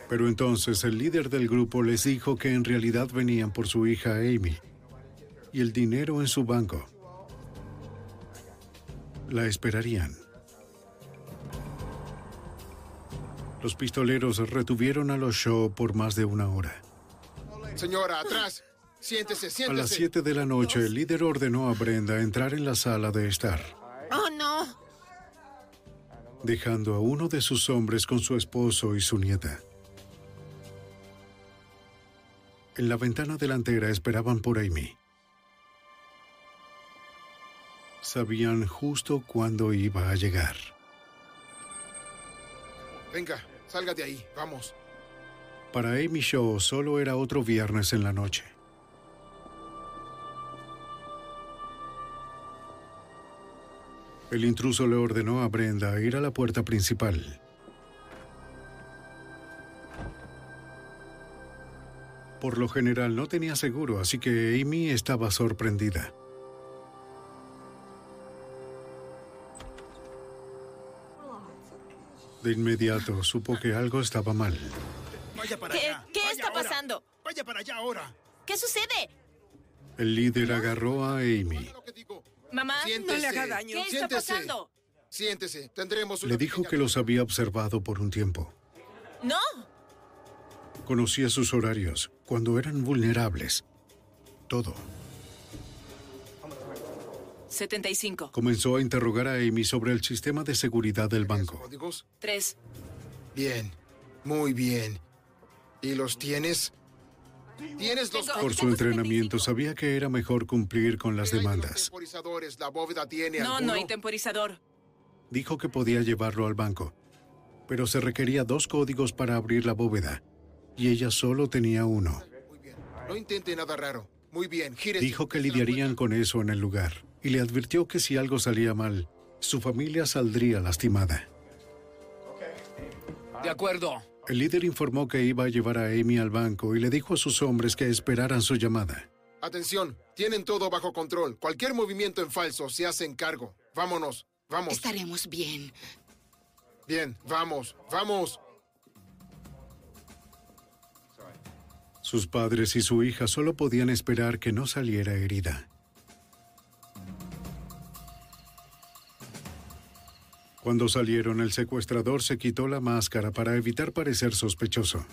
Pero entonces el líder del grupo les dijo que en realidad venían por su hija Amy y el dinero en su banco. La esperarían. Los pistoleros retuvieron a los Shaw por más de una hora. Señora, atrás. Siéntese, siéntese. A las 7 de la noche, el líder ordenó a Brenda entrar en la sala de estar, ¡Oh, no! dejando a uno de sus hombres con su esposo y su nieta. En la ventana delantera esperaban por Amy. Sabían justo cuándo iba a llegar. Venga, salga de ahí. Vamos. Para Amy Shaw solo era otro viernes en la noche. El intruso le ordenó a Brenda ir a la puerta principal. Por lo general no tenía seguro, así que Amy estaba sorprendida. De inmediato supo que algo estaba mal. Vaya para ¿Qué, allá. qué Vaya está ahora. pasando? Vaya para allá ahora. ¿Qué sucede? El líder agarró a Amy, Mamá, Siéntese. no le haga daño. ¿Qué está Siéntese. pasando? Siéntese. Tendremos una Le dijo que los había observado por un tiempo. No. Conocía sus horarios, cuando eran vulnerables. Todo. 75. Comenzó a interrogar a Amy sobre el sistema de seguridad del banco. códigos. Tres. Bien. Muy bien. ¿Y los tienes? ¿Tienes los Por su entrenamiento sabía que era mejor cumplir con las demandas. temporizadores? ¿La bóveda tiene No, alguno? no hay temporizador. Dijo que podía llevarlo al banco, pero se requería dos códigos para abrir la bóveda, y ella solo tenía uno. No intente nada raro. Muy bien, gire. Dijo que lidiarían con eso en el lugar, y le advirtió que si algo salía mal, su familia saldría lastimada. De acuerdo. El líder informó que iba a llevar a Amy al banco y le dijo a sus hombres que esperaran su llamada. Atención, tienen todo bajo control. Cualquier movimiento en falso se hace en cargo. Vámonos, vamos. Estaremos bien. Bien, vamos, vamos. Sus padres y su hija solo podían esperar que no saliera herida. Cuando salieron, el secuestrador se quitó la máscara para evitar parecer sospechoso.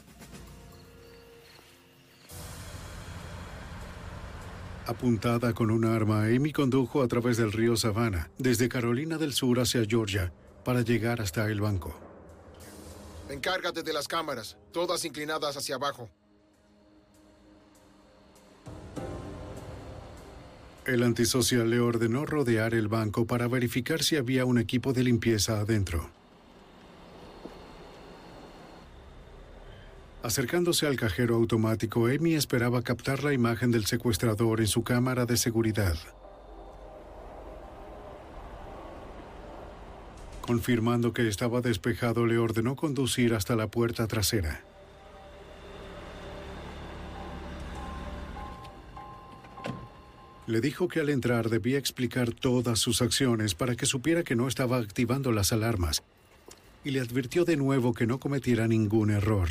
Apuntada con un arma, Amy condujo a través del río Savannah, desde Carolina del Sur hacia Georgia, para llegar hasta el banco. Encárgate de las cámaras, todas inclinadas hacia abajo. El antisocial le ordenó rodear el banco para verificar si había un equipo de limpieza adentro. Acercándose al cajero automático, Amy esperaba captar la imagen del secuestrador en su cámara de seguridad. Confirmando que estaba despejado, le ordenó conducir hasta la puerta trasera. Le dijo que al entrar debía explicar todas sus acciones para que supiera que no estaba activando las alarmas y le advirtió de nuevo que no cometiera ningún error.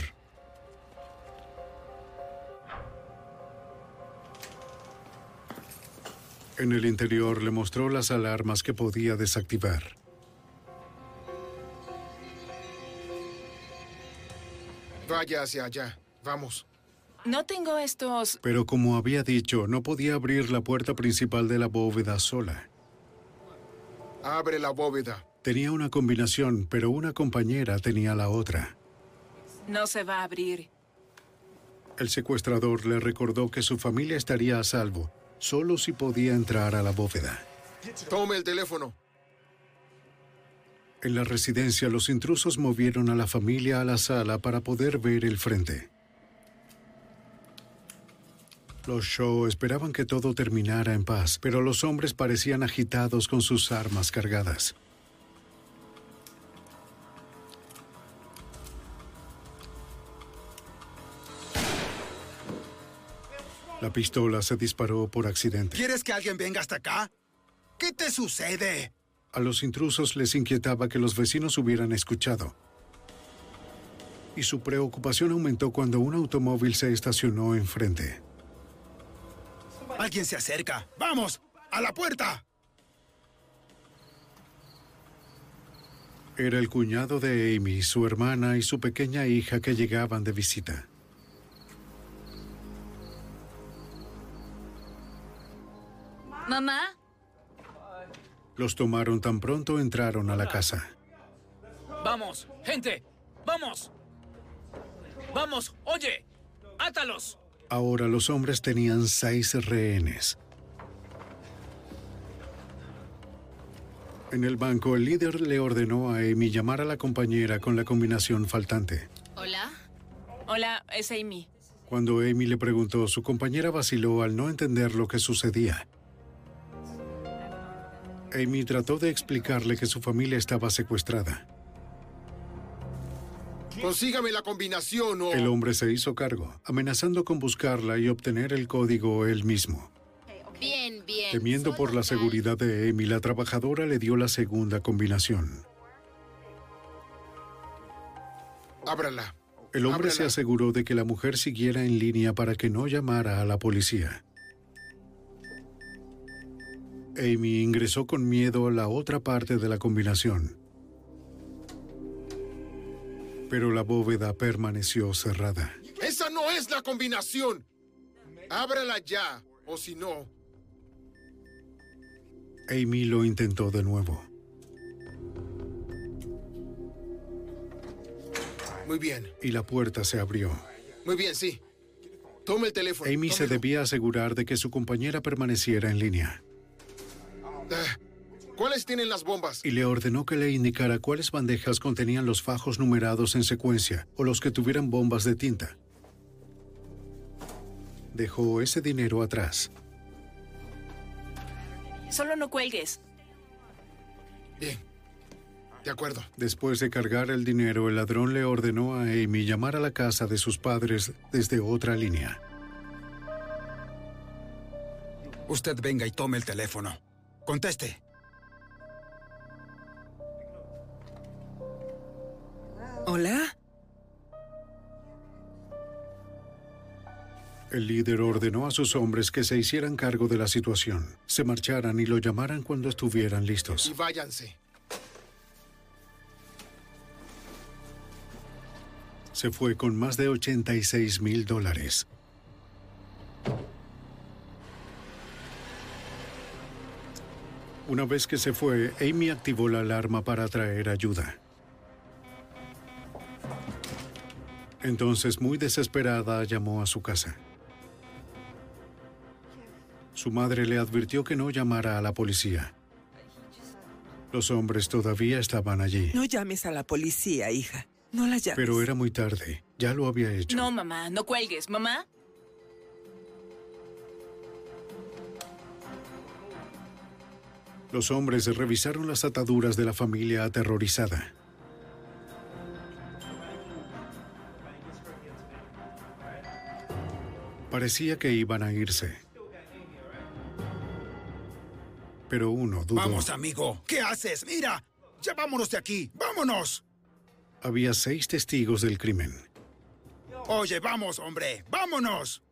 En el interior le mostró las alarmas que podía desactivar. Vaya hacia allá. Vamos. No tengo estos... Pero como había dicho, no podía abrir la puerta principal de la bóveda sola. Abre la bóveda. Tenía una combinación, pero una compañera tenía la otra. No se va a abrir. El secuestrador le recordó que su familia estaría a salvo, solo si podía entrar a la bóveda. Tome el teléfono. En la residencia, los intrusos movieron a la familia a la sala para poder ver el frente. Los Shaw esperaban que todo terminara en paz, pero los hombres parecían agitados con sus armas cargadas. La pistola se disparó por accidente. ¿Quieres que alguien venga hasta acá? ¿Qué te sucede? A los intrusos les inquietaba que los vecinos hubieran escuchado. Y su preocupación aumentó cuando un automóvil se estacionó enfrente. Alguien se acerca. ¡Vamos! ¡A la puerta! Era el cuñado de Amy, su hermana y su pequeña hija que llegaban de visita. ¿Mamá? Los tomaron tan pronto entraron a la casa. Vamos, gente. Vamos. Vamos, oye. Átalos. Ahora los hombres tenían seis rehenes. En el banco, el líder le ordenó a Amy llamar a la compañera con la combinación faltante. ¿Hola? Hola, es Amy. Cuando Amy le preguntó, su compañera vaciló al no entender lo que sucedía. Amy trató de explicarle que su familia estaba secuestrada. Consígame la combinación o... El hombre se hizo cargo, amenazando con buscarla y obtener el código él mismo. Bien, bien. Temiendo por la seguridad de Amy, la trabajadora le dio la segunda combinación. Ábrala. El hombre se aseguró de que la mujer siguiera en línea para que no llamara a la policía. Amy ingresó con miedo a la otra parte de la combinación. Pero la bóveda permaneció cerrada. ¡Esa no es la combinación! Ábrela ya, o si no... Amy lo intentó de nuevo. Muy bien, Y la puerta se abrió. muy bien, sí. Tome el teléfono. Amy se debía asegurar de que su compañera permaneciera en línea Ah, ¿Cuáles tienen las bombas? y le ordenó que le indicara cuáles bandejas contenían los fajos numerados en secuencia o los que tuvieran bombas de tinta. Dejó ese dinero atrás. Solo no cuelgues. Bien. De acuerdo. Después de cargar el dinero, el ladrón le ordenó a Amy llamar a la casa de sus padres desde otra línea. Usted venga y tome el teléfono. Conteste. Hola. El líder ordenó a sus hombres que se hicieran cargo de la situación, se marcharan y lo llamaran cuando estuvieran listos. Y váyanse. Se fue con más de 86 mil dólares. Una vez que se fue, Amy activó la alarma para traer ayuda. Entonces, muy desesperada, llamó a su casa. Su madre le advirtió que no llamara a la policía. Los hombres todavía estaban allí, No llames a la policía, hija. No la llames. pero era muy tarde. Ya lo había hecho. No, mamá, no cuelgues. ¿Mamá? Los hombres revisaron las ataduras de la familia aterrorizada. Parecía que iban a irse. Pero uno dudó. Vamos, amigo. ¿Qué haces? Mira. Ya vámonos de aquí. ¡Vámonos! Había seis testigos del crimen. Oye, vamos, hombre. ¡Vámonos!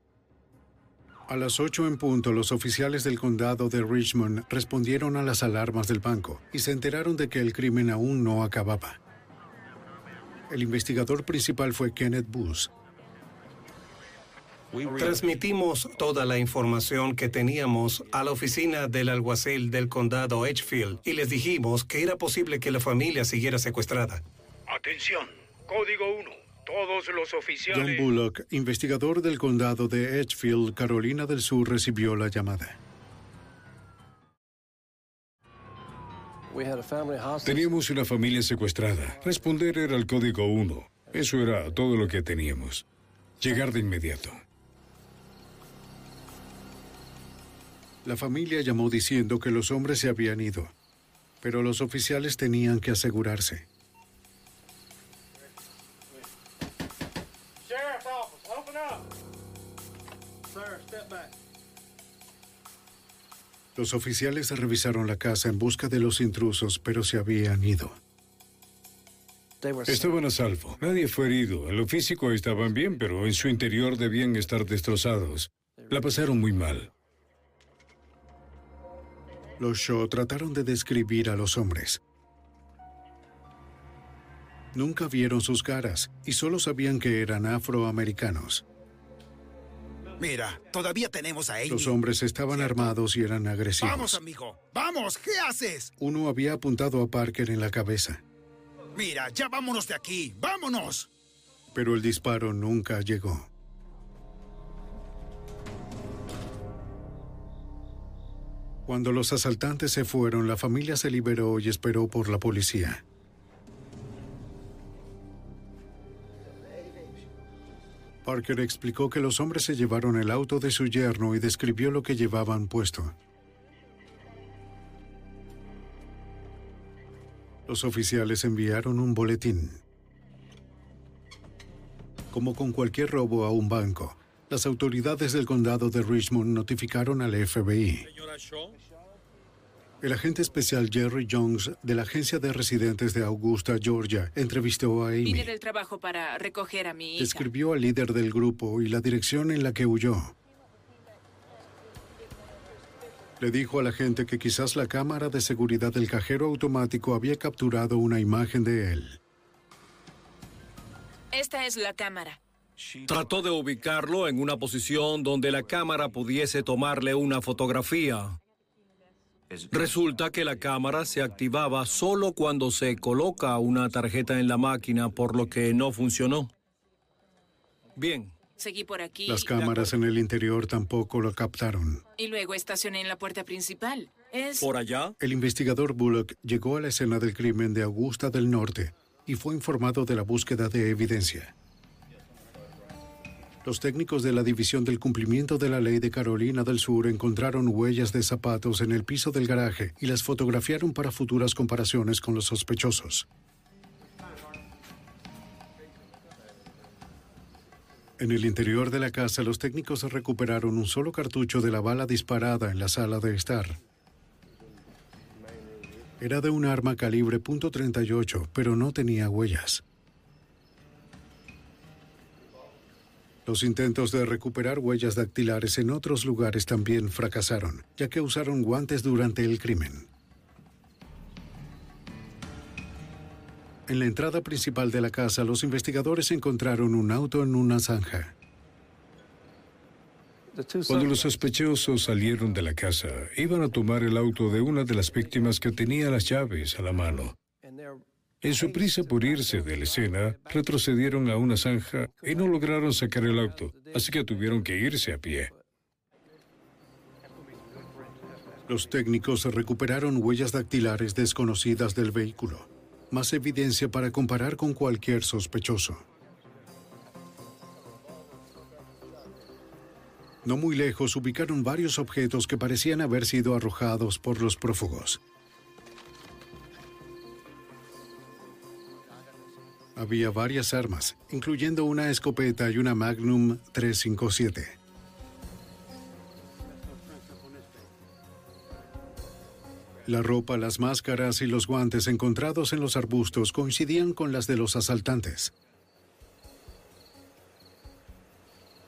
A las ocho en punto, los oficiales del condado de Richmond respondieron a las alarmas del banco y se enteraron de que el crimen aún no acababa. El investigador principal fue Kenneth Booth. Transmitimos toda la información que teníamos a la oficina del alguacil del condado Edgefield y les dijimos que era posible que la familia siguiera secuestrada. Atención, código 1. Todos los John oficiales... Bullock, investigador del condado de Edgefield, Carolina del Sur, recibió la llamada. Teníamos una familia secuestrada. Responder era el código 1. Eso era todo lo que teníamos. Llegar de inmediato. La familia llamó diciendo que los hombres se habían ido, pero los oficiales tenían que asegurarse. Sheriff's office, open up. Sir, step back. Los oficiales revisaron la casa en busca de los intrusos, pero se habían ido. Estaban a salvo. Nadie fue herido. En lo físico estaban bien, pero en su interior debían estar destrozados. La pasaron muy mal. Los Shaw trataron de describir a los hombres. Nunca vieron sus caras y solo sabían que eran afroamericanos. Mira, todavía tenemos a Amy. Los hombres estaban armados y eran agresivos. Vamos, amigo. Vamos. ¿Qué haces? Uno había apuntado a Parker en la cabeza, Mira, ya vámonos de aquí. ¡Vámonos! pero el disparo nunca llegó. Cuando los asaltantes se fueron, la familia se liberó y esperó por la policía. Parker explicó que los hombres se llevaron el auto de su yerno y describió lo que llevaban puesto. Los oficiales enviaron un boletín. Como con cualquier robo a un banco, las autoridades del condado de Richmond notificaron al FBI. El agente especial Jerry Jones de la agencia de residentes de Augusta, Georgia, entrevistó a Amy. Vine del trabajo para recoger a mi hija. Describió al líder del grupo y la dirección en la que huyó. Le dijo a la gente que quizás la cámara de seguridad del cajero automático había capturado una imagen de él. Esta es la cámara. Trató de ubicarlo en una posición donde la cámara pudiese tomarle una fotografía. Resulta que la cámara se activaba solo cuando se coloca una tarjeta en la máquina, por lo que no funcionó. Bien. Seguí por aquí. Las cámaras en el interior tampoco lo captaron. Y luego estacioné en la puerta principal. Es... ¿Por allá? El investigador Bullock llegó a la escena del crimen de Augusta del Norte y fue informado de la búsqueda de evidencia. Los técnicos de la División del Cumplimiento de la Ley de Carolina del Sur encontraron huellas de zapatos en el piso del garaje y las fotografiaron para futuras comparaciones con los sospechosos. En el interior de la casa, los técnicos recuperaron un solo cartucho de la bala disparada en la sala de estar. Era de un arma calibre .38, pero no tenía huellas. Los intentos de recuperar huellas dactilares en otros lugares también fracasaron, ya que usaron guantes durante el crimen. En la entrada principal de la casa, los investigadores encontraron un auto en una zanja. Cuando los sospechosos salieron de la casa, iban a tomar el auto de una de las víctimas que tenía las llaves a la mano. En su prisa por irse de la escena, retrocedieron a una zanja y no lograron sacar el auto, así que tuvieron que irse a pie. Los técnicos recuperaron huellas dactilares desconocidas del vehículo, más evidencia para comparar con cualquier sospechoso. No muy lejos ubicaron varios objetos que parecían haber sido arrojados por los prófugos. Había varias armas, incluyendo una escopeta y una Magnum 357. La ropa, las máscaras y los guantes encontrados en los arbustos coincidían con las de los asaltantes.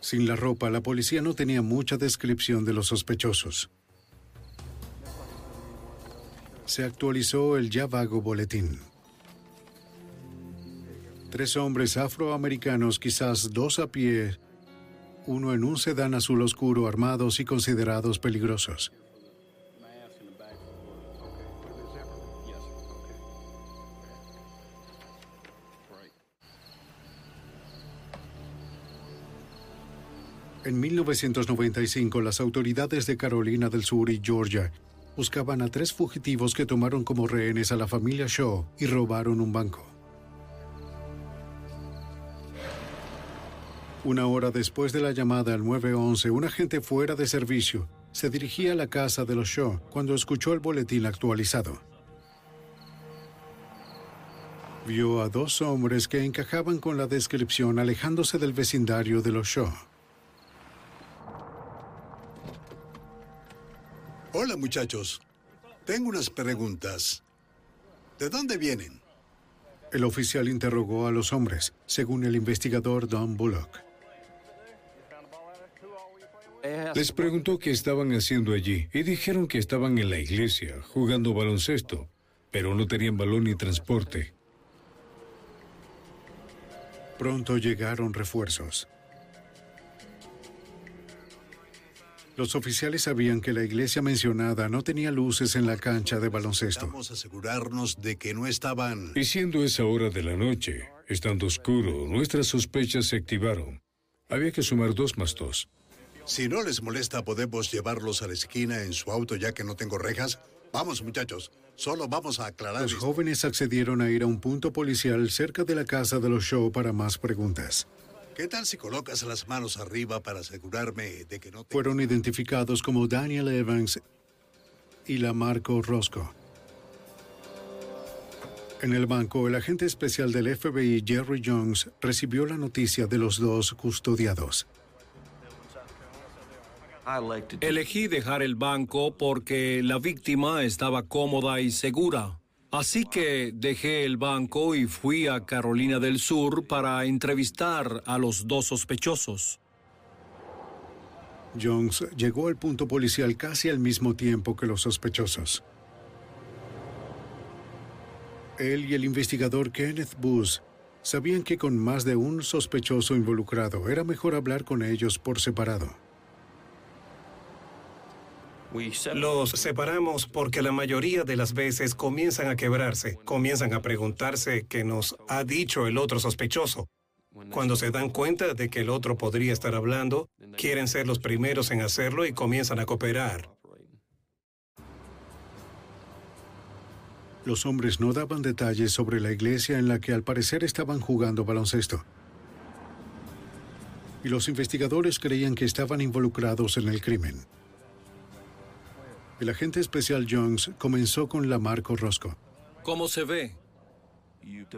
Sin la ropa, la policía no tenía mucha descripción de los sospechosos. Se actualizó el ya vago boletín. Tres hombres afroamericanos, quizás dos a pie, uno en un sedán azul oscuro, armados y considerados peligrosos. En 1995, las autoridades de Carolina del Sur y Georgia buscaban a tres fugitivos que tomaron como rehenes a la familia Shaw y robaron un banco. Una hora después de la llamada al 911, un agente fuera de servicio se dirigía a la casa de los Shaw cuando escuchó el boletín actualizado. Vio a dos hombres que encajaban con la descripción alejándose del vecindario de los Shaw. Hola muchachos, tengo unas preguntas. ¿De dónde vienen? El oficial interrogó a los hombres, según el investigador Don Bullock. Les preguntó qué estaban haciendo allí y dijeron que estaban en la iglesia jugando baloncesto, pero no tenían balón ni transporte. Pronto llegaron refuerzos. Los oficiales sabían que la iglesia mencionada no tenía luces en la cancha de baloncesto. Vamos a asegurarnos de que no estaban... Y siendo esa hora de la noche, estando oscuro, nuestras sospechas se activaron. Había que sumar dos más dos. Si no les molesta, podemos llevarlos a la esquina en su auto ya que no tengo rejas. Vamos, muchachos. Solo vamos a aclarar. Los jóvenes accedieron a ir a un punto policial cerca de la casa de los Shaw para más preguntas. ¿Qué tal si colocas las manos arriba para asegurarme de que no te... Fueron identificados como Daniel Evans y la Marco Roscoe. En el banco, el agente especial del FBI, Jerry Jones, recibió la noticia de los dos custodiados. Elegí dejar el banco porque la víctima estaba cómoda y segura. Así que dejé el banco y fui a Carolina del Sur para entrevistar a los dos sospechosos. Jones llegó al punto policial casi al mismo tiempo que los sospechosos. Él y el investigador Kenneth Booth sabían que con más de un sospechoso involucrado era mejor hablar con ellos por separado. Los separamos porque la mayoría de las veces comienzan a quebrarse, comienzan a preguntarse qué nos ha dicho el otro sospechoso. Cuando se dan cuenta de que el otro podría estar hablando, quieren ser los primeros en hacerlo y comienzan a cooperar. Los hombres no daban detalles sobre la iglesia en la que al parecer estaban jugando baloncesto. Y los investigadores creían que estaban involucrados en el crimen. El agente especial Jones comenzó con la Marco Rosco. ¿Cómo se ve?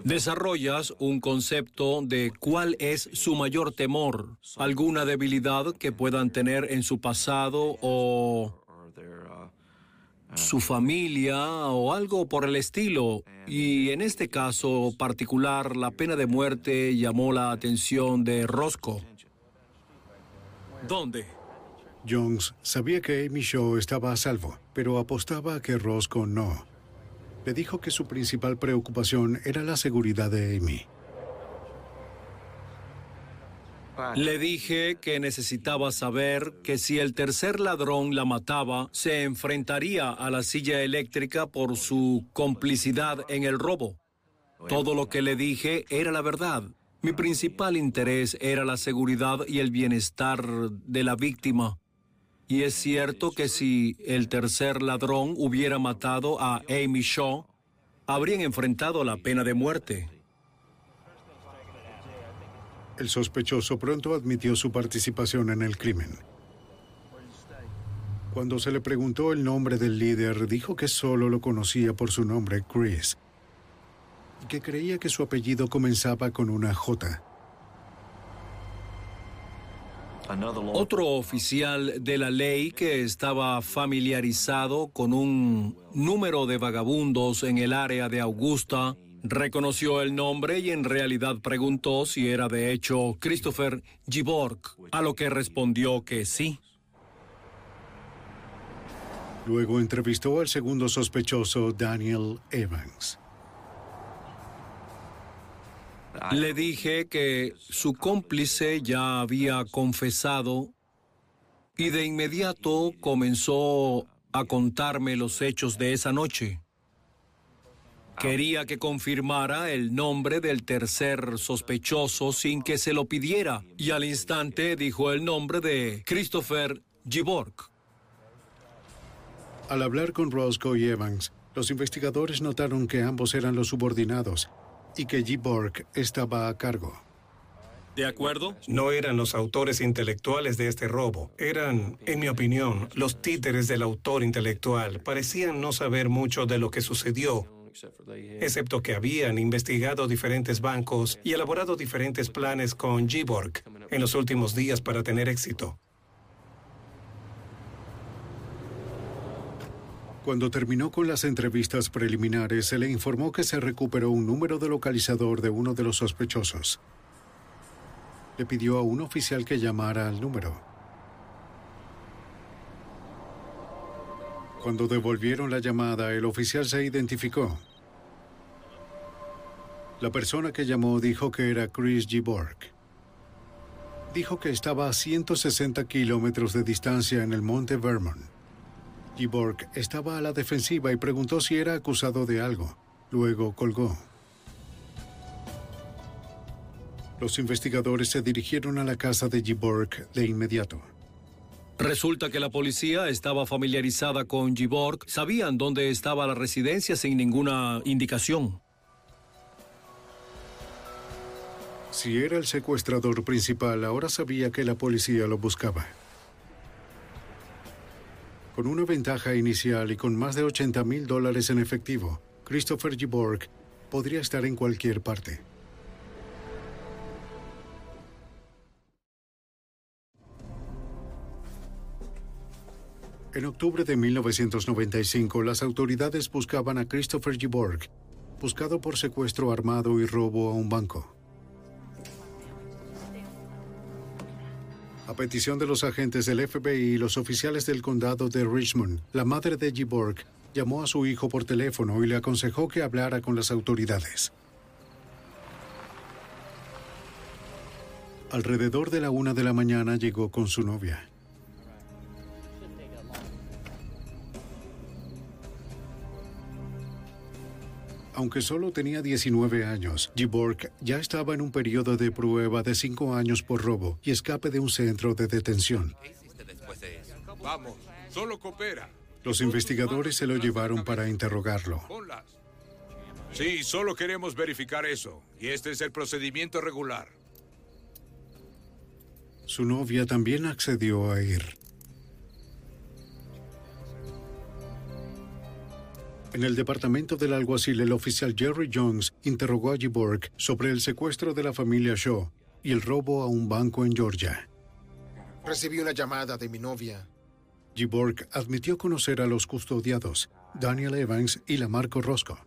Desarrollas un concepto de cuál es su mayor temor, alguna debilidad que puedan tener en su pasado o su familia o algo por el estilo. Y en este caso particular, la pena de muerte llamó la atención de Roscoe. ¿Dónde? Jones sabía que Amy Shaw estaba a salvo, pero apostaba a que Roscoe no. Le dijo que su principal preocupación era la seguridad de Amy. Le dije que necesitaba saber que si el tercer ladrón la mataba, se enfrentaría a la silla eléctrica por su complicidad en el robo. Todo lo que le dije era la verdad. Mi principal interés era la seguridad y el bienestar de la víctima. Y es cierto que si el tercer ladrón hubiera matado a Amy Shaw, habrían enfrentado la pena de muerte. El sospechoso pronto admitió su participación en el crimen. Cuando se le preguntó el nombre del líder, dijo que solo lo conocía por su nombre, Chris, y que creía que su apellido comenzaba con una J. Otro oficial de la ley que estaba familiarizado con un número de vagabundos en el área de Augusta reconoció el nombre y en realidad preguntó si era de hecho Christopher Giborg, a lo que respondió que sí. Luego entrevistó al segundo sospechoso, Daniel Evans. Le dije que su cómplice ya había confesado y de inmediato comenzó a contarme los hechos de esa noche. Quería que confirmara el nombre del tercer sospechoso sin que se lo pidiera y al instante dijo el nombre de Christopher Giborg. Al hablar con Roscoe y Evans, los investigadores notaron que ambos eran los subordinados y que Giborg estaba a cargo. ¿De acuerdo? No eran los autores intelectuales de este robo. Eran, en mi opinión, los títeres del autor intelectual. Parecían no saber mucho de lo que sucedió, excepto que habían investigado diferentes bancos y elaborado diferentes planes con Giborg en los últimos días para tener éxito. Cuando terminó con las entrevistas preliminares, se le informó que se recuperó un número de localizador de uno de los sospechosos. Le pidió a un oficial que llamara al número. Cuando devolvieron la llamada, el oficial se identificó. La persona que llamó dijo que era Chris Giborg. Dijo que estaba a 160 kilómetros de distancia en el monte Vermont. Giborg estaba a la defensiva y preguntó si era acusado de algo. Luego colgó. Los investigadores se dirigieron a la casa de Giborg de inmediato. Resulta que la policía estaba familiarizada con Giborg, sabían dónde estaba la residencia sin ninguna indicación. Si era el secuestrador principal, ahora sabía que la policía lo buscaba. Con una ventaja inicial y con más de 80 mil dólares en efectivo, Christopher Giborg podría estar en cualquier parte. En octubre de 1995, las autoridades buscaban a Christopher Giborg, buscado por secuestro armado y robo a un banco. A petición de los agentes del FBI y los oficiales del condado de Richmond, la madre de Giborg llamó a su hijo por teléfono y le aconsejó que hablara con las autoridades. Alrededor de la una de la mañana llegó con su novia. Aunque solo tenía 19 años, Giborg ya estaba en un periodo de prueba de cinco años por robo y escape de un centro de detención. Vamos, solo coopera. Los investigadores se lo llevaron para interrogarlo. Sí, solo queremos verificar eso. Y este es el procedimiento regular. Su novia también accedió a ir. En el departamento del alguacil, el oficial Jerry Jones interrogó a Giborg sobre el secuestro de la familia Shaw y el robo a un banco en Georgia. Recibí una llamada de mi novia. Giborg admitió conocer a los custodiados, Daniel Evans y la Marco Roscoe,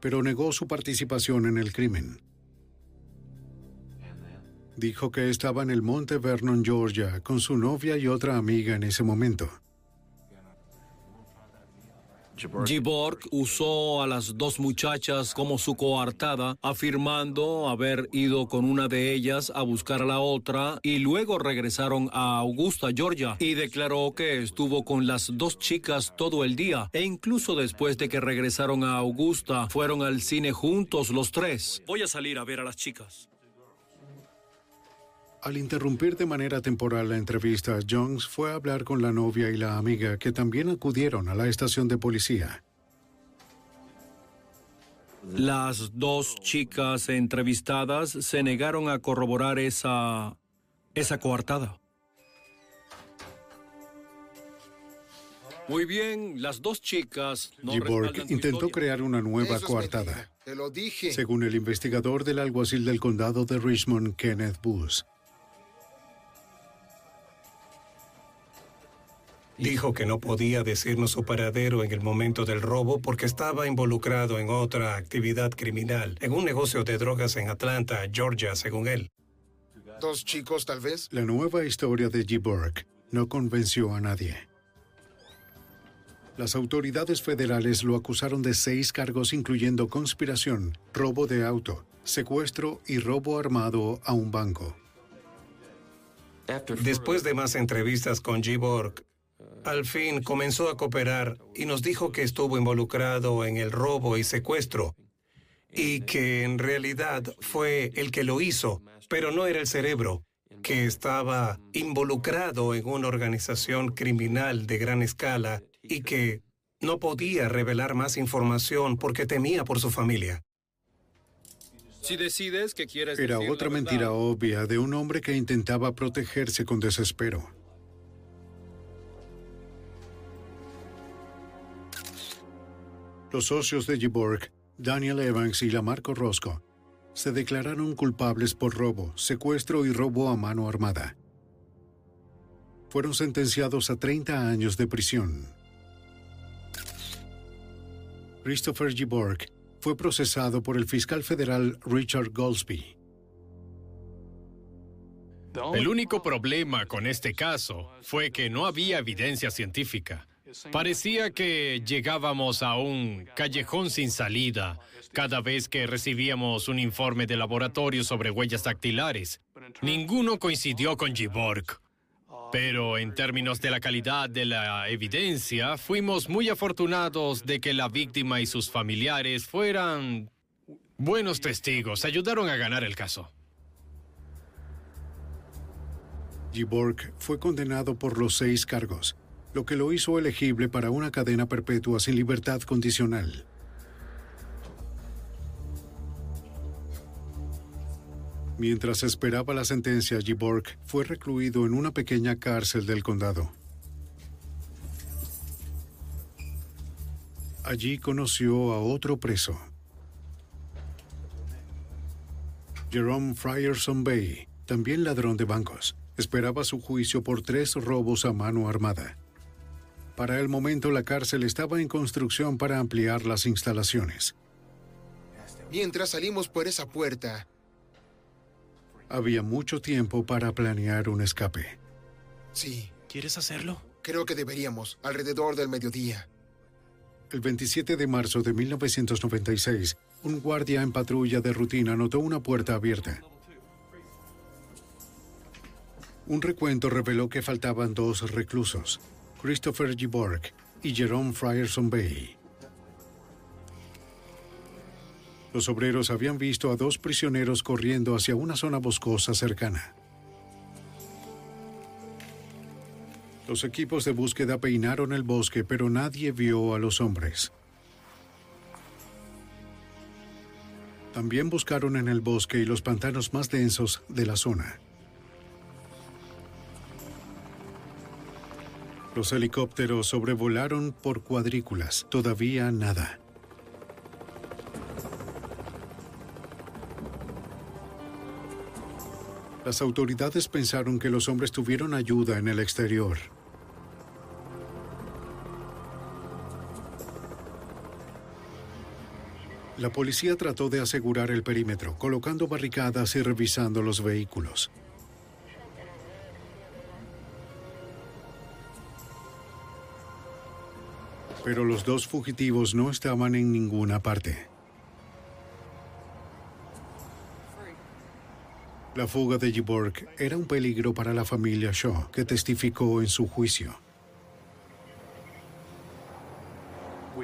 pero negó su participación en el crimen. Dijo que estaba en el Monte Vernon, Georgia, con su novia y otra amiga en ese momento. Giborg usó a las dos muchachas como su coartada, afirmando haber ido con una de ellas a buscar a la otra y luego regresaron a Augusta, Georgia, y declaró que estuvo con las dos chicas todo el día e incluso después de que regresaron a Augusta, fueron al cine juntos los tres. Voy a salir a ver a las chicas. Al interrumpir de manera temporal la entrevista, Jones fue a hablar con la novia y la amiga que también acudieron a la estación de policía. Las dos chicas entrevistadas se negaron a corroborar esa esa coartada. Muy bien, las dos chicas no Giborg intentó crear una nueva coartada. Te lo dije. Según el investigador del alguacil del condado de Richmond, Kenneth Booth. Dijo que no podía decirnos su paradero en el momento del robo porque estaba involucrado en otra actividad criminal, en un negocio de drogas en Atlanta, Georgia, según él. Dos chicos, tal vez. La nueva historia de Giborg no convenció a nadie. Las autoridades federales lo acusaron de seis cargos incluyendo conspiración, robo de auto, secuestro y robo armado a un banco. Después de más entrevistas con Giborg, al fin comenzó a cooperar y nos dijo que estuvo involucrado en el robo y secuestro y que en realidad fue el que lo hizo, pero no era el cerebro, que estaba involucrado en una organización criminal de gran escala y que no podía revelar más información porque temía por su familia. Si decides que quieres Era decir otra mentira obvia de un hombre que intentaba protegerse con desespero. Los socios de Giborg, Daniel Evans y la Marco Roscoe, se declararon culpables por robo, secuestro y robo a mano armada. Fueron sentenciados a 30 años de prisión. Christopher Giborg fue procesado por el fiscal federal Richard Goldsby. El único problema con este caso fue que no había evidencia científica. Parecía que llegábamos a un callejón sin salida cada vez que recibíamos un informe de laboratorio sobre huellas dactilares. Ninguno coincidió con Giborg. Pero en términos de la calidad de la evidencia, fuimos muy afortunados de que la víctima y sus familiares fueran buenos testigos. Ayudaron a ganar el caso. Giborg fue condenado por los seis cargos, lo que lo hizo elegible para una cadena perpetua sin libertad condicional. Mientras esperaba la sentencia, Giborg fue recluido en una pequeña cárcel del condado. Allí conoció a otro preso, Jerome Frierson Bay, también ladrón de bancos. Esperaba su juicio por tres robos a mano armada. Para el momento la cárcel estaba en construcción para ampliar las instalaciones. Mientras salimos por esa puerta, Había mucho tiempo para planear un escape. Sí. ¿Quieres hacerlo? Creo que deberíamos, alrededor del mediodía. El 27 de marzo de 1996, un guardia en patrulla de rutina notó una puerta abierta. Un recuento reveló que faltaban dos reclusos, Christopher G. Borg y Jerome Frierson Bay. Los obreros habían visto a dos prisioneros corriendo hacia una zona boscosa cercana. Los equipos de búsqueda peinaron el bosque, pero nadie vio a los hombres. También buscaron en el bosque y los pantanos más densos de la zona. Los helicópteros sobrevolaron por cuadrículas. Todavía nada. Las autoridades pensaron que los hombres tuvieron ayuda en el exterior. La policía trató de asegurar el perímetro, colocando barricadas y revisando los vehículos. Pero los dos fugitivos no estaban en ninguna parte. La fuga de Giborg era un peligro para la familia Shaw, que testificó en su juicio.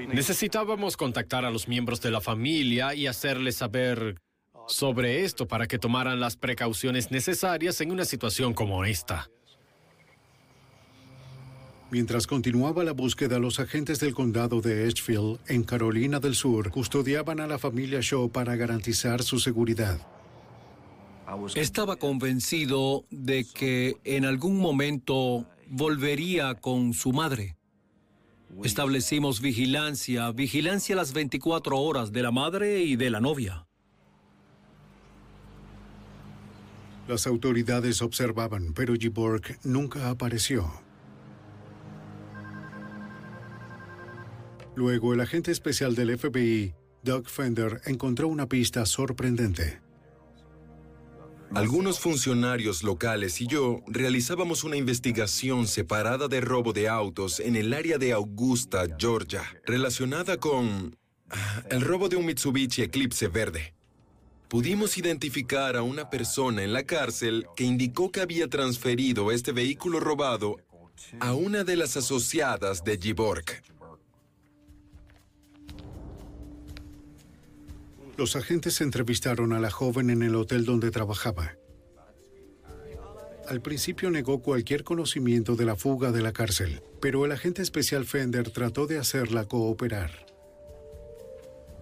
Necesitábamos contactar a los miembros de la familia y hacerles saber sobre esto para que tomaran las precauciones necesarias en una situación como esta. Mientras continuaba la búsqueda, los agentes del condado de Edgefield, en Carolina del Sur, custodiaban a la familia Shaw para garantizar su seguridad. Estaba convencido de que en algún momento volvería con su madre. Establecimos vigilancia, vigilancia las 24 horas de la madre y de la novia. Las autoridades observaban, pero Giborg nunca apareció. Luego, el agente especial del FBI, Doug Fender, encontró una pista sorprendente. Algunos funcionarios locales y yo realizábamos una investigación separada de robo de autos en el área de Augusta, Georgia, relacionada con ah, el robo de un Mitsubishi Eclipse verde. Pudimos identificar a una persona en la cárcel que indicó que había transferido este vehículo robado a una de las asociadas de Giborg. Los agentes entrevistaron a la joven en el hotel donde trabajaba. Al principio negó cualquier conocimiento de la fuga de la cárcel, pero el agente especial Fender trató de hacerla cooperar.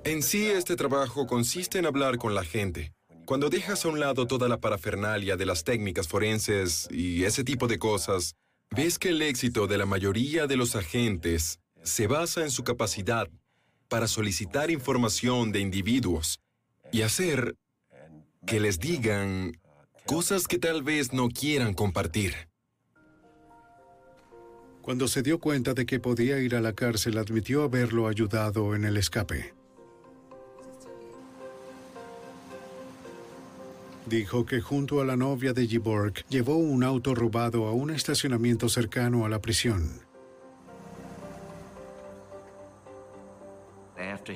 En sí, este trabajo consiste en hablar con la gente. Cuando dejas a un lado toda la parafernalia de las técnicas forenses y ese tipo de cosas, ves que el éxito de la mayoría de los agentes se basa en su capacidad para solicitar información de individuos y hacer que les digan cosas que tal vez no quieran compartir. Cuando se dio cuenta de que podía ir a la cárcel, admitió haberlo ayudado en el escape. Dijo que junto a la novia de Giborg llevó un auto robado a un estacionamiento cercano a la prisión.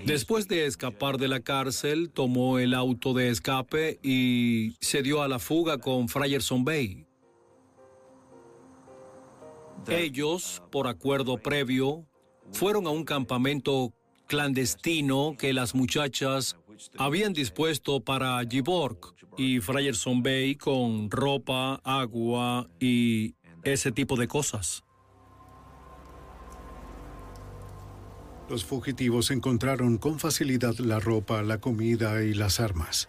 Después de escapar de la cárcel, tomó el auto de escape y se dio a la fuga con Frierson Bay. Ellos, por acuerdo previo, fueron a un campamento clandestino que las muchachas habían dispuesto para Giborg y Frierson Bay con ropa, agua y ese tipo de cosas. Los fugitivos encontraron con facilidad la ropa, la comida y las armas.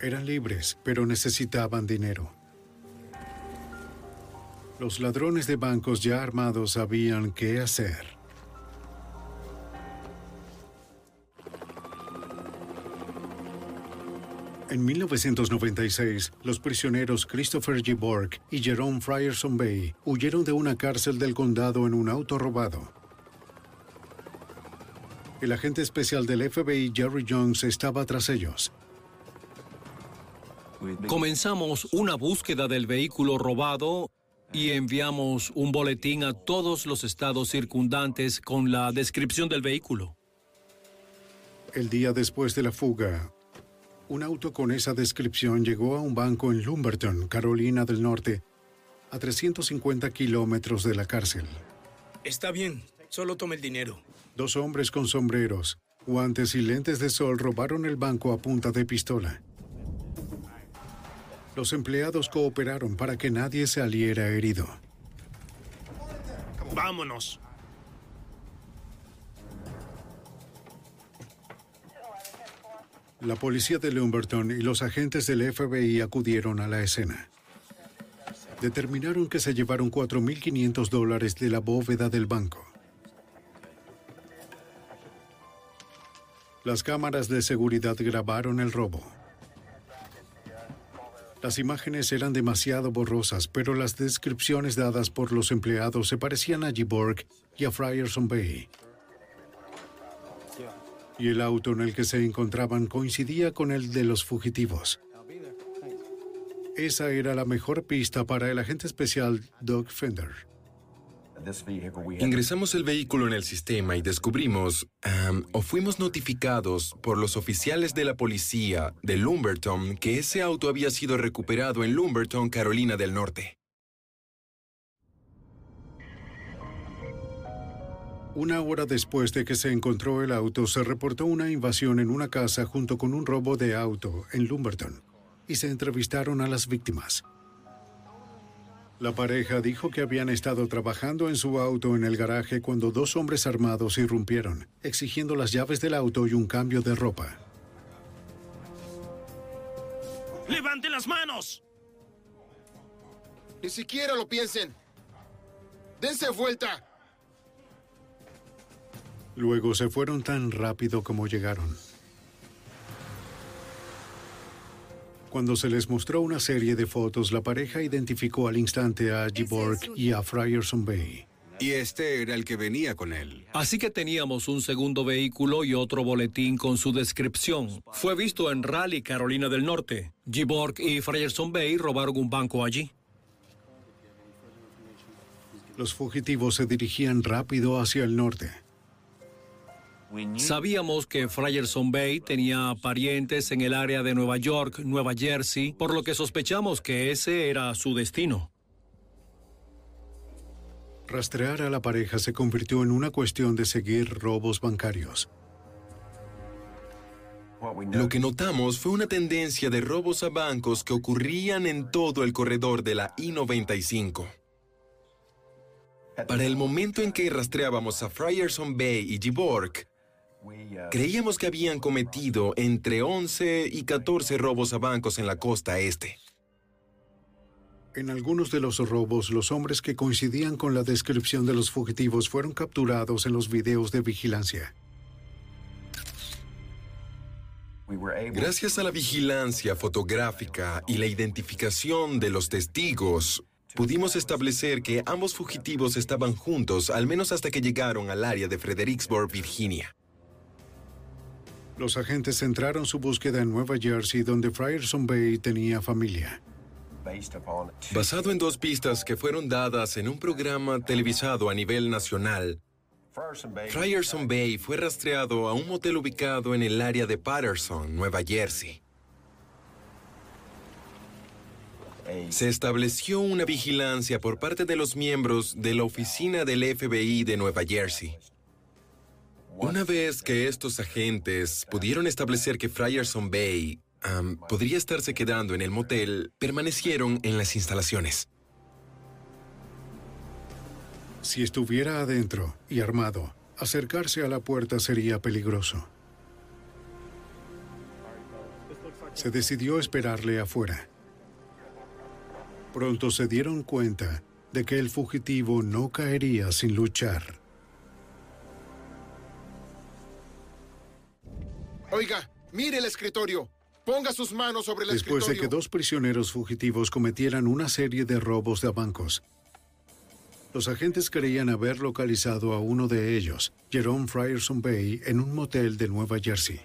Eran libres, pero necesitaban dinero. Los ladrones de bancos ya armados sabían qué hacer. En 1996, los prisioneros Christopher G. Borg y Jerome Frierson Bay huyeron de una cárcel del condado en un auto robado. El agente especial del FBI Jerry Jones estaba tras ellos. Comenzamos una búsqueda del vehículo robado y enviamos un boletín a todos los estados circundantes con la descripción del vehículo. El día después de la fuga, un auto con esa descripción llegó a un banco en Lumberton, Carolina del Norte, a 350 kilómetros de la cárcel. Está bien, solo tome el dinero. Dos hombres con sombreros, guantes y lentes de sol robaron el banco a punta de pistola. Los empleados cooperaron para que nadie saliera herido. Vámonos. La policía de Lumberton y los agentes del FBI acudieron a la escena. Determinaron que se llevaron 4.500 dólares de la bóveda del banco. Las cámaras de seguridad grabaron el robo. Las imágenes eran demasiado borrosas, pero las descripciones dadas por los empleados se parecían a Giborg y a Frierson Bay. Y el auto en el que se encontraban coincidía con el de los fugitivos. Esa era la mejor pista para el agente especial Doug Fender. Ingresamos el vehículo en el sistema y descubrimos, o fuimos notificados por los oficiales de la policía de Lumberton que ese auto había sido recuperado en Lumberton, Carolina del Norte. Una hora después de que se encontró el auto, se reportó una invasión en una casa junto con un robo de auto en Lumberton y se entrevistaron a las víctimas. La pareja dijo que habían estado trabajando en su auto en el garaje cuando dos hombres armados irrumpieron, exigiendo las llaves del auto y un cambio de ropa. ¡Levanten las manos! Ni siquiera lo piensen. ¡Dense vuelta! Luego se fueron tan rápido como llegaron. Cuando se les mostró una serie de fotos, la pareja identificó al instante a Giborg y a Frierson Bay. Y este era el que venía con él. Así que teníamos un segundo vehículo y otro boletín con su descripción. Fue visto en Raleigh, Carolina del Norte. Giborg y Frierson Bay robaron un banco allí. Los fugitivos se dirigían rápido hacia el norte. Sabíamos que Frierson Bay tenía parientes en el área de Nueva York, Nueva Jersey, por lo que sospechamos que ese era su destino. Rastrear a la pareja se convirtió en una cuestión de seguir robos bancarios. Lo que notamos fue una tendencia de robos a bancos que ocurrían en todo el corredor de la I-95. Para el momento en que rastreábamos a Frierson Bay y Giborg, Creíamos que habían cometido entre 11 y 14 robos a bancos en la costa este. En algunos de los robos, los hombres que coincidían con la descripción de los fugitivos fueron capturados en los videos de vigilancia. Gracias a la vigilancia fotográfica y la identificación de los testigos, pudimos establecer que ambos fugitivos estaban juntos al menos hasta que llegaron al área de Fredericksburg, Virginia. Los agentes centraron su búsqueda en Nueva Jersey, donde Frierson Bay tenía familia. Basado en dos pistas que fueron dadas en un programa televisado a nivel nacional, Frierson Bay fue rastreado a un motel ubicado en el área de Patterson, Nueva Jersey. Se estableció una vigilancia por parte de los miembros de la oficina del FBI de Nueva Jersey. Una vez que estos agentes pudieron establecer que Frierson Bay podría estarse quedando en el motel, permanecieron en las instalaciones. Si estuviera adentro y armado, acercarse a la puerta sería peligroso. Se decidió esperarle afuera. Pronto se dieron cuenta de que el fugitivo no caería sin luchar. Oiga, mire el escritorio. Ponga sus manos sobre el Después escritorio. de que dos prisioneros fugitivos cometieran una serie de robos de bancos, los agentes creían haber localizado a uno de ellos, Jerome Frierson Bay, en un motel de Nueva Jersey.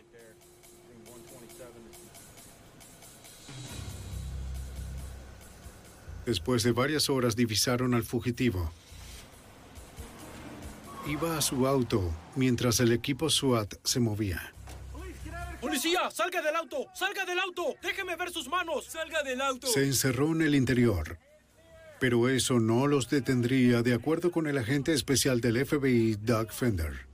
Después de varias horas divisaron al fugitivo. Iba a su auto mientras el equipo SWAT se movía. ¡Policía! ¡Salga del auto! ¡Salga del auto! ¡Déjeme ver sus manos! ¡Salga del auto! Se encerró en el interior. Pero eso no los detendría, de acuerdo con el agente especial del FBI, Doug Fender.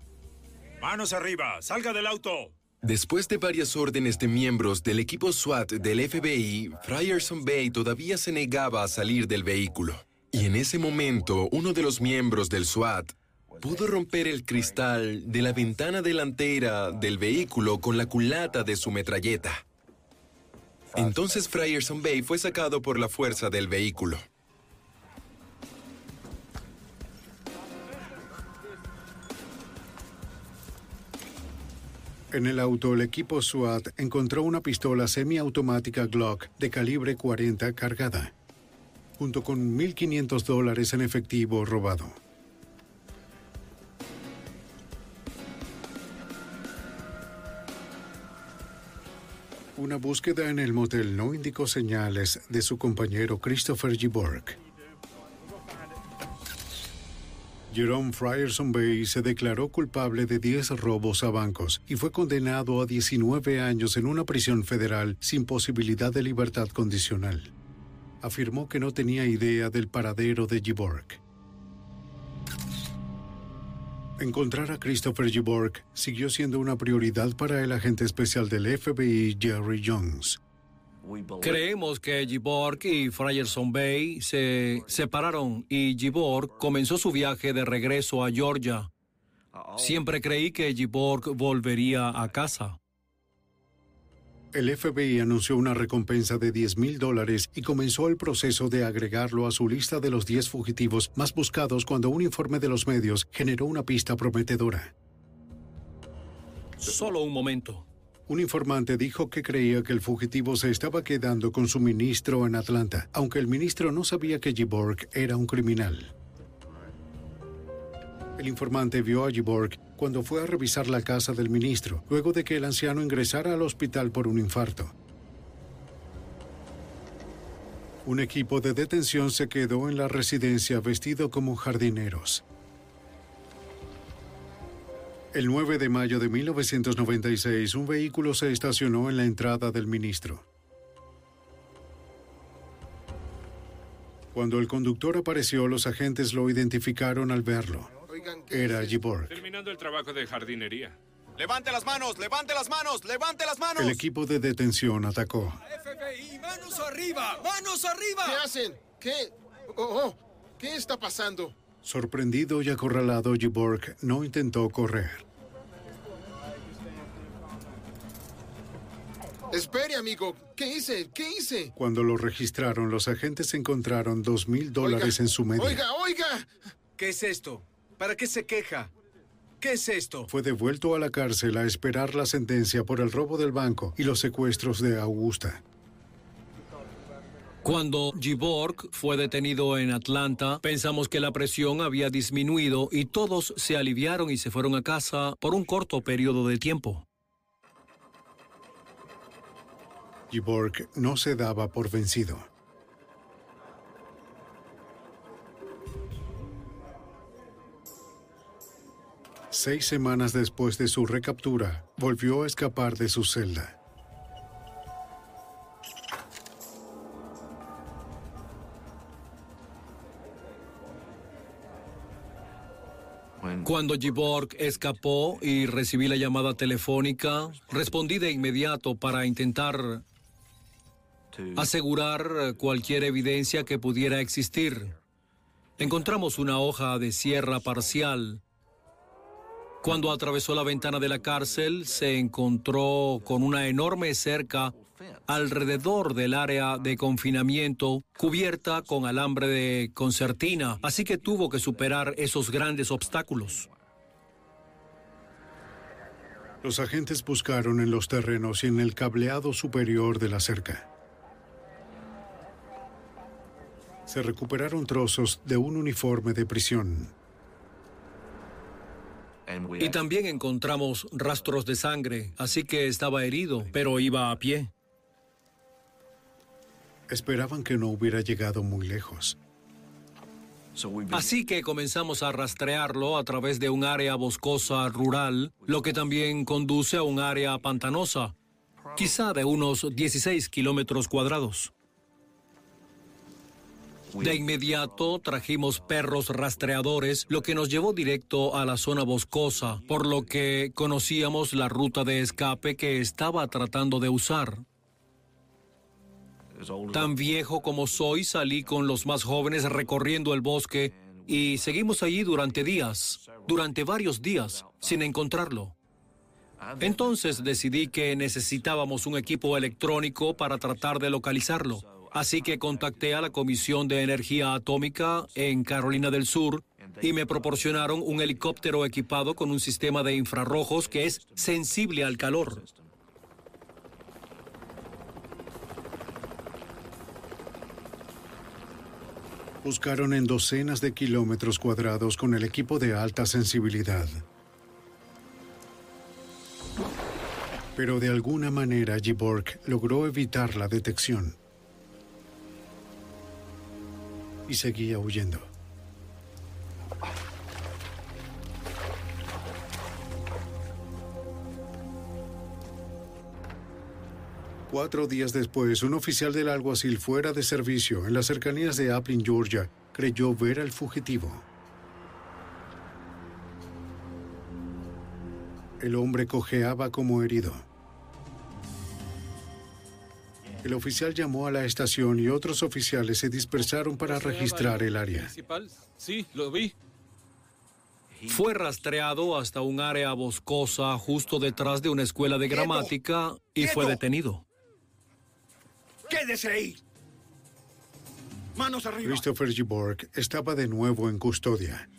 ¡Manos arriba! ¡Salga del auto! Después de varias órdenes de miembros del equipo SWAT del FBI, Frierson Bay todavía se negaba a salir del vehículo. Y en ese momento, uno de los miembros del SWAT pudo romper el cristal de la ventana delantera del vehículo con la culata de su metralleta. Entonces Frierson Bay fue sacado por la fuerza del vehículo. En el auto, el equipo SWAT encontró una pistola semiautomática Glock de calibre 40 cargada, junto con 1.500 dólares en efectivo robado. Una búsqueda en el motel no indicó señales de su compañero Christopher G. Jerome Frierson Bay se declaró culpable de 10 robos a bancos y fue condenado a 19 años en una prisión federal sin posibilidad de libertad condicional. Afirmó que no tenía idea del paradero de Giborg. Encontrar a Christopher Giborg siguió siendo una prioridad para el agente especial del FBI Jerry Jones. Creemos que Giborg y Frierson Bay se separaron y Giborg comenzó su viaje de regreso a Georgia. Siempre creí que Giborg volvería a casa. El FBI anunció una recompensa de 10 mil dólares y comenzó el proceso de agregarlo a su lista de los 10 fugitivos más buscados cuando un informe de los medios generó una pista prometedora. Solo un momento. Un informante dijo que creía que el fugitivo se estaba quedando con su ministro en Atlanta, aunque el ministro no sabía que Giborg era un criminal. El informante vio a Giborg cuando fue a revisar la casa del ministro, luego de que el anciano ingresara al hospital por un infarto. Un equipo de detención se quedó en la residencia vestido como jardineros. El 9 de mayo de 1996, un vehículo se estacionó en la entrada del ministro. Cuando el conductor apareció, los agentes lo identificaron al verlo. Era Giborg. Terminando el trabajo de jardinería. ¡Levante las manos! ¡Levante las manos! ¡Levante las manos! El equipo de detención atacó. FBI, manos arriba! ¡Manos arriba! ¿Qué hacen? ¿Qué? Oh, oh, ¿Qué está pasando? Sorprendido y acorralado, Giborg no intentó correr. Espere, amigo. ¿Qué hice? ¿Qué hice? Cuando lo registraron, los agentes encontraron dos mil dólares en su medio. Oiga, oiga. ¿Qué es esto? ¿Para qué se queja? ¿Qué es esto? Fue devuelto a la cárcel a esperar la sentencia por el robo del banco y los secuestros de Augusta. Cuando Giborg fue detenido en Atlanta, pensamos que la presión había disminuido y todos se aliviaron y se fueron a casa por un corto periodo de tiempo. Giborg no se daba por vencido. Seis semanas después de su recaptura, volvió a escapar de su celda. Cuando Giborg escapó y recibí la llamada telefónica, respondí de inmediato para intentar asegurar cualquier evidencia que pudiera existir. Encontramos una hoja de sierra parcial. Cuando atravesó la ventana de la cárcel, se encontró con una enorme cerca alrededor del área de confinamiento cubierta con alambre de concertina, así que tuvo que superar esos grandes obstáculos. Los agentes buscaron en los terrenos y en el cableado superior de la cerca. Se recuperaron trozos de un uniforme de prisión. Y también encontramos rastros de sangre, así que estaba herido, pero iba a pie. Esperaban que no hubiera llegado muy lejos. Así que comenzamos a rastrearlo a través de un área boscosa rural, lo que también conduce a un área pantanosa, quizá de unos 16 kilómetros cuadrados. De inmediato trajimos perros rastreadores, lo que nos llevó directo a la zona boscosa, por lo que conocíamos la ruta de escape que estaba tratando de usar. Tan viejo como soy, salí con los más jóvenes recorriendo el bosque y seguimos allí durante días, durante varios días, sin encontrarlo. Entonces decidí que necesitábamos un equipo electrónico para tratar de localizarlo. Así que contacté a la Comisión de Energía Atómica en Carolina del Sur y me proporcionaron un helicóptero equipado con un sistema de infrarrojos que es sensible al calor. Buscaron en docenas de kilómetros cuadrados con el equipo de alta sensibilidad. Pero de alguna manera Giborg logró evitar la detección. Y seguía huyendo. Cuatro días después, un oficial del alguacil fuera de servicio en las cercanías de Appling, Georgia, creyó ver al fugitivo. El hombre cojeaba como herido. El oficial llamó a la estación y otros oficiales se dispersaron para registrar el área. Sí, lo vi. Fue rastreado hasta un área boscosa justo detrás de una escuela de gramática y fue detenido. ¡Quédese ahí! ¡Manos arriba! Christopher Giborg estaba de nuevo en custodia.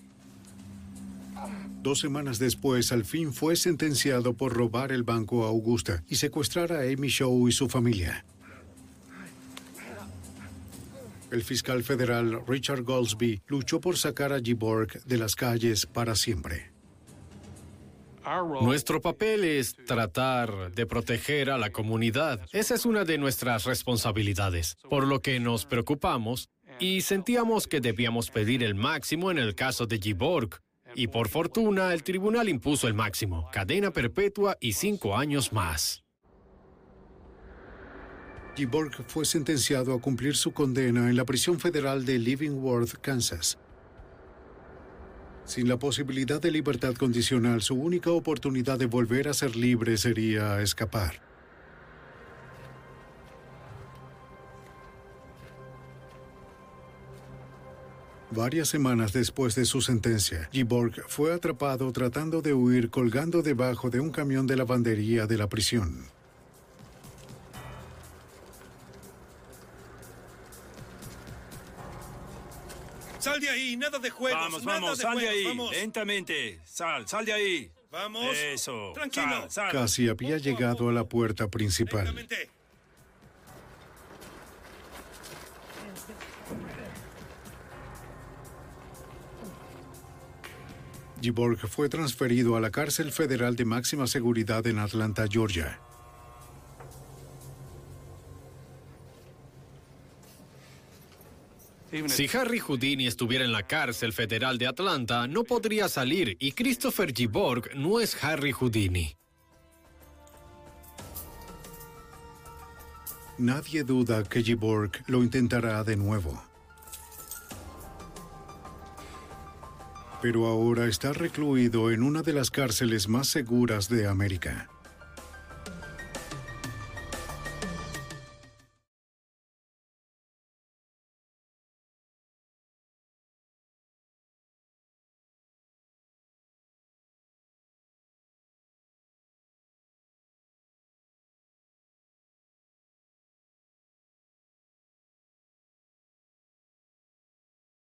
Dos semanas después, al fin fue sentenciado por robar el banco a Augusta y secuestrar a Amy Shaw y su familia. El fiscal federal Richard Goldsby luchó por sacar a Giborg de las calles para siempre. Nuestro papel es tratar de proteger a la comunidad. Esa es una de nuestras responsabilidades, por lo que nos preocupamos y sentíamos que debíamos pedir el máximo en el caso de Giborg. Y por fortuna, el tribunal impuso el máximo, cadena perpetua y cinco años más. Giborg fue sentenciado a cumplir su condena en la prisión federal de Livingworth, Kansas. Sin la posibilidad de libertad condicional, su única oportunidad de volver a ser libre sería escapar. Varias semanas después de su sentencia, Giborg fue atrapado tratando de huir colgando debajo de un camión de lavandería de la prisión. Sal de ahí, nada de juegos. Vamos, nada vamos, de sal de ahí. vamos. Lentamente. Sal, sal de ahí. Vamos. Eso. Tranquilo. Sal, sal. Casi había llegado a la puerta principal. Lentamente. Giborg fue transferido a la cárcel federal de máxima seguridad en Atlanta, Georgia. Si Harry Houdini estuviera en la cárcel federal de Atlanta, no podría salir y Christopher Giborg no es Harry Houdini. Nadie duda que Giborg lo intentará de nuevo. Pero ahora está recluido en una de las cárceles más seguras de América.